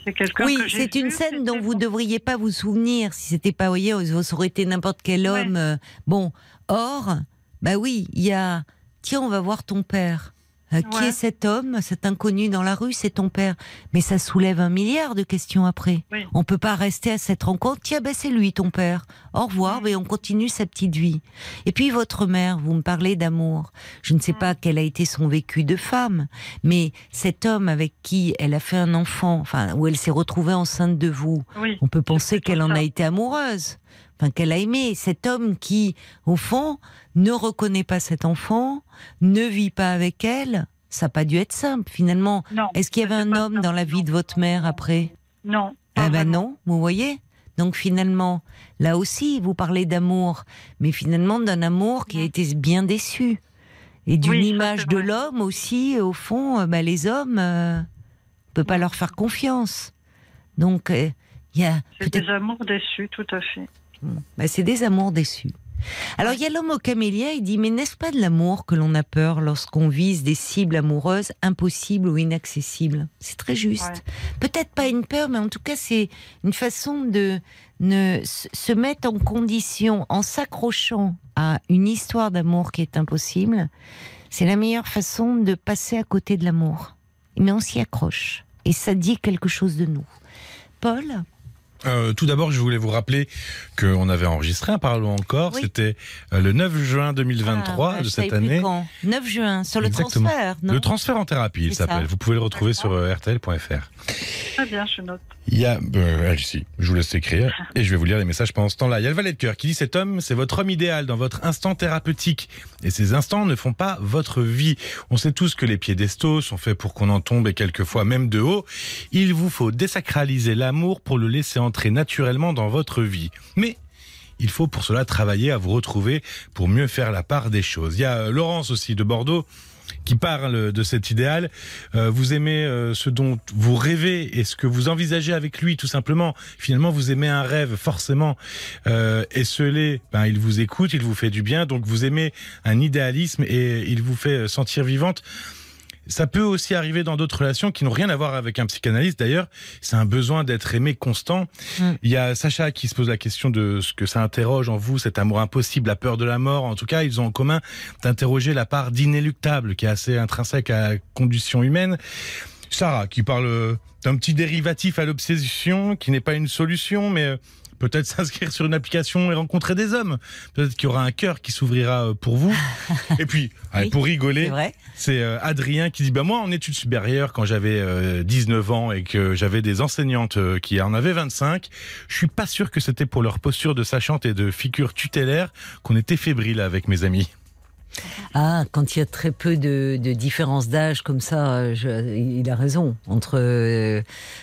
c'est quelqu'un Oui, que j'ai c'est une vu, scène dont vous bon. devriez pas vous souvenir. Si c'était pas, vous voyez, ça aurait été n'importe quel homme. euh, Bon, or, bah oui, il y a. Tiens, on va voir ton père. Euh, Qui Ouais. est cet homme, cet inconnu dans la rue? C'est ton père. Mais ça soulève un milliard de questions après. Oui. On peut pas rester à cette rencontre. Tiens, ben c'est lui, ton père. Au revoir, mais on continue sa petite vie. Et puis votre mère, vous me parlez d'amour. Je ne sais Mm. pas quel a été son vécu de femme, mais cet homme avec qui elle a fait un enfant, enfin où elle s'est retrouvée enceinte de vous, on peut penser qu'elle en a été amoureuse, enfin qu'elle a aimé cet homme qui, au fond, ne reconnaît pas cet enfant, ne vit pas avec elle. Ça n'a pas dû être simple finalement. Est-ce qu'il y avait un homme dans la vie de votre mère après? Non. Ah ben non, vous voyez donc finalement, là aussi, vous parlez d'amour, mais finalement d'un amour qui a été bien déçu. Et d'une Oui, image de l'homme aussi, au fond, euh, bah, les hommes, euh, on peut pas leur faire confiance. Donc, euh, il y a C'est des amours déçus, tout à fait. Bah, c'est des amours déçus. Alors il y a l'homme au camélia, il dit mais n'est-ce pas de l'amour que l'on a peur lorsqu'on vise des cibles amoureuses impossibles ou inaccessibles? C'est très juste. Ouais. Peut-être pas une peur, mais en tout cas c'est une façon de ne, se se mettre en condition en s'accrochant à une histoire d'amour qui est impossible. C'est la meilleure façon de passer à côté de l'amour. Mais on s'y accroche et ça dit quelque chose de nous. Paul Euh, tout d'abord, je voulais vous rappeler qu'on avait enregistré un Parlons encore. Oui. C'était euh, le 9 juin 2023 Ah, de cette année. quand. 9 juin, sur le Exactement. transfert, non Le transfert en thérapie, il s'appelle. Vous pouvez le retrouver sur euh, rtl.fr. Très bien, je note. Il y a, euh, allez-y, je vous laisse écrire et je vais vous lire les messages pendant ce temps-là. Il y a le valet de cœur qui dit cet homme, c'est votre homme idéal dans votre instant thérapeutique. Et ces instants ne font pas votre vie. On sait tous que les piédestaux sont faits pour qu'on en tombe et quelquefois même de haut. Il vous faut désacraliser l'amour pour le laisser entrer naturellement dans votre vie. Mais il faut pour cela travailler à vous retrouver pour mieux faire la part des choses. Il y a euh, Laurence aussi de Bordeaux qui parle de cet idéal. Euh, vous aimez euh, ce dont vous rêvez et ce que vous envisagez avec lui, tout simplement. Finalement, vous aimez un rêve, forcément. Et ce l'est, ben, il vous écoute, il vous fait du bien. Donc, vous aimez un idéalisme et il vous fait sentir vivante. Ça peut aussi arriver dans d'autres relations qui n'ont rien à voir avec un psychanalyste. D'ailleurs, c'est un besoin d'être aimé constant. Mm. Il y a Sacha qui se pose la question de ce que ça interroge en vous, cet amour impossible, la peur de la mort. En tout cas, ils ont en commun d'interroger la part d'inéluctable qui est assez intrinsèque à la condition humaine. Sarah qui parle euh, d'un petit dérivatif à l'obsession qui n'est pas une solution, mais euh, peut-être s'inscrire sur une application et rencontrer des hommes. Peut-être qu'il y aura un cœur qui s'ouvrira euh, pour vous. et puis, Oui, pour rigoler, c'est euh, Adrien qui dit bah moi en études supérieures quand j'avais euh, 19 ans et que j'avais des enseignantes euh, qui en avaient 25, je suis pas sûr que c'était pour leur posture de sachante et de figure tutélaire qu'on était fébrile avec mes amis. Ah, quand il y a très peu de, de différence d'âge comme ça, je- il a raison entre euh,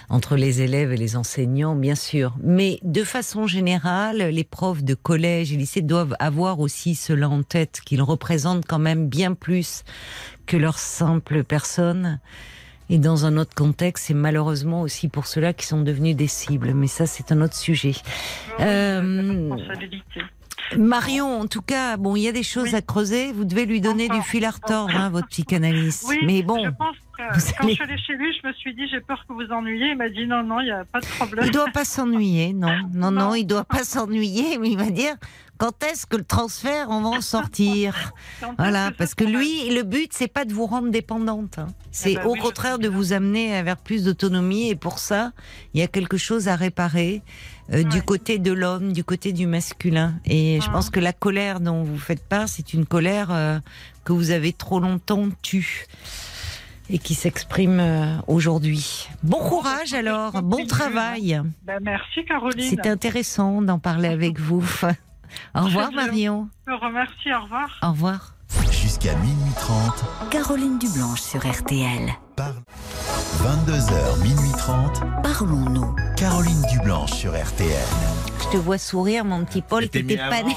entre les élèves et les enseignants, bien sûr. Mais de façon générale, les profs de collège et lycée doivent avoir aussi cela en tête, qu'ils représentent quand même bien plus que leurs simples personnes. Et dans un autre contexte, c'est malheureusement aussi pour cela qu'ils sont devenus des cibles. Mais ça, c'est un autre sujet. Euh. Marion, en tout cas, bon, il y a des choses Oui. à creuser. Vous devez lui donner du fil à retordre, hein, votre psychanalyste. Oui, Mais je bon, pense que quand allez- je suis allée chez lui, je me suis dit j'ai peur que vous ennuyiez. Il m'a dit non, non, il n'y a pas de problème. il doit pas s'ennuyer, non, non, non, Non. il doit pas s'ennuyer. Mais il va dire quand est-ce que le transfert, on va en sortir. Voilà, parce que lui, le but, c'est pas de vous rendre dépendante. hein. C'est Eh ben au oui, contraire de vous amener vers plus d'autonomie. Et pour ça, il y a quelque chose à réparer euh, du côté de l'homme, du côté du masculin. Et je Ah. pense que la colère dont vous faites part, c'est une colère euh, que vous avez trop longtemps tue. et qui s'exprime euh, aujourd'hui. Bon courage alors, bon travail. Ben, merci Caroline. C'était intéressant d'en parler avec vous. Au revoir. Marion. Je vous remercie, au revoir. Au revoir. Jusqu'à minuit 30, Caroline Dublanche sur RTL. par 22h, minuit 30, Parlons-nous. Caroline Dublanche sur RTL. Je te vois sourire, mon petit Paul, t'étais pas né.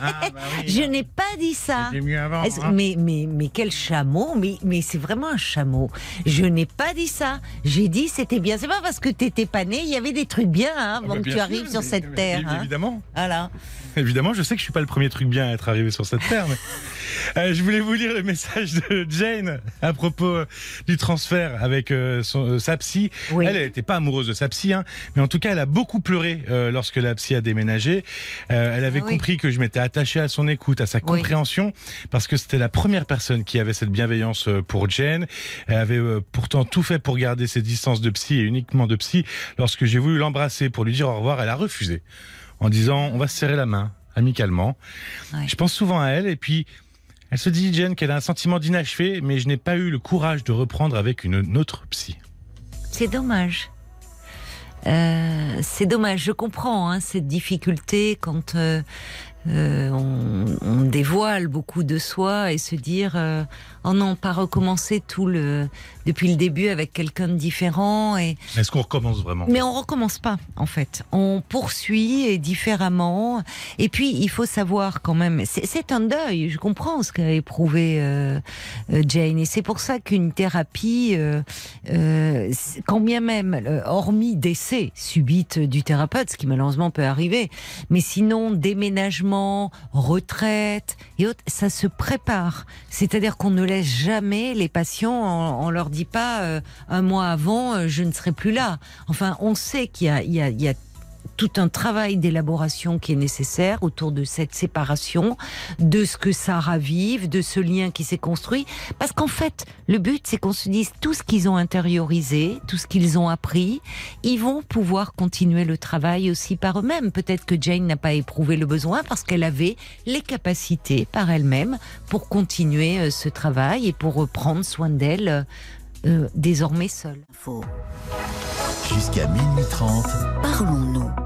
Ah, bah oui. Je n'ai pas dit ça. Mieux avant. Hein. mais, mais, mais quel chameau Mais, mais c'est vraiment un chameau. Je n'ai pas dit ça. J'ai dit c'était bien. C'est pas parce que t'étais pas né, il y avait des trucs bien hein, Ah, avant bah, que tu sûr, arrives sur mais- cette mais- terre. hein. Évidemment. Voilà. Évidemment, je sais que je suis pas le premier truc bien à être arrivé sur cette terre. Mais... Euh, je voulais vous lire le message de Jane à propos euh, du transfert avec euh, son, euh, sa psy. Oui. Elle, n'était pas amoureuse de sa psy, hein, mais en tout cas, elle a beaucoup pleuré lorsque la psy a déménagé. Elle avait Ah oui. compris que je m'étais attaché à son écoute, à sa Oui. compréhension, parce que c'était la première personne qui avait cette bienveillance pour Jane. Elle avait pourtant tout fait pour garder ses distances de psy et uniquement de psy. Lorsque j'ai voulu l'embrasser pour lui dire au revoir, elle a refusé en disant on va se serrer la main amicalement. Ouais. Je pense souvent à elle et puis elle se dit Jen qu'elle a un sentiment d'inachevé mais je n'ai pas eu le courage de reprendre avec une autre psy. C'est dommage. Euh, c'est dommage. Je comprends hein, cette difficulté quand euh, euh, on, on dévoile beaucoup de soi et se dire euh, oh non pas recommencer tout le depuis le début avec quelqu'un de différent et Est-ce qu'on recommence vraiment? Mais on recommence pas, en fait. On poursuit et différemment. Et puis, il faut savoir quand même, c'est c'est un deuil. Je comprends ce qu'a éprouvé euh, euh, Jane. Et c'est pour ça qu'une thérapie, euh, euh, quand bien même, hormis décès subite du thérapeute, ce qui malheureusement peut arriver, mais sinon, déménagement, retraite et autres, ça se prépare. C'est-à-dire qu'on ne laisse jamais les patients, on, on leur dit pas euh, un mois avant, euh, je ne serai plus là. Enfin, on sait qu'il y a, tout un travail d'élaboration qui est nécessaire autour de cette séparation, de ce que ça ravive, de ce lien qui s'est construit. Parce qu'en fait, le but, c'est qu'on se dise tout ce qu'ils ont intériorisé, tout ce qu'ils ont appris, ils vont pouvoir continuer le travail aussi par eux-mêmes. Peut-être que Jane n'a pas éprouvé le besoin parce qu'elle avait les capacités par elle-même pour continuer euh, ce travail et pour reprendre soin d'elle euh, euh, désormais seule. Jusqu'à minuit 30, Parlons-nous.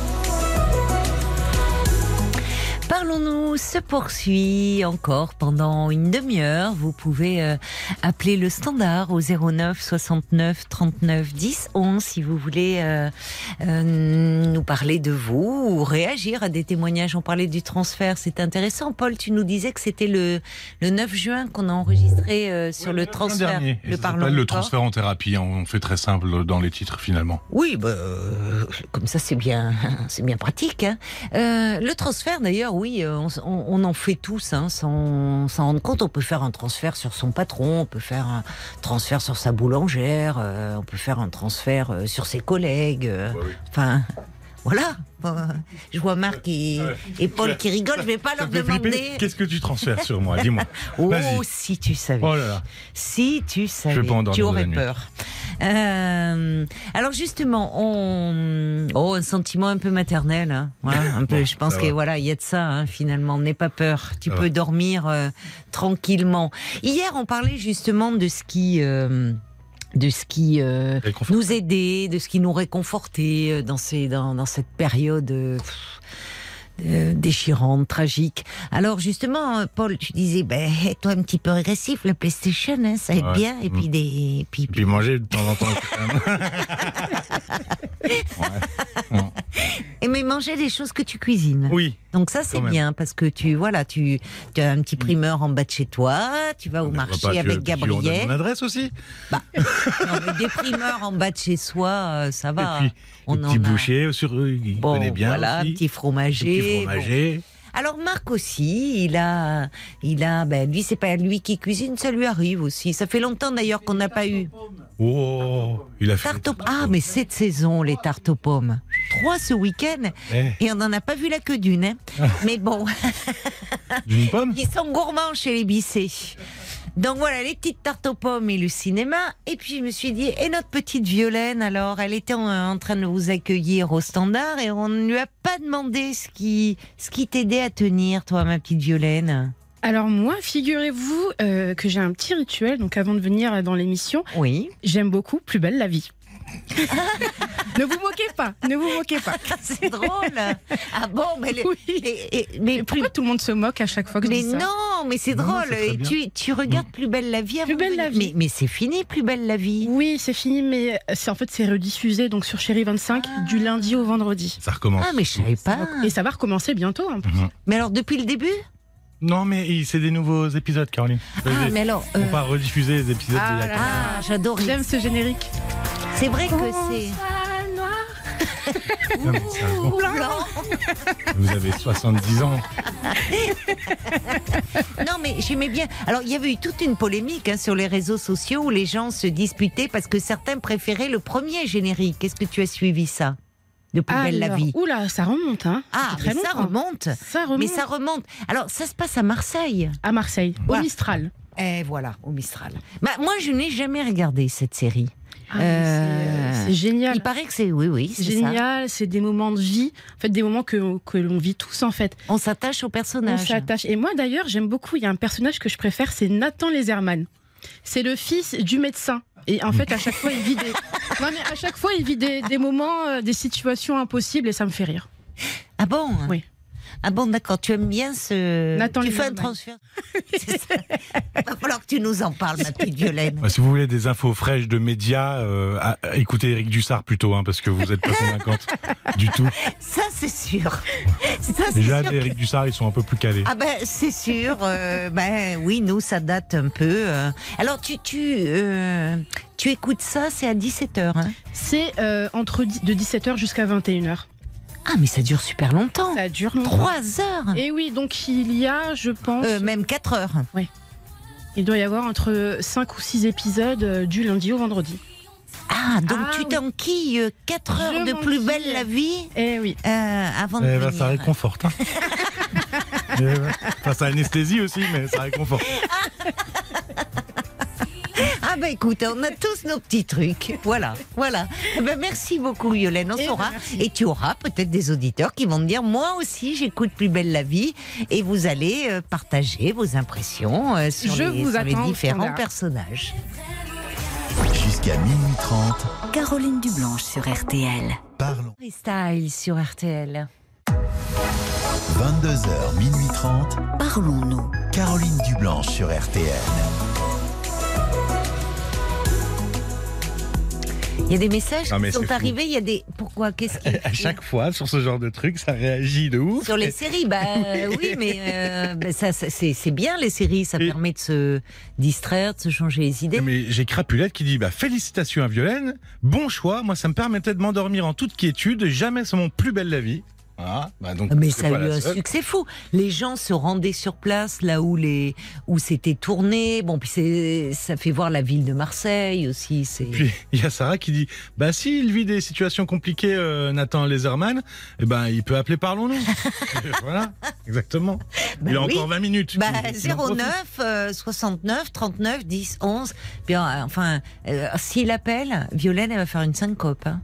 Parlons-nous se poursuit encore pendant une demi-heure. Vous pouvez euh, appeler le standard au 09 69 39 10 11 si vous voulez euh, euh, nous parler de vous ou réagir à des témoignages. On parlait du transfert, c'est intéressant. Paul, tu nous disais que c'était le, le 9 juin qu'on a enregistré euh, sur le transfert. Dernier. Le parlons le transfert en thérapie. hein. On fait très simple dans les titres finalement. Oui, bah, euh, comme ça c'est bien, c'est bien pratique. hein. Euh, le transfert, d'ailleurs, oui, euh, on, s- on- on en fait tous, hein, sans s'en rendre compte. On peut faire un transfert sur son patron, on peut faire un transfert sur sa boulangère, euh, on peut faire un transfert euh, sur ses collègues. euh, Enfin, voilà. Je vois Marc et, et Paul qui rigolent. Je vais pas leur demander. Qu'est-ce que tu transfères sur moi? Dis-moi. Oh, si tu savais. Oh là là. Si tu savais, tu aurais peur. Euh, alors justement, on, oh, un sentiment un peu maternel, hein. Voilà, un peu. Bon, je pense que va. voilà, il y a de ça hein, finalement. N'aie pas peur. Tu Ça peux va. dormir euh, tranquillement. Hier, on parlait justement de ce qui. euh, de ce qui euh, nous aidait, de ce qui nous réconfortait euh, dans, ces, dans, dans cette période euh, euh, déchirante, tragique. Alors justement, Paul, tu disais, ben, toi un petit peu agressif, la PlayStation, hein, ça aide Ouais. bien. Et puis Mm. des, puis, Et puis manger de temps en temps. quand même. Ouais. et mais manger des choses que tu cuisines. Oui. Donc ça c'est bien parce que tu voilà, tu, tu as un petit primeur en bas de chez toi, tu vas au On marché pas que- avec Gabriel. Mon adresse aussi. Non, mais des primeurs en bas de chez soi, euh, ça va. Et puis, On en petit a. boucher sur il Bon, connaît bien voilà, aussi. petit Le fromager. petit fromager. Alors Marc aussi, il a, il a, ben lui c'est pas lui qui cuisine, ça lui arrive aussi. Ça fait longtemps d'ailleurs qu'on n'a pas eu Oh, il a fait. tarte aux Ah mais cette saison les tartes aux pommes, trois ce week-end Eh, et on n'en a pas vu la queue d'une. hein. mais bon, d'une pomme ils sont gourmands chez les Bissés. Donc voilà, les petites tartes aux pommes et le cinéma. Et puis je me suis dit, et notre petite Violaine alors Elle était en, en train de vous accueillir au standard et on ne lui a pas demandé ce qui, ce qui t'aidait à tenir, toi, ma petite Violaine. Alors moi, figurez-vous euh, que j'ai un petit rituel. Donc avant de venir dans l'émission, Oui. j'aime beaucoup Plus belle la vie. ne vous moquez pas, ne vous moquez pas. C'est drôle. Ah bon, mais, le- Oui. et- et- mais Mais pourquoi tout le monde se moque à chaque fois que je Mais dis ça? non, mais c'est drôle. Et tu, tu regardes Plus belle la vie avant Plus belle de la vie. Mais, mais c'est fini, Plus belle la vie. Oui, c'est fini, mais c'est en fait c'est rediffusé donc sur Chéri 25 du lundi au vendredi. Ça recommence. Ah, mais je savais pas. Et ça va recommencer bientôt. hein. Mais alors, depuis le début? Non, mais c'est des nouveaux épisodes, Caroline. Ah, mais alors. On euh, va pas rediffuser les épisodes Ah d'il y a là quatre- là. Ah, j'adore. J'aime ce générique. C'est vrai que c'est. Non, mais c'est un bon- Blanc. Vous avez 70 ans. Non, mais j'aimais bien. Alors, il y avait eu toute une polémique hein, sur les réseaux sociaux où les gens se disputaient parce que certains préféraient le premier générique. Est-ce que tu as suivi ça De Plus belle la vie Oula, ça remonte, hein. Ah, C'est très mais ça remonte. Ça remonte. Mais ça remonte. Alors, ça se passe à Marseille. À Marseille, au. Mistral. Et voilà, au Mistral. Bah, moi, je n'ai jamais regardé cette série. Ah, mais Euh, c'est- génial. Il paraît que c'est, oui, oui, C'est génial, c'est des moments de vie, en fait des moments que, que l'on vit tous en fait. On s'attache au On personnage. s'attache. Et moi d'ailleurs j'aime beaucoup, il y a un personnage que je préfère, c'est Nathan Leserman. C'est le fils du médecin. Et en fait à chaque fois il vit des, non, mais à chaque fois il vit des, des moments, euh, des situations impossibles et ça me fait rire. Ah bon? Oui. Ah bon, d'accord. Tu aimes bien ce. Nathan tu fais un transfert. C'est ça. Il va falloir que tu nous en parles, ma petite Violaine. Si vous voulez des infos fraîches de médias, euh, à- à- écoutez Eric Dussard plutôt, hein, parce que vous n'êtes pas convaincante du tout. Ça, c'est sûr. Ça, Déjà, sûr. les Eric Dussard, ils sont un peu plus calés. Ah ben c'est sûr. euh, ben oui, nous ça date un peu. euh. Alors tu tu euh, tu écoutes ça, c'est à 17h. Hein? C'est euh, entre de 17h jusqu'à 21h. Ah mais ça dure super longtemps. Ça dure longtemps. 3 heures. Et oui, donc il y a, je pense, Euh, même 4 heures. il doit y avoir entre 5 ou 6 épisodes euh, du lundi au vendredi. Ah donc Ah, tu oui. t'enquilles 4 Je heures de plus belle la vie Eh oui. euh, avant de Eh ben, ça réconforte. Hein. Eh. Enfin, ça anesthésie aussi, mais ça réconforte. Ah ben écoute, on a tous nos petits trucs. Voilà, voilà. Eh ben, merci beaucoup Yolène, on Eh ben, saura. merci. Et tu auras peut-être des auditeurs qui vont te dire, moi aussi j'écoute Plus belle la vie. Et vous allez euh, partager vos impressions euh, sur, Je les, vous sur les attends au différents personnages. Jusqu'à minuit 30, Caroline Dublanche sur RTL. parlons. Freestyle sur RTL. 22h, minuit 30, Parlons-nous. Caroline Dublanche sur RTL. Il y a des messages Non, qui sont arrivés, il y a des... Pourquoi Qu'est-ce qui... À chaque fois, sur ce genre de truc, ça réagit de ouf. Sur les séries, bah oui, mais euh, bah, ça, ça, c'est bien les séries, ça Et- permet de se distraire, de se changer les idées. Mais j'ai Crapulette qui dit bah, Félicitations à Violaine, bon choix, moi ça me permettait de m'endormir en toute quiétude, jamais c'est mon plus belle la vie. Bah donc, Mais ça a eu un seule. succès fou. Les gens se rendaient sur place là où les où c'était tourné. Bon, puis ça fait voir la ville de Marseille aussi. Puis il y a Sarah qui dit bah s'il vit des situations compliquées, euh, Nathan Leserman, eh ben il peut appeler Parlons-nous. voilà, exactement. Bah il a oui. encore 20 minutes. bah Il- il en profite. 09 euh, 69 39 10 11. Puis euh, enfin, euh, s'il appelle, Violaine elle va faire une syncope. hein.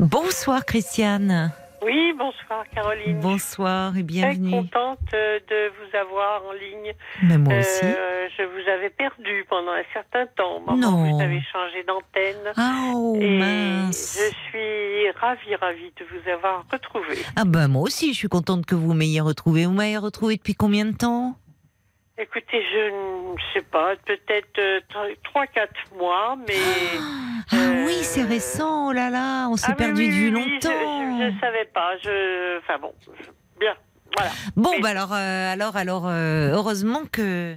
Bonsoir Christiane. Oui, bonsoir Caroline. Bonsoir et Très bienvenue. contente euh, de vous avoir en ligne. Mais moi aussi. Euh, je vous avais perdu pendant un certain temps. Non. Vous avez changé d'antenne. Ah oh, et mince. je suis ravie, ravie de vous avoir retrouvé. Ah ben moi aussi, je suis contente que vous m'ayez retrouvé. Vous m'avez retrouvé depuis combien de temps? Écoutez, je ne sais pas, peut-être euh, 3-4 mois, mais... Ah Euh, oui, c'est récent. Oh là là, on s'est Ah perdu oui, de vue oui, longtemps. Je ne savais pas. Je... Enfin bon, je- bien, voilà. Bon, Mais- bah alors, euh, alors, alors, euh, heureusement que